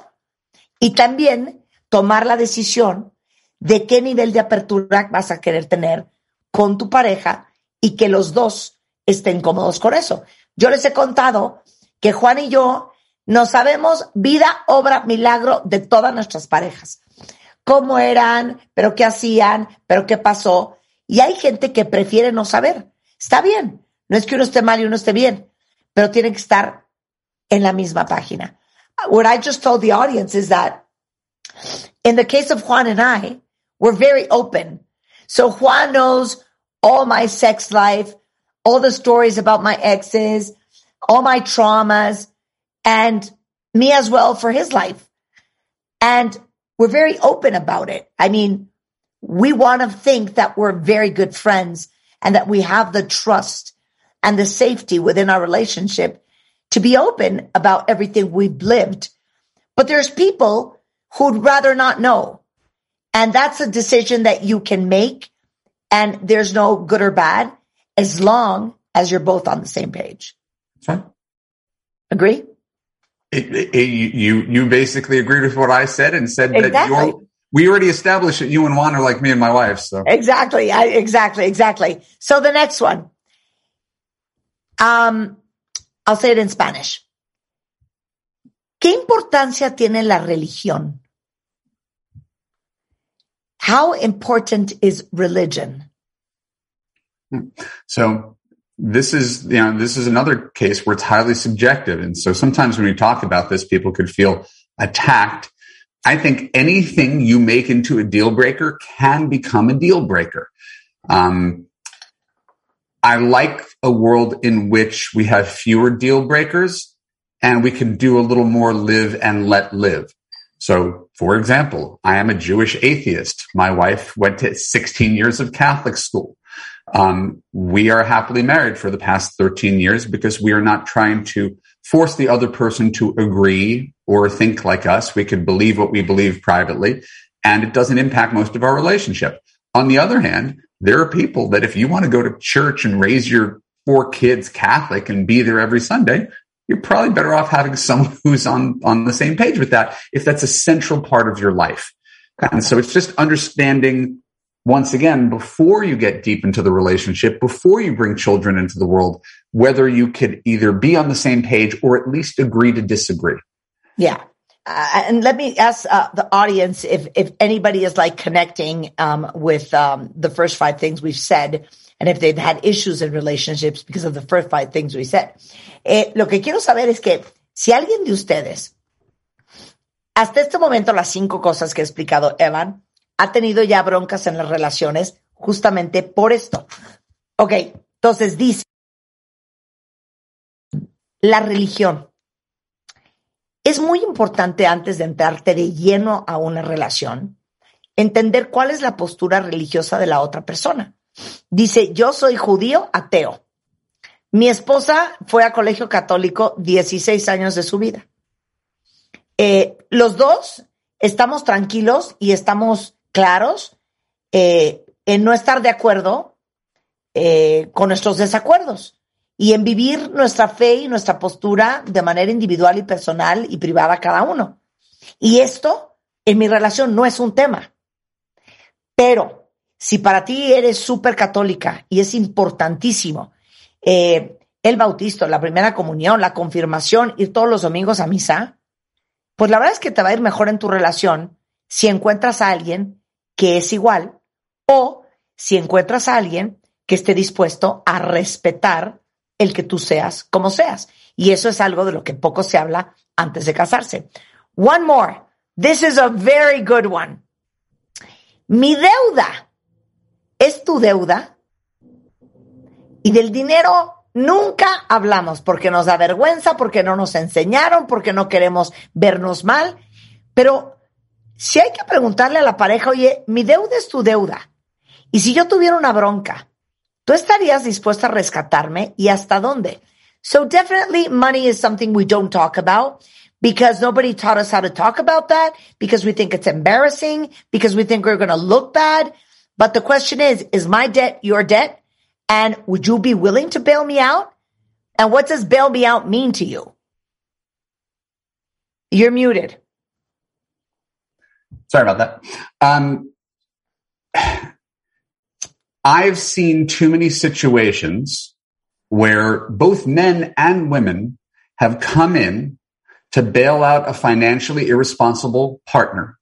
Y también tomar la decisión de qué nivel de apertura vas a querer tener con tu pareja y que los dos estén cómodos con eso. Yo les he contado que Juan y yo no sabemos vida, obra, milagro de todas nuestras parejas. Cómo eran, pero qué hacían, pero qué pasó. Y hay gente que prefiere no saber. Está bien. No es que uno esté mal y uno esté bien, pero tienen que estar en la misma página. What I just told the audience is that in the case of Juan and I, we're very open. So Juan knows all my sex life, all the stories about my exes, all my traumas, and me as well for his life. And we're very open about it. I mean, we want to think that we're very good friends and that we have the trust and the safety within our relationship to be open about everything we've lived. But there's people who'd rather not know. And that's a decision that you can make. And there's no good or bad as long as you're both on the same page. Fine. Agree? It, it, you you basically agreed with what I said and said that Exactly. your we already established that you and Juan are like me and my wife. So Exactly. I, exactly. Exactly. So the next one. Um, I'll say it in Spanish. ¿Qué importancia tiene la religión? How important is religion? So this is, you know, this is another case where it's highly subjective. And so sometimes when we talk about this, people could feel attacked. I think anything you make into a deal breaker can become a deal breaker. Um, I like a world in which we have fewer deal breakers and we can do a little more live and let live. So, for example, I am a Jewish atheist. My wife went to 16 years of Catholic school. Um, we are happily married for the past 13 years because we are not trying to force the other person to agree or think like us. We can believe what we believe privately and it doesn't impact most of our relationship. On the other hand, there are people that if you want to go to church and raise your four kids Catholic and be there every Sunday, you're probably better off having someone [LAUGHS] who's on, on the same page with that if that's a central part of your life. And so it's just understanding once again, before you get deep into the relationship, before you bring children into the world, whether you could either be on the same page or at least agree to disagree. Yeah. Uh, and let me ask uh, the audience if if anybody is like connecting um, with um, the first five things we've said, and if they've had issues in relationships because of the first five things we said. Eh, lo que quiero saber es que si alguien de ustedes, hasta este momento, las cinco cosas que ha explicado Evan, ha tenido ya broncas en las relaciones justamente por esto. Ok, entonces dice, la religión. Es muy importante antes de entrarte de lleno a una relación, entender cuál es la postura religiosa de la otra persona. Dice, yo soy judío ateo. Mi esposa fue a colegio católico 16 años de su vida. Eh, los dos estamos tranquilos y estamos claros eh, en no estar de acuerdo eh, con nuestros desacuerdos y en vivir nuestra fe y nuestra postura de manera individual y personal y privada cada uno. Y esto en mi relación no es un tema. Pero si para ti eres súper católica y es importantísimo eh, el bautizo, la primera comunión, la confirmación, ir todos los domingos a misa, pues la verdad es que te va a ir mejor en tu relación si encuentras a alguien que es igual o si encuentras a alguien que esté dispuesto a respetar el que tú seas como seas. Y eso es algo de lo que poco se habla antes de casarse. One more. This is a very good one. Mi deuda es tu deuda y del dinero nunca hablamos porque nos da vergüenza, porque no nos enseñaron, porque no queremos vernos mal. Pero si hay que preguntarle a la pareja, oye, mi deuda es tu deuda. Y si yo tuviera una bronca, ¿tú estarías dispuesta a rescatarme y hasta dónde? So definitely money is something we don't talk about because nobody taught us how to talk about that, because we think it's embarrassing, because we think we're going to look bad. But the question is, is my debt your debt? And would you be willing to bail me out? And what does bail me out mean to you? You're muted. Sorry about that. Um, I've seen too many situations where both men and women have come in to bail out a financially irresponsible partner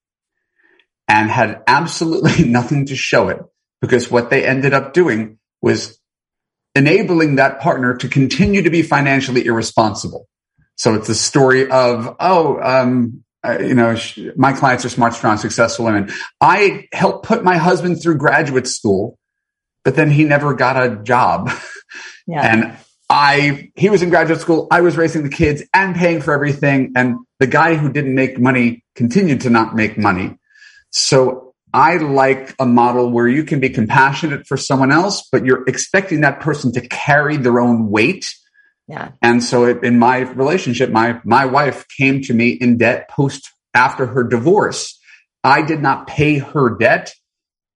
and had absolutely [LAUGHS] nothing to show it because what they ended up doing was enabling that partner to continue to be financially irresponsible. So it's a story of, oh, um, uh, you know, sh- my clients are smart, strong, successful women. I helped put my husband through graduate school, but then he never got a job. Yeah. And I, he was in graduate school. I was raising the kids and paying for everything. And the guy who didn't make money continued to not make money. So I like a model where you can be compassionate for someone else, but you're expecting that person to carry their own weight. Yeah. And so it, in my relationship, my, my wife came to me in debt post after her divorce. I did not pay her debt.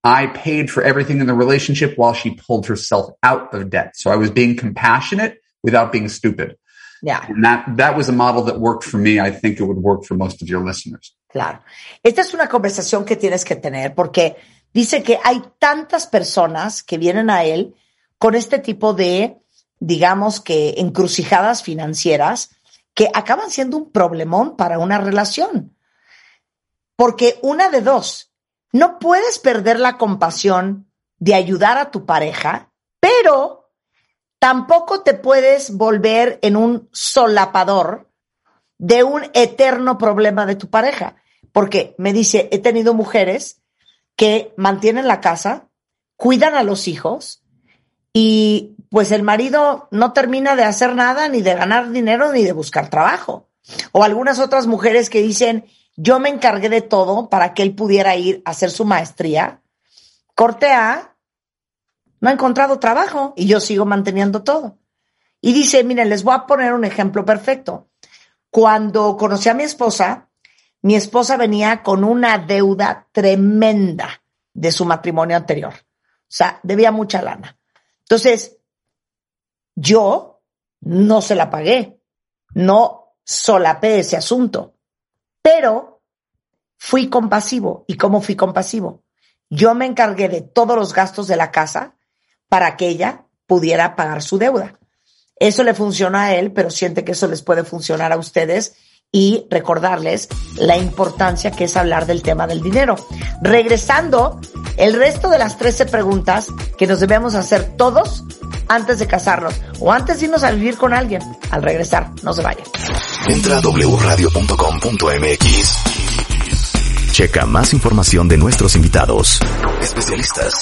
I paid for everything in the relationship while she pulled herself out of debt. So I was being compassionate without being stupid. Yeah. And that, that was a model that worked for me. I think it would work for most of your listeners. Claro. Esta es una conversación que tienes que tener porque dice que hay tantas personas que vienen a él con este tipo de, digamos que, encrucijadas financieras que acaban siendo un problemón para una relación. Porque una de dos, no puedes perder la compasión de ayudar a tu pareja, pero tampoco te puedes volver en un solapador de un eterno problema de tu pareja. Porque me dice, he tenido mujeres que mantienen la casa, cuidan a los hijos y pues el marido no termina de hacer nada, ni de ganar dinero, ni de buscar trabajo. O algunas otras mujeres que dicen, yo me encargué de todo para que él pudiera ir a hacer su maestría. Corte A, no ha encontrado trabajo y yo sigo manteniendo todo. Y dice, miren, les voy a poner un ejemplo perfecto. Cuando conocí a mi esposa, mi esposa venía con una deuda tremenda de su matrimonio anterior. O sea, debía mucha lana. Entonces, yo no se la pagué, no solapé ese asunto, pero fui compasivo. ¿Y cómo fui compasivo? Yo me encargué de todos los gastos de la casa para que ella pudiera pagar su deuda. Eso le funciona a él, pero siente que eso les puede funcionar a ustedes y recordarles la importancia que es hablar del tema del dinero. Regresando, el resto de las 13 preguntas que nos debemos hacer todos antes de casarnos o antes de irnos a vivir con alguien. Al regresar, no se vayan. Entra a wradio.com.mx. Checa más información de nuestros invitados, especialistas,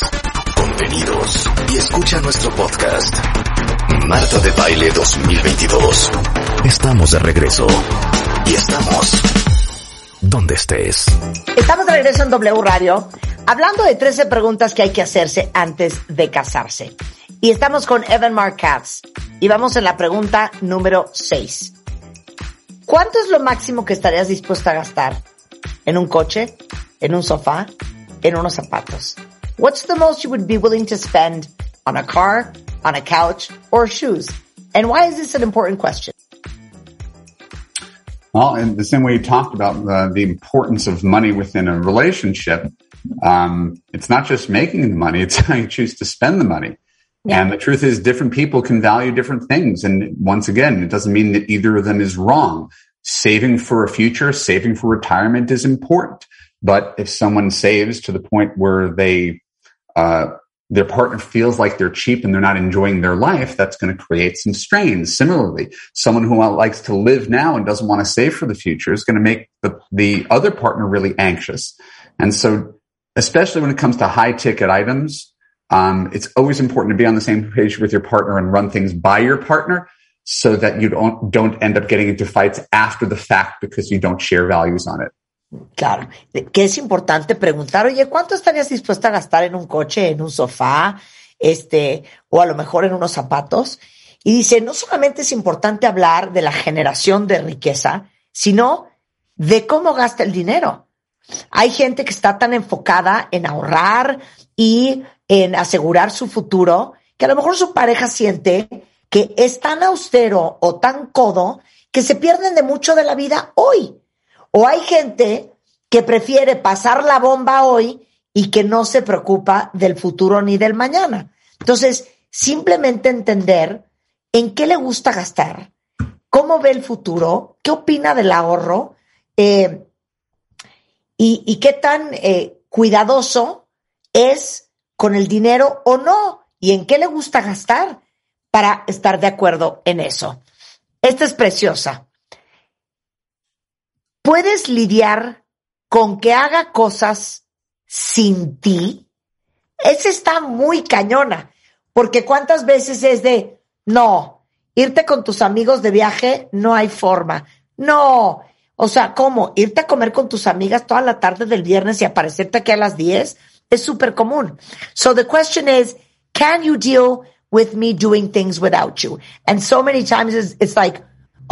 contenidos y escucha nuestro podcast. Marta de Baile 2022. Estamos de regreso. Y estamos donde estés. Estamos de regreso en W Radio, hablando de 13 preguntas que hay que hacerse antes de casarse. Y estamos con Evan Mark Katz. Y vamos en la pregunta número 6. ¿Cuánto es lo máximo que estarías dispuesta a gastar en un coche, en un sofá, en unos zapatos? What's the most you would be willing to spend on a car, on a couch, or shoes? And why is this an important question? Well, in the same way you talked about uh, the importance of money within a relationship, um, it's not just making the money, it's [LAUGHS] how you choose to spend the money. Yeah. And the truth is different people can value different things. And once again, it doesn't mean that either of them is wrong. Saving for a future, saving for retirement is important. But if someone saves to the point where they, uh, their partner feels like they're cheap and they're not enjoying their life, that's going to create some strains. Similarly, someone who likes to live now and doesn't want to save for the future is going to make the, the other partner really anxious. And so, especially when it comes to high ticket items, um, it's always important to be on the same page with your partner and run things by your partner so that you don't, don't end up getting into fights after the fact because you don't share values on it. Claro, que es importante preguntar, oye, ¿cuánto estarías dispuesta a gastar en un coche, en un sofá, este, o a lo mejor en unos zapatos? Y dice, no solamente es importante hablar de la generación de riqueza, sino de cómo gasta el dinero. Hay gente que está tan enfocada en ahorrar y en asegurar su futuro, que a lo mejor su pareja siente que es tan austero o tan codo que se pierden de mucho de la vida hoy. O hay gente que prefiere pasar la bomba hoy y que no se preocupa del futuro ni del mañana. Entonces, simplemente entender en qué le gusta gastar, cómo ve el futuro, qué opina del ahorro eh, y, y, qué tan eh, cuidadoso es con el dinero o no y en qué le gusta gastar para estar de acuerdo en eso. Esta es preciosa puedes lidiar con que haga cosas sin ti, esa está muy cañona, porque cuántas veces es de, no, irte con tus amigos de viaje, no hay forma, no, o sea, ¿cómo? Irte a comer con tus amigas toda la tarde del viernes y aparecerte aquí a las 10 es súper común. So the question is, can you deal with me doing things without you? And so many times it's, it's like,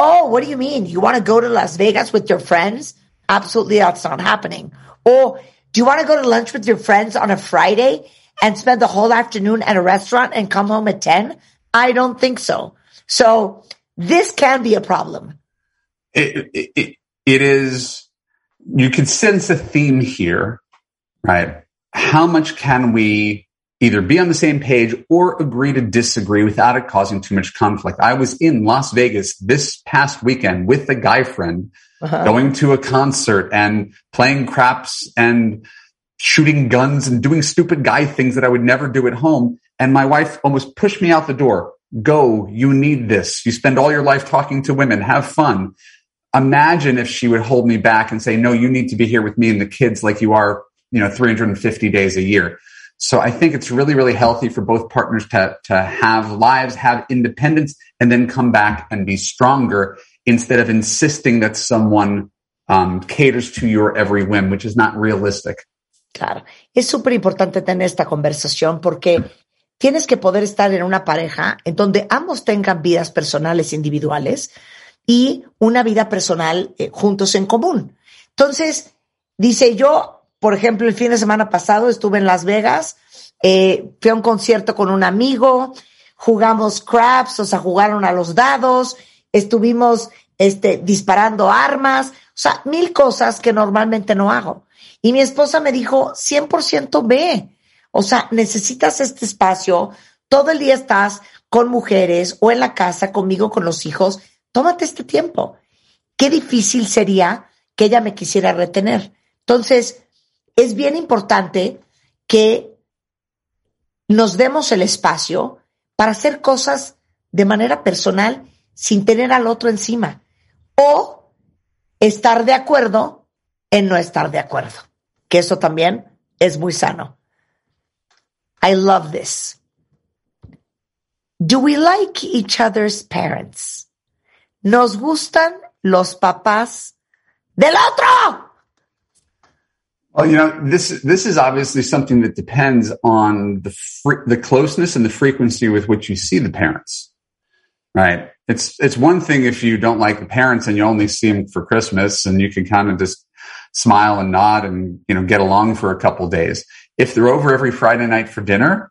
Oh, what do you mean? You want to go to Las Vegas with your friends? Absolutely, that's not happening. Or do you want to go to lunch with your friends on a Friday and spend the whole afternoon at a restaurant and come home at 10? I don't think so. So this can be a problem. It, it, it is you could sense a theme here, right? How much can we either be on the same page or agree to disagree without it causing too much conflict? I was in Las Vegas this past weekend with a guy friend uh-huh. going to a concert and playing craps and shooting guns and doing stupid guy things that I would never do at home. And my wife almost pushed me out the door. Go, you need this. You spend all your life talking to women. Have fun. Imagine if she would hold me back and say, no, you need to be here with me and the kids like you are, you know, 350 days a year. So I think it's really, really healthy for both partners to, to have lives, have independence, and then come back and be stronger instead of insisting that someone um, caters to your every whim, which is not realistic. Claro, es súper importante tener esta conversación porque tienes que poder estar en una pareja en donde ambos tengan vidas personales individuales y una vida personal eh, juntos en común. Entonces, dice yo, por ejemplo, el fin de semana pasado estuve en Las Vegas, eh, fui a un concierto con un amigo, jugamos craps, o sea, jugaron a los dados, estuvimos este, disparando armas, o sea, mil cosas que normalmente no hago. Y mi esposa me dijo, 100% ve. O sea, necesitas este espacio. Todo el día estás con mujeres o en la casa conmigo, con los hijos. Tómate este tiempo. Qué difícil sería que ella me quisiera retener. Entonces, es bien importante que nos demos el espacio para hacer cosas de manera personal sin tener al otro encima. O estar de acuerdo en no estar de acuerdo que eso también es muy sano. I love this. Do we like each other's parents? ¿Nos gustan los papás del otro? Well, you know, this this is obviously something that depends on the fr- the closeness and the frequency with which you see the parents. Right? It's it's one thing if you don't like the parents and you only see them for Christmas and you can kind of just smile and nod and, you know, get along for a couple days. If they're over every Friday night for dinner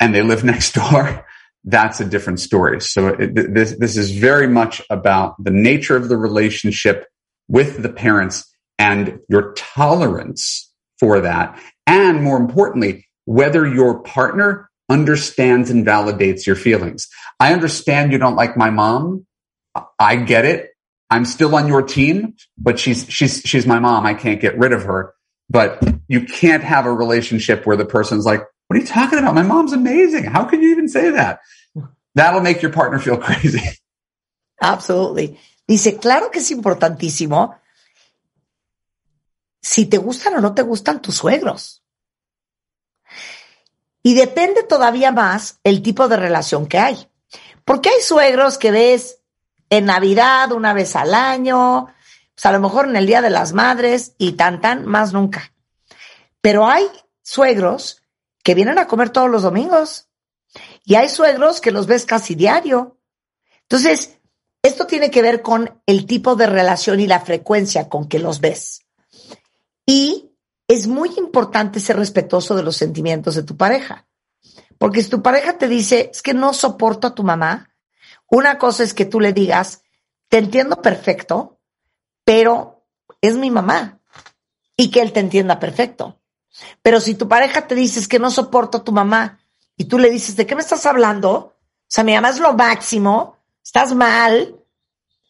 and they live [LAUGHS] next door, that's a different story. So it, this, this is very much about the nature of the relationship with the parents and your tolerance for that. And more importantly, whether your partner understands and validates your feelings. I understand you don't like my mom. I get it. I'm still on your team, but she's she's she's my mom. I can't get rid of her. But you can't have a relationship where the person's like, "What are you talking about? My mom's amazing. How can you even say that?" That'll make your partner feel [LAUGHS] crazy. Absolutely. Dice, claro que es importantísimo si te gustan o no te gustan tus suegros. Y depende todavía más el tipo de relación que hay. Porque hay suegros que ves en Navidad una vez al año, pues a lo mejor en el Día de las Madres y tan tan, más nunca. Pero hay suegros que vienen a comer todos los domingos y hay suegros que los ves casi diario. Entonces, esto tiene que ver con el tipo de relación y la frecuencia con que los ves. Y es muy importante ser respetuoso de los sentimientos de tu pareja. Porque si tu pareja te dice, es que no soporto a tu mamá, una cosa es que tú le digas, te entiendo perfecto, pero es mi mamá y que él te entienda perfecto. Pero si tu pareja te dice que no soporto a tu mamá y tú le dices, ¿de qué me estás hablando? O sea, mi mamá es lo máximo, estás mal,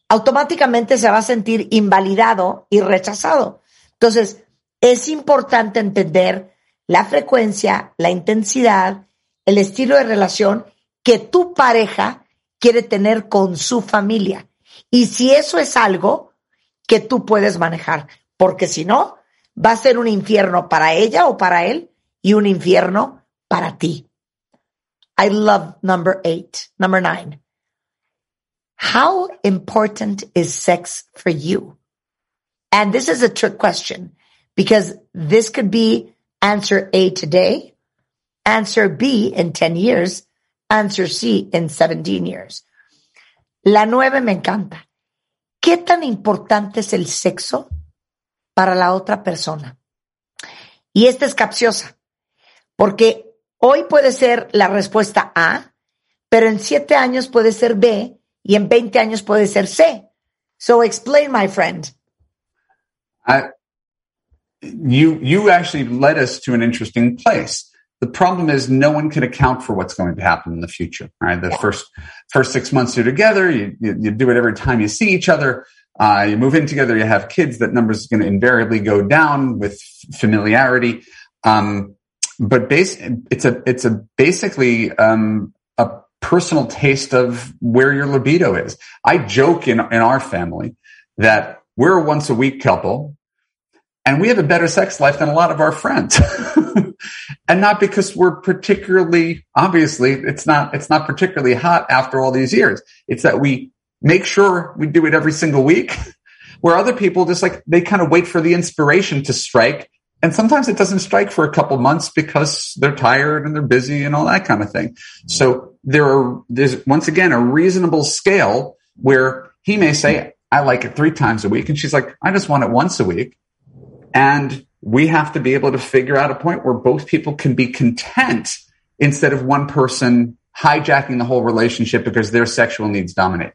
automáticamente se va a sentir invalidado y rechazado. Entonces, es importante entender la frecuencia, la intensidad, el estilo de relación que tu pareja quiere tener con su familia. Y si eso es algo que tú puedes manejar, porque si no, va a ser un infierno para ella o para él y un infierno para ti. I love number eight. Number nine. How important is sex for you? And this is a trick question because this could be answer A today, answer B in 10 years, Answer C in 17 years. La nueve me encanta. ¿Qué tan importante es el sexo para la otra persona? Y esta es capciosa, porque hoy puede ser la respuesta A, pero en siete años puede ser B y en 20 años puede ser C. So explain, my friend. You you actually led us to an interesting place. The problem is no one can account for what's going to happen in the future. Right, the yeah. first first six months you're together, you, you, you do it every time you see each other. Uh, you move in together, you have kids. That number is going to invariably go down with familiarity. Um, but base, it's a it's a basically um, a personal taste of where your libido is. I joke in in our family that we're a once a week couple and we have a better sex life than a lot of our friends. [LAUGHS] and not because we're particularly obviously it's not it's not particularly hot after all these years. It's that we make sure we do it every single week [LAUGHS] where other people just like they kind of wait for the inspiration to strike and sometimes it doesn't strike for a couple months because they're tired and they're busy and all that kind of thing. So there are, there's once again a reasonable scale where he may say, I like it three times a week. And she's like, I just want it once a week. And we have to be able to figure out a point where both people can be content instead of one person hijacking the whole relationship because their sexual needs dominate.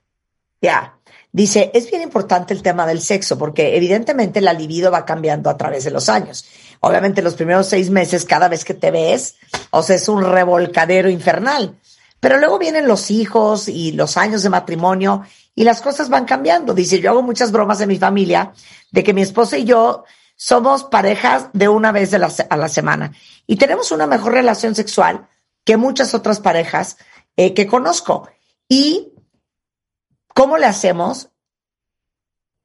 Yeah. Dice, es bien importante el tema del sexo porque evidentemente la libido va cambiando a través de los años. Obviamente los primeros seis meses, cada vez que te ves, o sea, es un revolcadero infernal. Pero luego vienen los hijos y los años de matrimonio y las cosas van cambiando. Dice, yo hago muchas bromas en mi familia de que mi esposa y yo somos parejas de una vez a la semana y tenemos una mejor relación sexual que muchas otras parejas eh, que conozco. Y ¿Cómo le hacemos?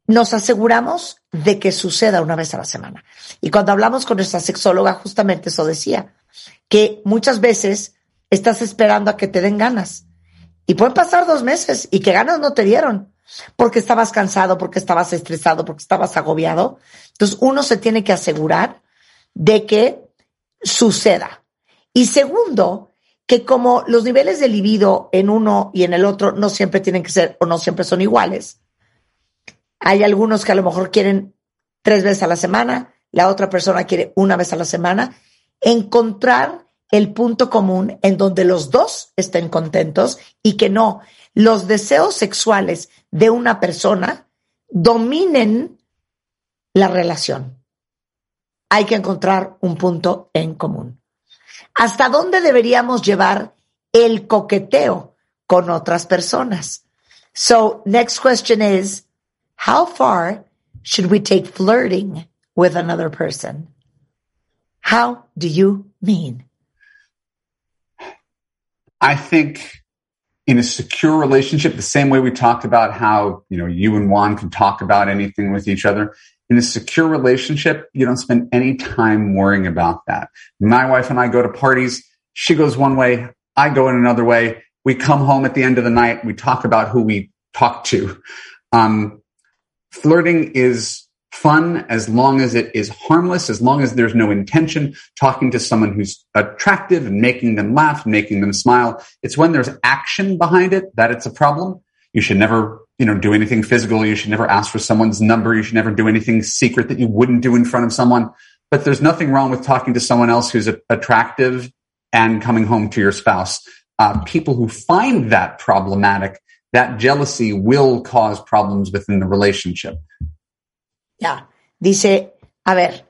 Nos aseguramos de que suceda una vez a la semana. Y cuando hablamos con nuestra sexóloga, justamente eso decía, que muchas veces estás esperando a que te den ganas. Y pueden pasar dos meses y que ganas no te dieron, porque estabas cansado, porque estabas estresado, porque estabas agobiado. Entonces uno se tiene que asegurar de que suceda. Y segundo, que como los niveles de libido en uno y en el otro no siempre tienen que ser o no siempre son iguales, hay algunos que a lo mejor quieren tres veces a la semana, la otra persona quiere una vez a la semana, encontrar el punto común en donde los dos estén contentos y que no los deseos sexuales de una persona dominen la relación. Hay que encontrar un punto en común. ¿Hasta dónde deberíamos llevar el coqueteo con otras personas? So, next question is, how far should we take flirting with another person? How do you mean? I think in a secure relationship, the same way we talked about how, you know, you and Juan can talk about anything with each other, in a secure relationship, you don't spend any time worrying about that. My wife and I go to parties. She goes one way. I go in another way. We come home at the end of the night. We talk about who we talk to. Um, flirting is fun as long as it is harmless, as long as there's no intention talking to someone who's attractive and making them laugh, making them smile. It's when there's action behind it that it's a problem. You should never you know, do anything physical. You should never ask for someone's number. You should never do anything secret that you wouldn't do in front of someone. But there's nothing wrong with talking to someone else who's attractive and coming home to your spouse. Uh, people who find that problematic, that jealousy will cause problems within the relationship. Yeah. Dice, a ver,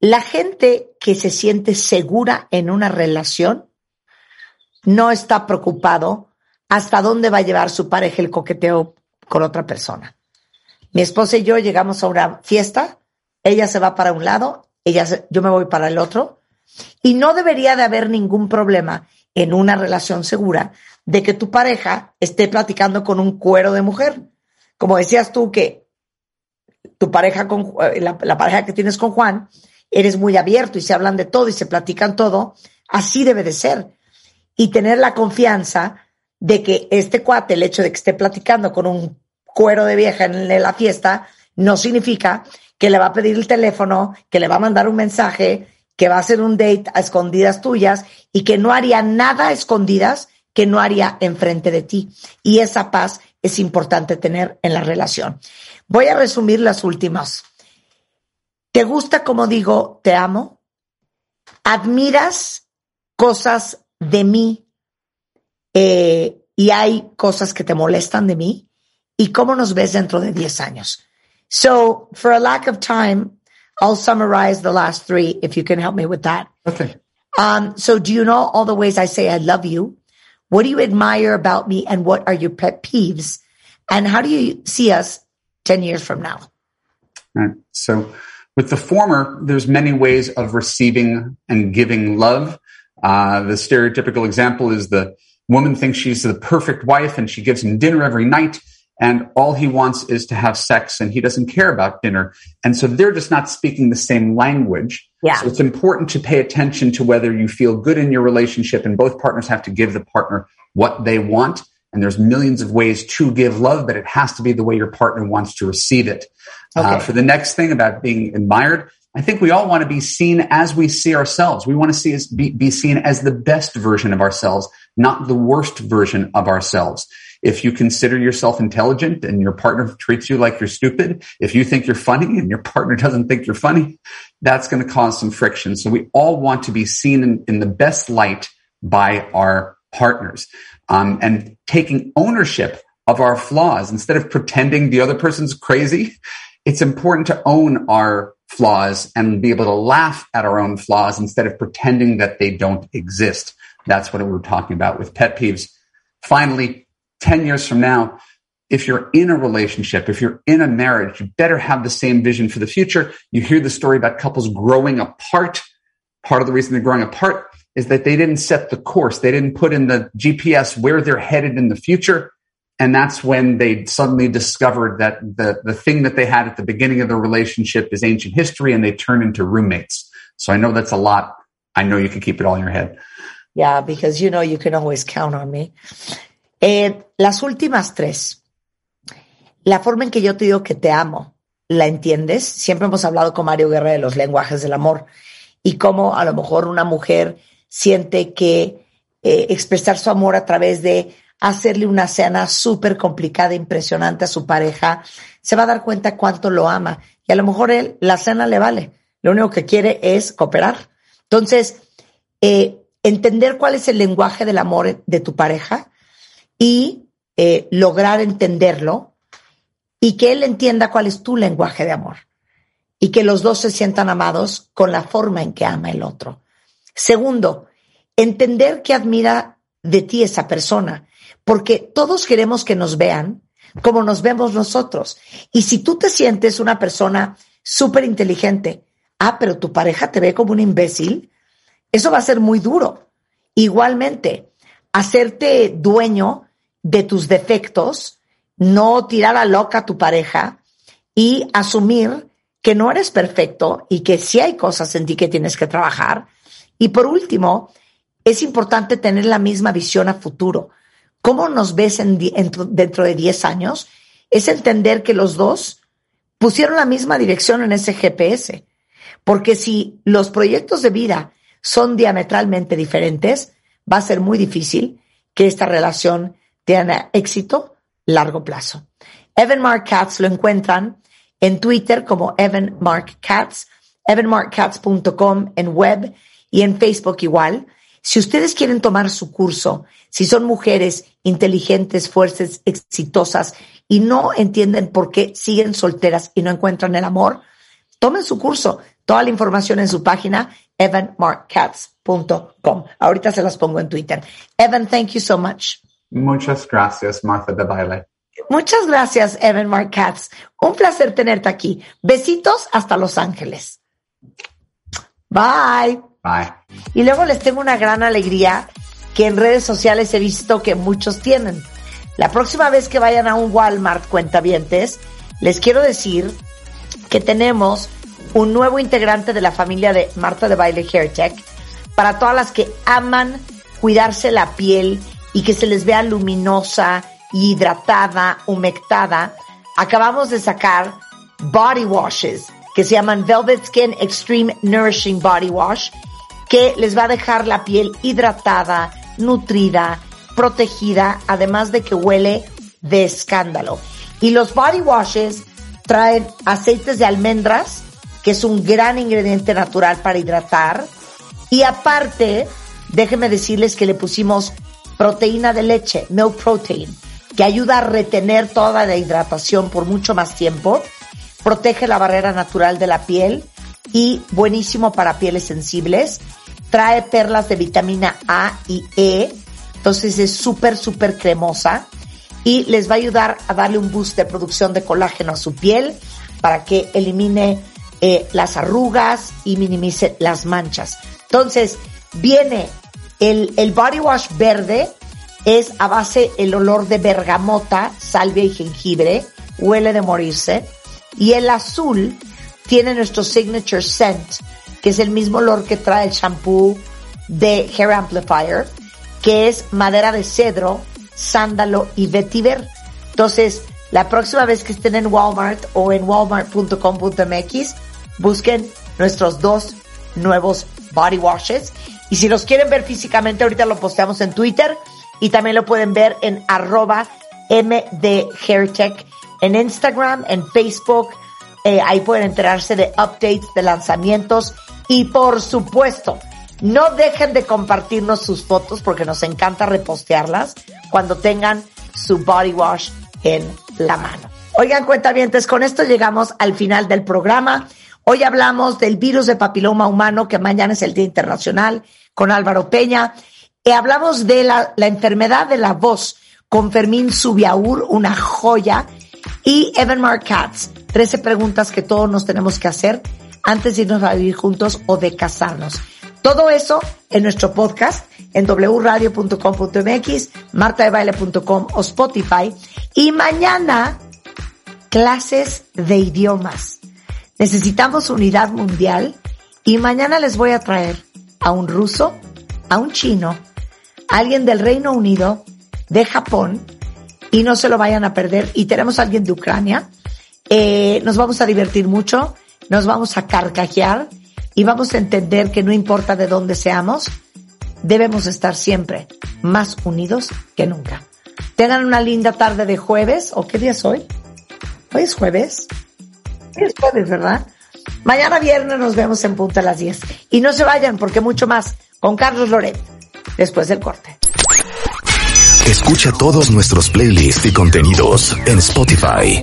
la gente que se siente segura en una relación no está preocupado hasta dónde va a llevar su pareja el coqueteo con otra persona. Mi esposa y yo llegamos a una fiesta, ella se va para un lado, ella yo me voy para el otro, y no debería de haber ningún problema en una relación segura de que tu pareja esté platicando con un cuero de mujer. Como decías tú que tu pareja con eh, la, la pareja que tienes con Juan, eres muy abierto y se hablan de todo y se platican todo, así debe de ser. Y tener la confianza de que este cuate, el hecho de que esté platicando con un cuero de vieja en la fiesta, no significa que le va a pedir el teléfono, que le va a mandar un mensaje, que va a hacer un date a escondidas tuyas y que no haría nada a escondidas que no haría enfrente de ti. Y esa paz es importante tener en la relación. Voy a resumir las últimas. ¿Te gusta como digo, te amo? ¿Admiras cosas de mí eh, y hay cosas que te molestan de mí y cómo nos ves dentro de 10 años. So, for a lack of time, I'll summarize the last three if you can help me with that. Okay. Um, so do you know all the ways I say I love you? What do you admire about me and what are your pet peeves? And how do you see us 10 years from now? Right. So with the former, there's many ways of receiving and giving love. Uh, the stereotypical example is the woman thinks she's the perfect wife and she gives him dinner every night and all he wants is to have sex and he doesn't care about dinner. And so they're just not speaking the same language. Yeah. So it's important to pay attention to whether you feel good in your relationship and both partners have to give the partner what they want. And there's millions of ways to give love, but it has to be the way your partner wants to receive it. Uh, for the next thing about being admired, I think we all want to be seen as we see ourselves. We want to see be, be seen as the best version of ourselves, not the worst version of ourselves. If you consider yourself intelligent and your partner treats you like you're stupid, if you think you're funny and your partner [LAUGHS] doesn't think you're funny, that's going to cause some friction. So we all want to be seen in, in the best light by our partners. Um, and taking ownership of our flaws instead of pretending the other person's crazy. It's important to own our flaws and be able to laugh at our own flaws instead of pretending that they don't exist. That's what we were talking about with pet peeves. Finally, 10 years from now, if you're in a relationship, if you're in a marriage, you better have the same vision for the future. You hear the story about couples growing apart. Part of the reason they're growing apart is that they didn't set the course. They didn't put in the GPS where they're headed in the future. And that's when they suddenly discovered that the, the thing that they had at the beginning of the relationship is ancient history and they turn into roommates. So I know that's a lot. I know you can keep it all in your head. Yeah, because you know you can always count on me. Eh, las últimas tres. La forma en que yo te digo que te amo, ¿la entiendes? Siempre hemos hablado con Mario Guerra de los lenguajes del amor y cómo a lo mejor una mujer siente que eh, expresar su amor a través de hacerle una cena súper complicada, impresionante a su pareja, se va a dar cuenta cuánto lo ama. Y a lo mejor él, la cena le vale. Lo único que quiere es cooperar. Entonces, eh, entender cuál es el lenguaje del amor de tu pareja y eh, lograr entenderlo y que él entienda cuál es tu lenguaje de amor y que los dos se sientan amados con la forma en que ama el otro. Segundo, entender que admira de ti esa persona, porque todos queremos que nos vean como nos vemos nosotros. Y si tú te sientes una persona súper inteligente, ah, pero tu pareja te ve como un imbécil, eso va a ser muy duro. Igualmente, hacerte dueño de tus defectos, no tirar a loca a tu pareja y asumir que no eres perfecto y que sí hay cosas en ti que tienes que trabajar. Y por último, es importante tener la misma visión a futuro. ¿Cómo nos ves en dentro de 10 años? Es entender que los dos pusieron la misma dirección en ese GPS. Porque si los proyectos de vida son diametralmente diferentes, va a ser muy difícil que esta relación tenga éxito largo plazo. Evan Mark Katz lo encuentran en Twitter como Evan Mark Katz, evanmarkkatz.com en web y en Facebook igual. Si ustedes quieren tomar su curso, si son mujeres inteligentes, fuertes, exitosas y no entienden por qué siguen solteras y no encuentran el amor, tomen su curso. Toda la información en su página, evanmarkkatz.com. Ahorita se las pongo en Twitter. Evan, thank you so much. Muchas gracias, Martha de Baile. Muchas gracias, Evan Mark Katz. Un placer tenerte aquí. Besitos hasta Los Ángeles. Bye. Y luego les tengo una gran alegría que en redes sociales he visto que muchos tienen. La próxima vez que vayan a un Walmart cuentavientes, les quiero decir que tenemos un nuevo integrante de la familia de Marta de Baile Hair Tech para todas las que aman cuidarse la piel y que se les vea luminosa, hidratada, humectada. Acabamos de sacar body washes que se llaman Velvet Skin Extreme Nourishing Body Wash que les va a dejar la piel hidratada, nutrida, protegida, además de que huele de escándalo. Y los body washes traen aceites de almendras, que es un gran ingrediente natural para hidratar. Y aparte, déjenme decirles que le pusimos proteína de leche, milk protein, que ayuda a retener toda la hidratación por mucho más tiempo, protege la barrera natural de la piel y buenísimo para pieles sensibles. Trae perlas de vitamina A y E, entonces es súper, súper cremosa y les va a ayudar a darle un boost de producción de colágeno a su piel para que elimine eh, las arrugas y minimice las manchas. Entonces, viene el, el body wash verde, es a base el olor de bergamota, salvia y jengibre, huele de morirse. Y el azul tiene nuestro signature scent, que es el mismo olor que trae el shampoo de Hair Amplifier, que es madera de cedro, sándalo y vetiver. Entonces, la próxima vez que estén en Walmart o en walmart.com.mx, busquen nuestros dos nuevos body washes. Y si los quieren ver físicamente, ahorita lo posteamos en Twitter y también lo pueden ver en arroba mdhairtech en Instagram, en Facebook. Eh, ahí pueden enterarse de updates, de lanzamientos y por supuesto, no dejen de compartirnos sus fotos porque nos encanta repostearlas cuando tengan su body wash en la mano. Oigan, cuentavientes, con esto llegamos al final del programa. Hoy hablamos del virus de papiloma humano, que mañana es el Día Internacional, con Álvaro Peña. Y hablamos de la, enfermedad de la voz con Fermín Subiaur, una joya, y Evan Katz. Trece preguntas que todos nos tenemos que hacer antes de irnos a vivir juntos o de casarnos. Todo eso en nuestro podcast en wradio.com.mx, martadebaile.com o Spotify. Y mañana, clases de idiomas. Necesitamos unidad mundial y mañana les voy a traer a un ruso, a un chino, a alguien del Reino Unido, de Japón, y no se lo vayan a perder. Y tenemos a alguien de Ucrania. Eh, nos vamos a divertir mucho, nos vamos a carcajear y vamos a entender que no importa de dónde seamos, debemos estar siempre más unidos que nunca. Tengan una linda tarde de jueves, ¿o qué día es hoy? Hoy es jueves. Hoy es jueves, ¿verdad? Mañana viernes nos vemos en punta a las 10. Y no se vayan porque mucho más con Carlos Loret después del corte. Escucha todos nuestros playlists y contenidos en Spotify.